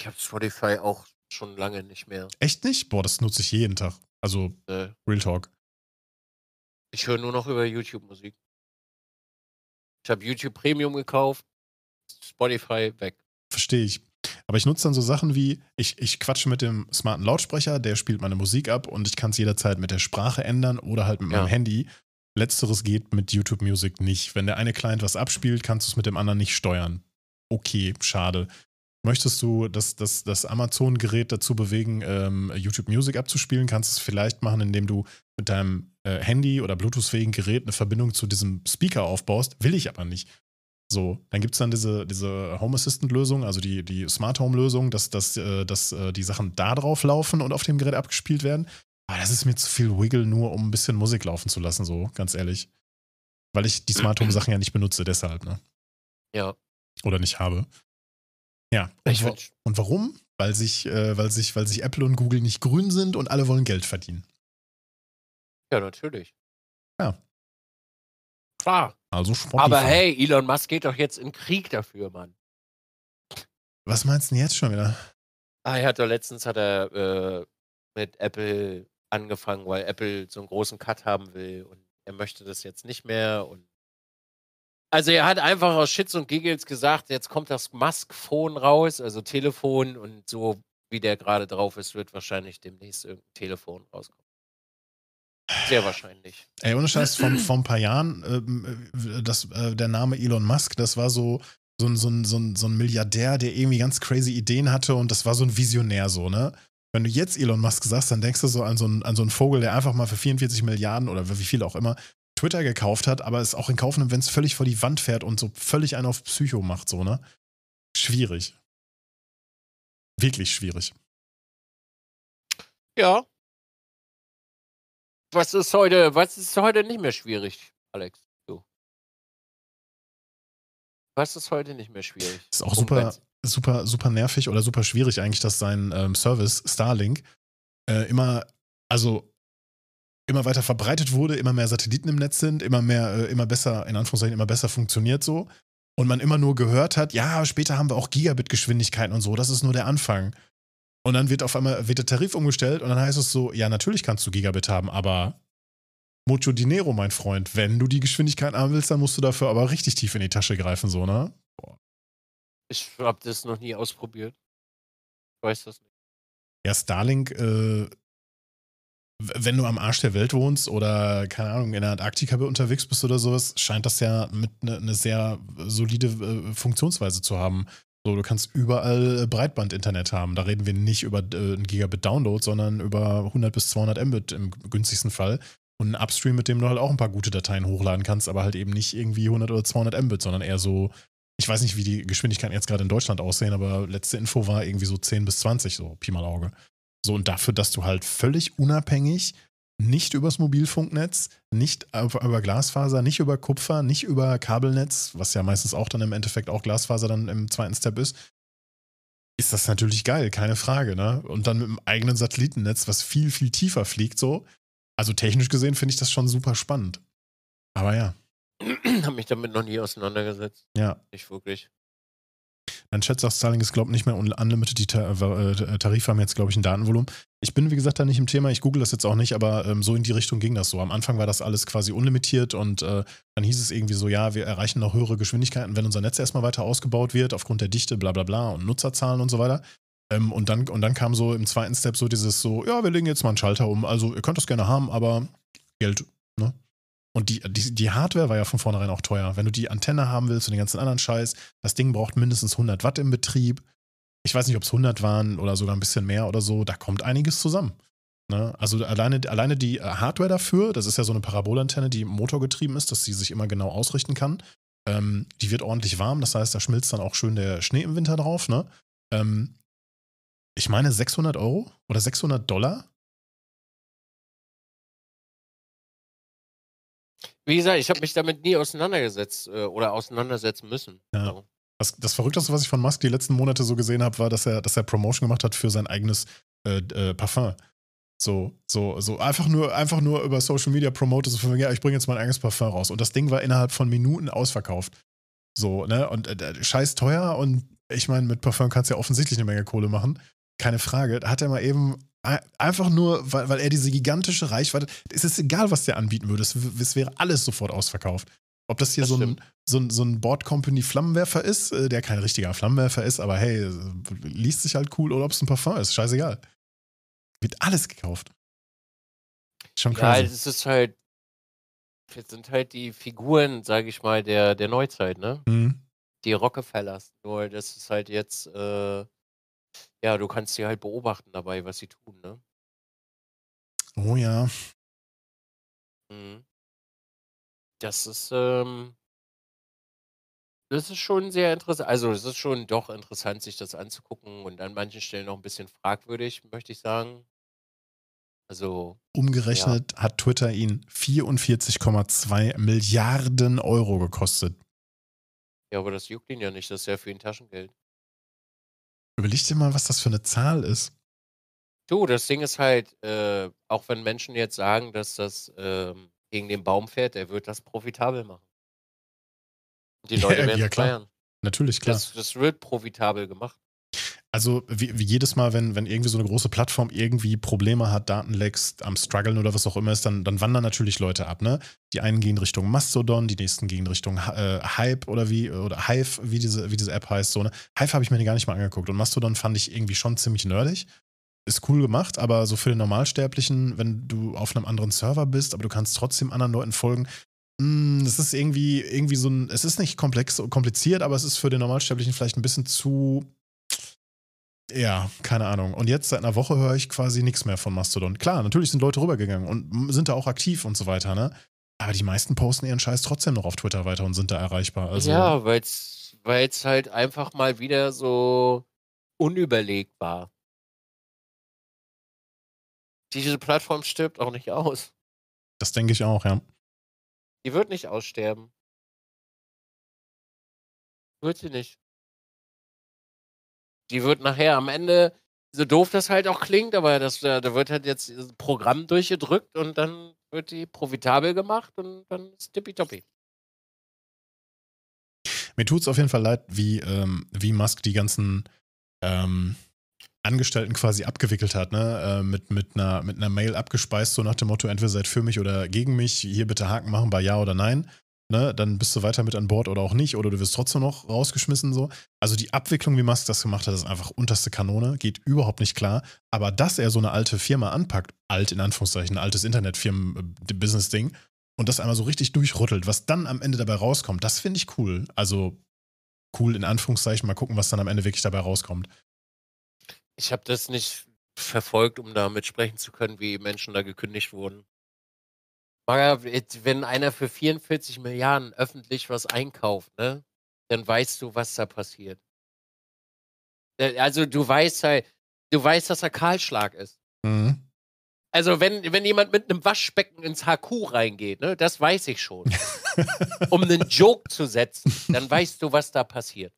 [SPEAKER 2] Ich habe Spotify auch schon lange nicht mehr.
[SPEAKER 1] Echt nicht? Boah, das nutze ich jeden Tag. Also, äh, Real Talk.
[SPEAKER 2] Ich höre nur noch über YouTube Musik. Ich habe YouTube Premium gekauft, Spotify weg.
[SPEAKER 1] Verstehe ich. Aber ich nutze dann so Sachen wie, ich, ich quatsche mit dem smarten Lautsprecher, der spielt meine Musik ab und ich kann es jederzeit mit der Sprache ändern oder halt mit ja. meinem Handy. Letzteres geht mit YouTube Music nicht. Wenn der eine Client was abspielt, kannst du es mit dem anderen nicht steuern. Okay, schade. Möchtest du das, das, das Amazon-Gerät dazu bewegen, ähm, YouTube Music abzuspielen, kannst du es vielleicht machen, indem du mit deinem äh, Handy oder Bluetooth-fähigen Gerät eine Verbindung zu diesem Speaker aufbaust. Will ich aber nicht. So, dann gibt es dann diese, diese Home Assistant-Lösung, also die, die Smart Home-Lösung, dass, dass, äh, dass äh, die Sachen da drauf laufen und auf dem Gerät abgespielt werden. Aber das ist mir zu viel Wiggle, nur um ein bisschen Musik laufen zu lassen, so, ganz ehrlich. Weil ich die Smart Home-Sachen ja nicht benutze, deshalb, ne?
[SPEAKER 2] Ja.
[SPEAKER 1] Oder nicht habe. Ja. Und, wa und warum? Weil sich, äh, weil, sich, weil sich Apple und Google nicht grün sind und alle wollen Geld verdienen.
[SPEAKER 2] Ja, natürlich.
[SPEAKER 1] Ja.
[SPEAKER 2] Klar.
[SPEAKER 1] Also
[SPEAKER 2] Spotify. Aber hey, Elon Musk geht doch jetzt in Krieg dafür, Mann.
[SPEAKER 1] Was meinst du denn jetzt schon wieder?
[SPEAKER 2] Ah, er hat doch letztens hat er äh, mit Apple angefangen, weil Apple so einen großen Cut haben will und er möchte das jetzt nicht mehr und also er hat einfach aus Shits und Giggles gesagt, jetzt kommt das Musk-Phone raus, also Telefon und so wie der gerade drauf ist, wird wahrscheinlich demnächst irgendein Telefon rauskommen. Sehr wahrscheinlich.
[SPEAKER 1] Ey, ohne Scheiß, vor, vor ein paar Jahren, ähm, äh, das, äh, der Name Elon Musk, das war so, so ein, so, ein, so, ein, so ein Milliardär, der irgendwie ganz crazy Ideen hatte und das war so ein Visionär so, ne? Wenn du jetzt Elon Musk sagst, dann denkst du so an so einen, an so einen Vogel, der einfach mal für 44 Milliarden oder wie viel auch immer Twitter gekauft hat, aber es auch in Kauf nimmt, wenn es völlig vor die Wand fährt und so völlig einen auf Psycho macht, so, ne? Schwierig. Wirklich schwierig.
[SPEAKER 2] Ja. Was ist heute, was ist heute nicht mehr schwierig, Alex? Du. Was ist heute nicht mehr schwierig?
[SPEAKER 1] Ist auch super, super, super nervig oder super schwierig eigentlich, dass sein ähm, Service Starlink äh, immer, also immer weiter verbreitet wurde, immer mehr Satelliten im Netz sind, immer mehr, äh, immer besser, in Anführungszeichen, immer besser funktioniert so. Und man immer nur gehört hat, ja, später haben wir auch Gigabit-Geschwindigkeiten und so, das ist nur der Anfang. Und dann wird auf einmal wird der Tarif umgestellt und dann heißt es so, ja, natürlich kannst du Gigabit haben, aber mucho dinero, mein Freund. Wenn du die Geschwindigkeit haben willst, dann musst du dafür aber richtig tief in die Tasche greifen, so, ne? Boah.
[SPEAKER 2] Ich habe das noch nie ausprobiert. Ich weiß das nicht.
[SPEAKER 1] Ja, Starlink äh, wenn du am Arsch der Welt wohnst oder, keine Ahnung, in der Antarktika unterwegs bist oder sowas, scheint das ja mit eine ne sehr solide äh, Funktionsweise zu haben. So, du kannst überall Breitband-Internet haben. Da reden wir nicht über äh, Gigabit Download, sondern über 100 bis 200 Mbit im günstigsten Fall. Und ein Upstream, mit dem du halt auch ein paar gute Dateien hochladen kannst, aber halt eben nicht irgendwie 100 oder 200 Mbit, sondern eher so, ich weiß nicht, wie die Geschwindigkeiten jetzt gerade in Deutschland aussehen, aber letzte Info war irgendwie so 10 bis 20, so Pi mal Auge. So, und dafür, dass du halt völlig unabhängig, nicht übers Mobilfunknetz, nicht über Glasfaser, nicht über Kupfer, nicht über Kabelnetz, was ja meistens auch dann im Endeffekt auch Glasfaser dann im zweiten Step ist, ist das natürlich geil, keine Frage, ne? Und dann mit einem eigenen Satellitennetz, was viel, viel tiefer fliegt, so. Also technisch gesehen finde ich das schon super spannend. Aber ja. *clears throat*
[SPEAKER 2] Hab mich damit noch nie auseinandergesetzt.
[SPEAKER 1] Ja.
[SPEAKER 2] Nicht wirklich.
[SPEAKER 1] Mein Chat sagt, Starlink ist, glaube ich, nicht mehr unlimited. Die äh, äh, Tarife haben jetzt, glaube ich, ein Datenvolumen. Ich bin, wie gesagt, da nicht im Thema. Ich google das jetzt auch nicht, aber ähm, so in die Richtung ging das so. Am Anfang war das alles quasi unlimitiert und äh, dann hieß es irgendwie so, ja, wir erreichen noch höhere Geschwindigkeiten, wenn unser Netz erstmal weiter ausgebaut wird, aufgrund der Dichte, bla bla bla und Nutzerzahlen und so weiter. Ähm, und, dann, und dann kam so im zweiten Step so dieses so, ja, wir legen jetzt mal einen Schalter um. Also ihr könnt das gerne haben, aber Geld, ne? Und die, die, die, Hardware war ja von vornherein auch teuer. Wenn du die Antenne haben willst und den ganzen anderen Scheiß, das Ding braucht mindestens 100 Watt im Betrieb. Ich weiß nicht, ob es 100 waren oder sogar ein bisschen mehr oder so. Da kommt einiges zusammen. Ne? Also alleine, alleine die äh, Hardware dafür, das ist ja so eine Parabolantenne, die motorgetrieben ist, dass sie sich immer genau ausrichten kann. Ähm, die wird ordentlich warm, das heißt, da schmilzt dann auch schön der Schnee im Winter drauf. Ne? Ähm, ich meine 600 Euro oder 600 Dollar
[SPEAKER 2] Wie gesagt, ich habe mich damit nie auseinandergesetzt äh, oder auseinandersetzen müssen.
[SPEAKER 1] Ja. So. Das, das Verrückteste, was ich von Musk die letzten Monate so gesehen habe, war, dass er, dass er Promotion gemacht hat für sein eigenes äh, äh, Parfum. So, so, so einfach nur, einfach nur über Social Media promote, so von ja, ich bringe jetzt mein eigenes Parfum raus. Und das Ding war innerhalb von Minuten ausverkauft. So, ne? Und äh, scheiß teuer und ich meine, mit Parfum kannst du ja offensichtlich eine Menge Kohle machen. Keine Frage. Da hat er mal eben Einfach nur, weil, weil er diese gigantische Reichweite. Es ist egal, was der anbieten würde. Es, es wäre alles sofort ausverkauft. Ob das hier das so, ein, so, ein, so ein Board Company Flammenwerfer ist, äh, der kein richtiger Flammenwerfer ist, aber hey, liest sich halt cool, oder ob es ein Parfum ist, scheißegal. Wird alles gekauft.
[SPEAKER 2] Schon krass. Ja, es ist halt, jetzt sind halt die Figuren, sage ich mal, der, der Neuzeit, ne? Mhm. Die Rockefellers. Nur das ist halt jetzt, äh, ja, du kannst sie halt beobachten dabei, was sie tun, ne?
[SPEAKER 1] Oh ja.
[SPEAKER 2] Mhm. Das ist, ähm das ist schon sehr interessant. Also, es ist schon doch interessant, sich das anzugucken und an manchen Stellen noch ein bisschen fragwürdig, möchte ich sagen. Also,
[SPEAKER 1] ja. Umgerechnet hat Twitter ihn 44,2 Milliarden Euro gekostet.
[SPEAKER 2] Ja, aber das juckt ihn ja nicht, das ist ja für ihn Taschengeld.
[SPEAKER 1] Überleg dir mal, was das für eine Zahl ist.
[SPEAKER 2] Du, das Ding ist halt, äh, auch wenn Menschen jetzt sagen, dass das ähm, gegen den Baum fährt, der wird das profitabel machen. Die Leute ja, werden ja,
[SPEAKER 1] klar. feiern. Natürlich, klar.
[SPEAKER 2] Das, das wird profitabel gemacht.
[SPEAKER 1] Also wie, wie, jedes Mal, wenn, wenn irgendwie so eine große Plattform irgendwie Probleme hat, Datenlecks, am struggeln oder was auch immer ist, dann, dann wandern natürlich Leute ab, ne? Die einen gehen Richtung Mastodon, die nächsten gehen Richtung äh, Hype oder wie, oder Hive, wie diese, wie diese App heißt, so, ne? Hive habe ich mir gar nicht mal angeguckt und Mastodon fand ich irgendwie schon ziemlich nerdig. ist cool gemacht, aber so für den Normalsterblichen, wenn du auf einem anderen Server bist, aber du kannst trotzdem anderen Leuten folgen, mh, das ist irgendwie, irgendwie so ein, es ist nicht komplex, kompliziert, aber es ist für den Normalsterblichen vielleicht ein bisschen zu, ja, keine Ahnung. Und jetzt seit einer Woche höre ich quasi nichts mehr von Mastodon. Klar, natürlich sind Leute rübergegangen und sind da auch aktiv und so weiter, ne? Aber die meisten posten ihren Scheiß trotzdem noch auf Twitter weiter und sind da erreichbar. Also,
[SPEAKER 2] ja, weil es halt einfach mal wieder so unüberlegt war. Diese Plattform stirbt auch nicht aus.
[SPEAKER 1] Das denke ich auch, ja.
[SPEAKER 2] Die wird nicht aussterben. Wird sie nicht. Die wird nachher am Ende, so doof das halt auch klingt, aber das, da wird halt jetzt ein Programm durchgedrückt und dann wird die profitabel gemacht und dann ist tippitoppi.
[SPEAKER 1] Mir tut es auf jeden Fall leid, wie, ähm, wie Musk die ganzen ähm, Angestellten quasi abgewickelt hat, ne? Äh, mit, mit, einer, mit einer Mail abgespeist, so nach dem Motto, entweder seid für mich oder gegen mich, hier bitte Haken machen bei Ja oder Nein. Ne? Dann bist du weiter mit an Bord oder auch nicht, oder du wirst trotzdem noch rausgeschmissen. so. Also die Abwicklung, wie Musk das gemacht hat, ist einfach unterste Kanone, geht überhaupt nicht klar. Aber dass er so eine alte Firma anpackt, alt in Anführungszeichen, altes Internetfirmen-Business-Ding, und das einmal so richtig durchrüttelt, was dann am Ende dabei rauskommt, das finde ich cool. Also cool in Anführungszeichen, mal gucken, was dann am Ende wirklich dabei rauskommt.
[SPEAKER 2] Ich habe das nicht verfolgt, um damit sprechen zu können, wie Menschen da gekündigt wurden. Wenn einer für 44 Milliarden öffentlich was einkauft, ne, dann weißt du, was da passiert. Äh, also du weißt halt, du weißt, dass er Kahlschlag ist. Mhm. Also wenn, wenn jemand mit einem Waschbecken ins HQ reingeht, ne, das weiß ich schon. *laughs* um einen Joke zu setzen, dann weißt du, was da passiert.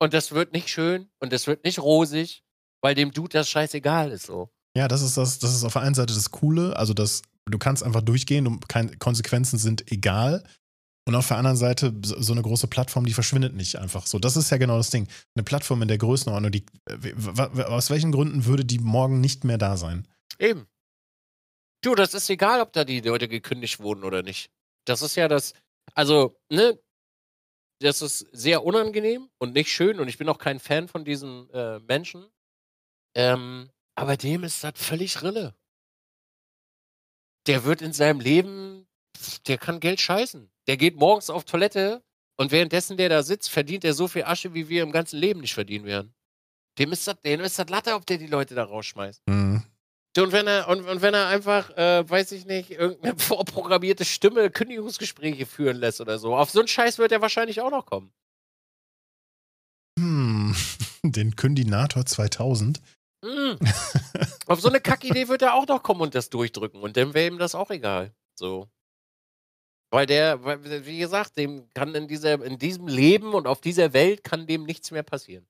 [SPEAKER 2] Und das wird nicht schön und das wird nicht rosig weil dem Dude das scheißegal ist so.
[SPEAKER 1] Ja, das ist das, das ist auf der einen Seite das Coole, also das, du kannst einfach durchgehen und keine Konsequenzen sind egal. Und auf der anderen Seite, so eine große Plattform, die verschwindet nicht einfach so. Das ist ja genau das Ding. Eine Plattform in der Größenordnung, die, aus welchen Gründen würde die morgen nicht mehr da sein?
[SPEAKER 2] Eben. Du, das ist egal, ob da die Leute gekündigt wurden oder nicht. Das ist ja das, also, ne, das ist sehr unangenehm und nicht schön und ich bin auch kein Fan von diesen äh, Menschen. Ähm, aber dem ist das völlig Rille. Der wird in seinem Leben, der kann Geld scheißen. Der geht morgens auf Toilette und währenddessen der da sitzt, verdient er so viel Asche, wie wir im ganzen Leben nicht verdienen werden. Dem ist das, dem ist das Latte, ob der die Leute da rausschmeißt. Mhm. Und wenn er, und, und wenn er einfach, äh, weiß ich nicht, irgendeine *laughs* vorprogrammierte Stimme Kündigungsgespräche führen lässt oder so, auf so einen Scheiß wird er wahrscheinlich auch noch kommen.
[SPEAKER 1] Hm, *laughs* den Kündinator 2000.
[SPEAKER 2] Mm. Auf so eine Kackidee wird er auch noch kommen und das durchdrücken und dann wäre ihm das auch egal. So. Weil der, wie gesagt, dem kann in, dieser, in diesem Leben und auf dieser Welt kann dem nichts mehr passieren.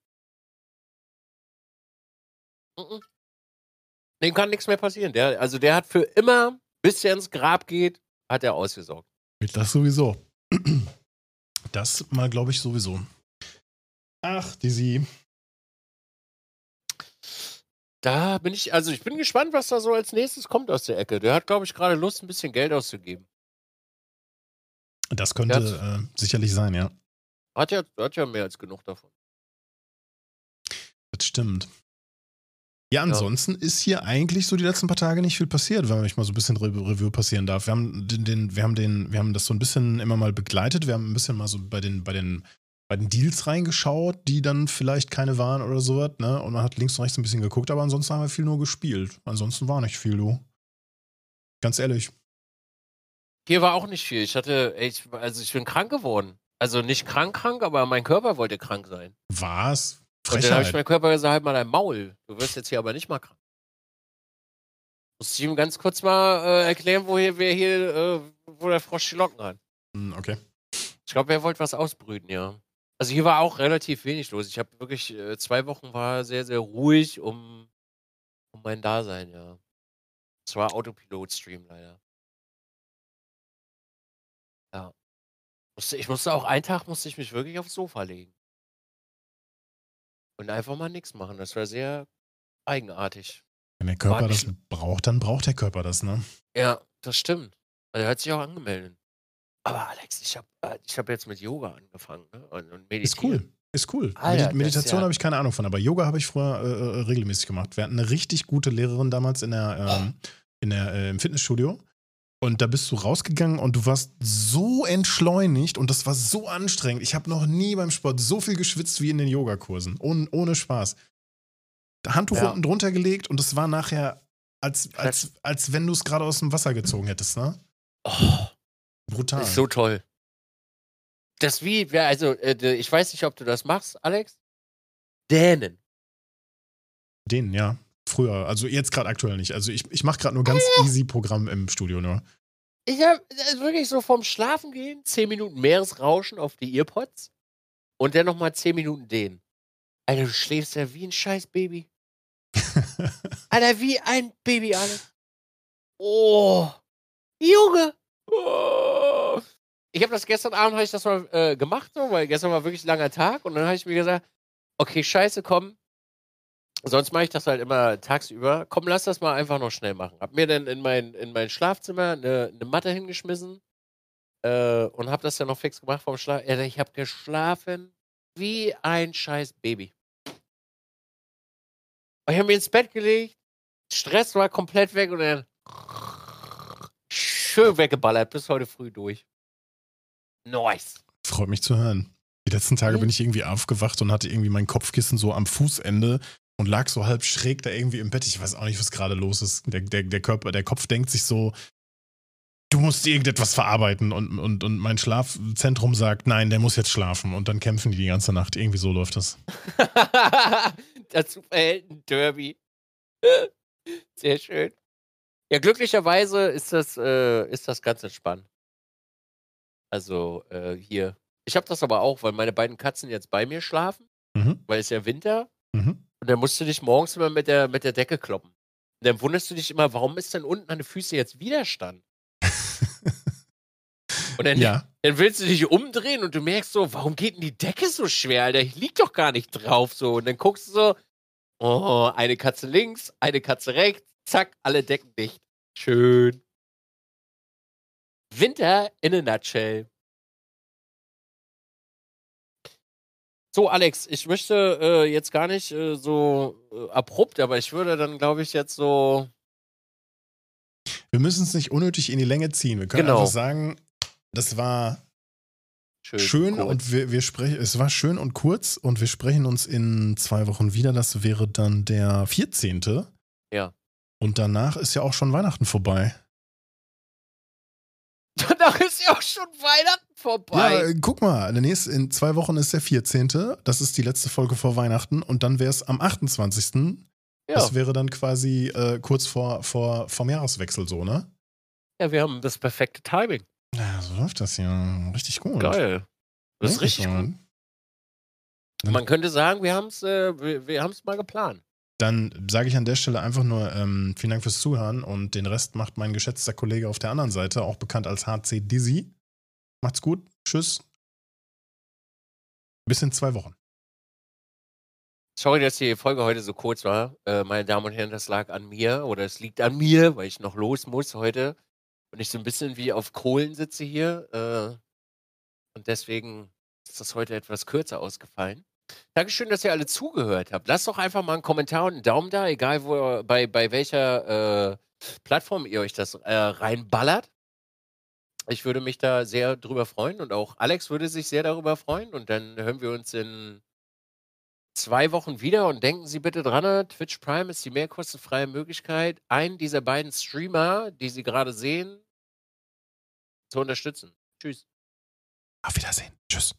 [SPEAKER 2] Dem kann nichts mehr passieren. Der, also der hat für immer, bis er ins Grab geht, hat er ausgesorgt.
[SPEAKER 1] Das sowieso. Das mal, glaube ich, sowieso. Ach, Dizzy.
[SPEAKER 2] Da bin ich, also ich bin gespannt, was da so als nächstes kommt aus der Ecke. Der hat, glaube ich, gerade Lust, ein bisschen Geld auszugeben.
[SPEAKER 1] Das könnte hat, äh, sicherlich sein, ja.
[SPEAKER 2] Hat ja, hat ja mehr als genug davon.
[SPEAKER 1] Das stimmt. Ja, ansonsten ja. ist hier eigentlich so die letzten paar Tage nicht viel passiert, wenn ich mal so ein bisschen Re Review passieren darf. Wir haben den, den, wir haben den, wir haben das so ein bisschen immer mal begleitet. Wir haben ein bisschen mal so bei den, bei den bei den Deals reingeschaut, die dann vielleicht keine waren oder sowas, ne? Und man hat links und rechts ein bisschen geguckt, aber ansonsten haben wir viel nur gespielt. Ansonsten war nicht viel, du. Ganz ehrlich.
[SPEAKER 2] Hier war auch nicht viel. Ich hatte, ich, also ich bin krank geworden. Also nicht krank, krank, aber mein Körper wollte krank sein.
[SPEAKER 1] Was?
[SPEAKER 2] Frechheit. Und dann habe ich meinem Körper gesagt, halt mal dein Maul. Du wirst jetzt hier aber nicht mal krank. Muss ich ihm ganz kurz mal äh, erklären, wo hier, wer hier, äh, wo der Frosch die Locken hat.
[SPEAKER 1] Hm, okay.
[SPEAKER 2] Ich glaube, er wollte was ausbrüten, ja. Also hier war auch relativ wenig los. Ich habe wirklich äh, zwei Wochen war sehr, sehr ruhig um, um mein Dasein, ja. Es war Autopilot-Stream leider. Ja. Ich musste auch einen Tag musste ich mich wirklich aufs Sofa legen. Und einfach mal nichts machen. Das war sehr eigenartig.
[SPEAKER 1] Wenn der Körper das braucht, dann braucht der Körper das, ne?
[SPEAKER 2] Ja, das stimmt. Also er hat sich auch angemeldet. Aber Alex, ich habe äh, ich hab jetzt mit Yoga angefangen ne? und, und meditieren.
[SPEAKER 1] Ist cool. Ist cool.
[SPEAKER 2] Alter,
[SPEAKER 1] Medi Meditation
[SPEAKER 2] ja
[SPEAKER 1] habe ich keine Ahnung von, aber Yoga habe ich früher äh, äh, regelmäßig gemacht. Wir hatten eine richtig gute Lehrerin damals in der, ähm, in der, äh, im Fitnessstudio. Und da bist du rausgegangen und du warst so entschleunigt und das war so anstrengend. Ich habe noch nie beim Sport so viel geschwitzt wie in den Yogakursen. Ohne, ohne Spaß. Handtuch
[SPEAKER 2] Ja.
[SPEAKER 1] unten drunter gelegt und es war nachher, als, als, als wenn du es gerade aus dem Wasser gezogen hättest, ne?
[SPEAKER 2] Oh,
[SPEAKER 1] Brutal.
[SPEAKER 2] ist so toll. Das wie, ja, also, äh, ich weiß nicht, ob du das machst, Alex. Dänen.
[SPEAKER 1] Den, ja. Früher. Also jetzt gerade aktuell nicht. Also ich, ich mache gerade nur ganz easy Programm im Studio nur.
[SPEAKER 2] Ich habe wirklich so vom Schlafen gehen, 10 Minuten Meeresrauschen auf die Earpods und dann nochmal 10 Minuten den. Alter, du schläfst ja wie ein scheiß Baby. *laughs* Alter, wie ein Baby, Alex. Oh. Junge. Oh. Ich habe das gestern Abend, habe ich das mal äh, gemacht, so, weil gestern war wirklich ein langer Tag und dann habe ich mir gesagt, okay, scheiße, komm. Sonst mache ich das halt immer tagsüber. Komm, lass das mal einfach noch schnell machen. Hab mir dann in mein, in mein Schlafzimmer eine, eine Matte hingeschmissen äh, und hab das dann noch fix gemacht vom Schlaf. Ja, ich habe geschlafen wie ein scheiß Baby. Ich habe mir ins Bett gelegt, Stress war komplett weg und dann schön weggeballert bis heute früh durch. Nice.
[SPEAKER 1] Freut mich zu hören. Die letzten Tage
[SPEAKER 2] Mhm.
[SPEAKER 1] bin ich irgendwie aufgewacht und hatte irgendwie mein Kopfkissen so am Fußende und lag so halb schräg da irgendwie im Bett. Ich weiß auch nicht, was gerade los ist. Der, der, der Körper, der Kopf denkt sich so, du musst irgendetwas verarbeiten und, und, und mein Schlafzentrum sagt, nein, der muss jetzt schlafen und dann kämpfen die die ganze Nacht. Irgendwie so läuft das. *laughs*
[SPEAKER 2] Dazu verhält ein Derby. Sehr schön. Ja, glücklicherweise ist das, äh, ist das ganz entspannt. Also äh, hier. Ich habe das aber auch, weil meine beiden Katzen jetzt bei mir schlafen,
[SPEAKER 1] Mhm.
[SPEAKER 2] weil es ja Winter
[SPEAKER 1] Mhm.
[SPEAKER 2] und dann musst du dich morgens immer mit der, mit der Decke kloppen. Und dann wunderst du dich immer, warum ist denn unten an den Füßen jetzt Widerstand? Und *laughs* dann,
[SPEAKER 1] ja,
[SPEAKER 2] dann willst du dich umdrehen und du merkst so, warum geht denn die Decke so schwer, Alter? Ich lieg doch gar nicht drauf so. Und dann guckst du so, oh, eine Katze links, eine Katze rechts, zack, alle Decken dicht. Schön. Winter in a nutshell. So, Alex, ich möchte äh, jetzt gar nicht äh, so äh, abrupt, aber ich würde dann, glaube ich, jetzt so.
[SPEAKER 1] wir müssen es nicht unnötig in die Länge ziehen. Wir können
[SPEAKER 2] Genau.
[SPEAKER 1] einfach sagen, das war
[SPEAKER 2] Schön,
[SPEAKER 1] schön
[SPEAKER 2] kurz.
[SPEAKER 1] und wir, wir sprechen, es war schön und kurz und wir sprechen uns in zwei Wochen wieder. Das wäre dann der 14.
[SPEAKER 2] Ja.
[SPEAKER 1] Und danach ist ja auch schon Weihnachten vorbei. *laughs*
[SPEAKER 2] Danach ist ja auch schon Weihnachten vorbei.
[SPEAKER 1] Ja, guck mal, nächste, in zwei Wochen ist der 14. Das ist die letzte Folge vor Weihnachten und dann wäre es am 28.
[SPEAKER 2] ja.
[SPEAKER 1] Das wäre dann quasi äh, kurz vor, vor, vom Jahreswechsel so, ne?
[SPEAKER 2] ja, wir haben das perfekte Timing.
[SPEAKER 1] Ja, so läuft das ja. Richtig gut.
[SPEAKER 2] Geil. Das ist richtig gut. Man könnte sagen, wir haben es äh, wir, wir haben's mal geplant.
[SPEAKER 1] Dann sage ich an der Stelle einfach nur ähm, vielen Dank fürs Zuhören und den Rest macht mein geschätzter Kollege auf der anderen Seite, auch bekannt als HC Dizzy. Macht's gut. Tschüss. Bis in zwei Wochen.
[SPEAKER 2] Sorry, dass die Folge heute so kurz war. Äh, meine Damen und Herren, das lag an mir oder es liegt an mir, weil ich noch los muss heute und ich so ein bisschen wie auf Kohlen sitze hier. Äh, und deswegen ist das heute etwas kürzer ausgefallen. Dankeschön, dass ihr alle zugehört habt. Lasst doch einfach mal einen Kommentar und einen Daumen da, egal wo, bei, bei welcher äh, Plattform ihr euch das äh, reinballert. Ich würde mich da sehr drüber freuen und auch Alex würde sich sehr darüber freuen. Und dann hören wir uns in zwei Wochen wieder und denken Sie bitte dran, Twitch Prime ist die mehr kostenfreie Möglichkeit, einen dieser beiden Streamer, die Sie gerade sehen, zu unterstützen. Tschüss.
[SPEAKER 1] Auf Wiedersehen. Tschüss.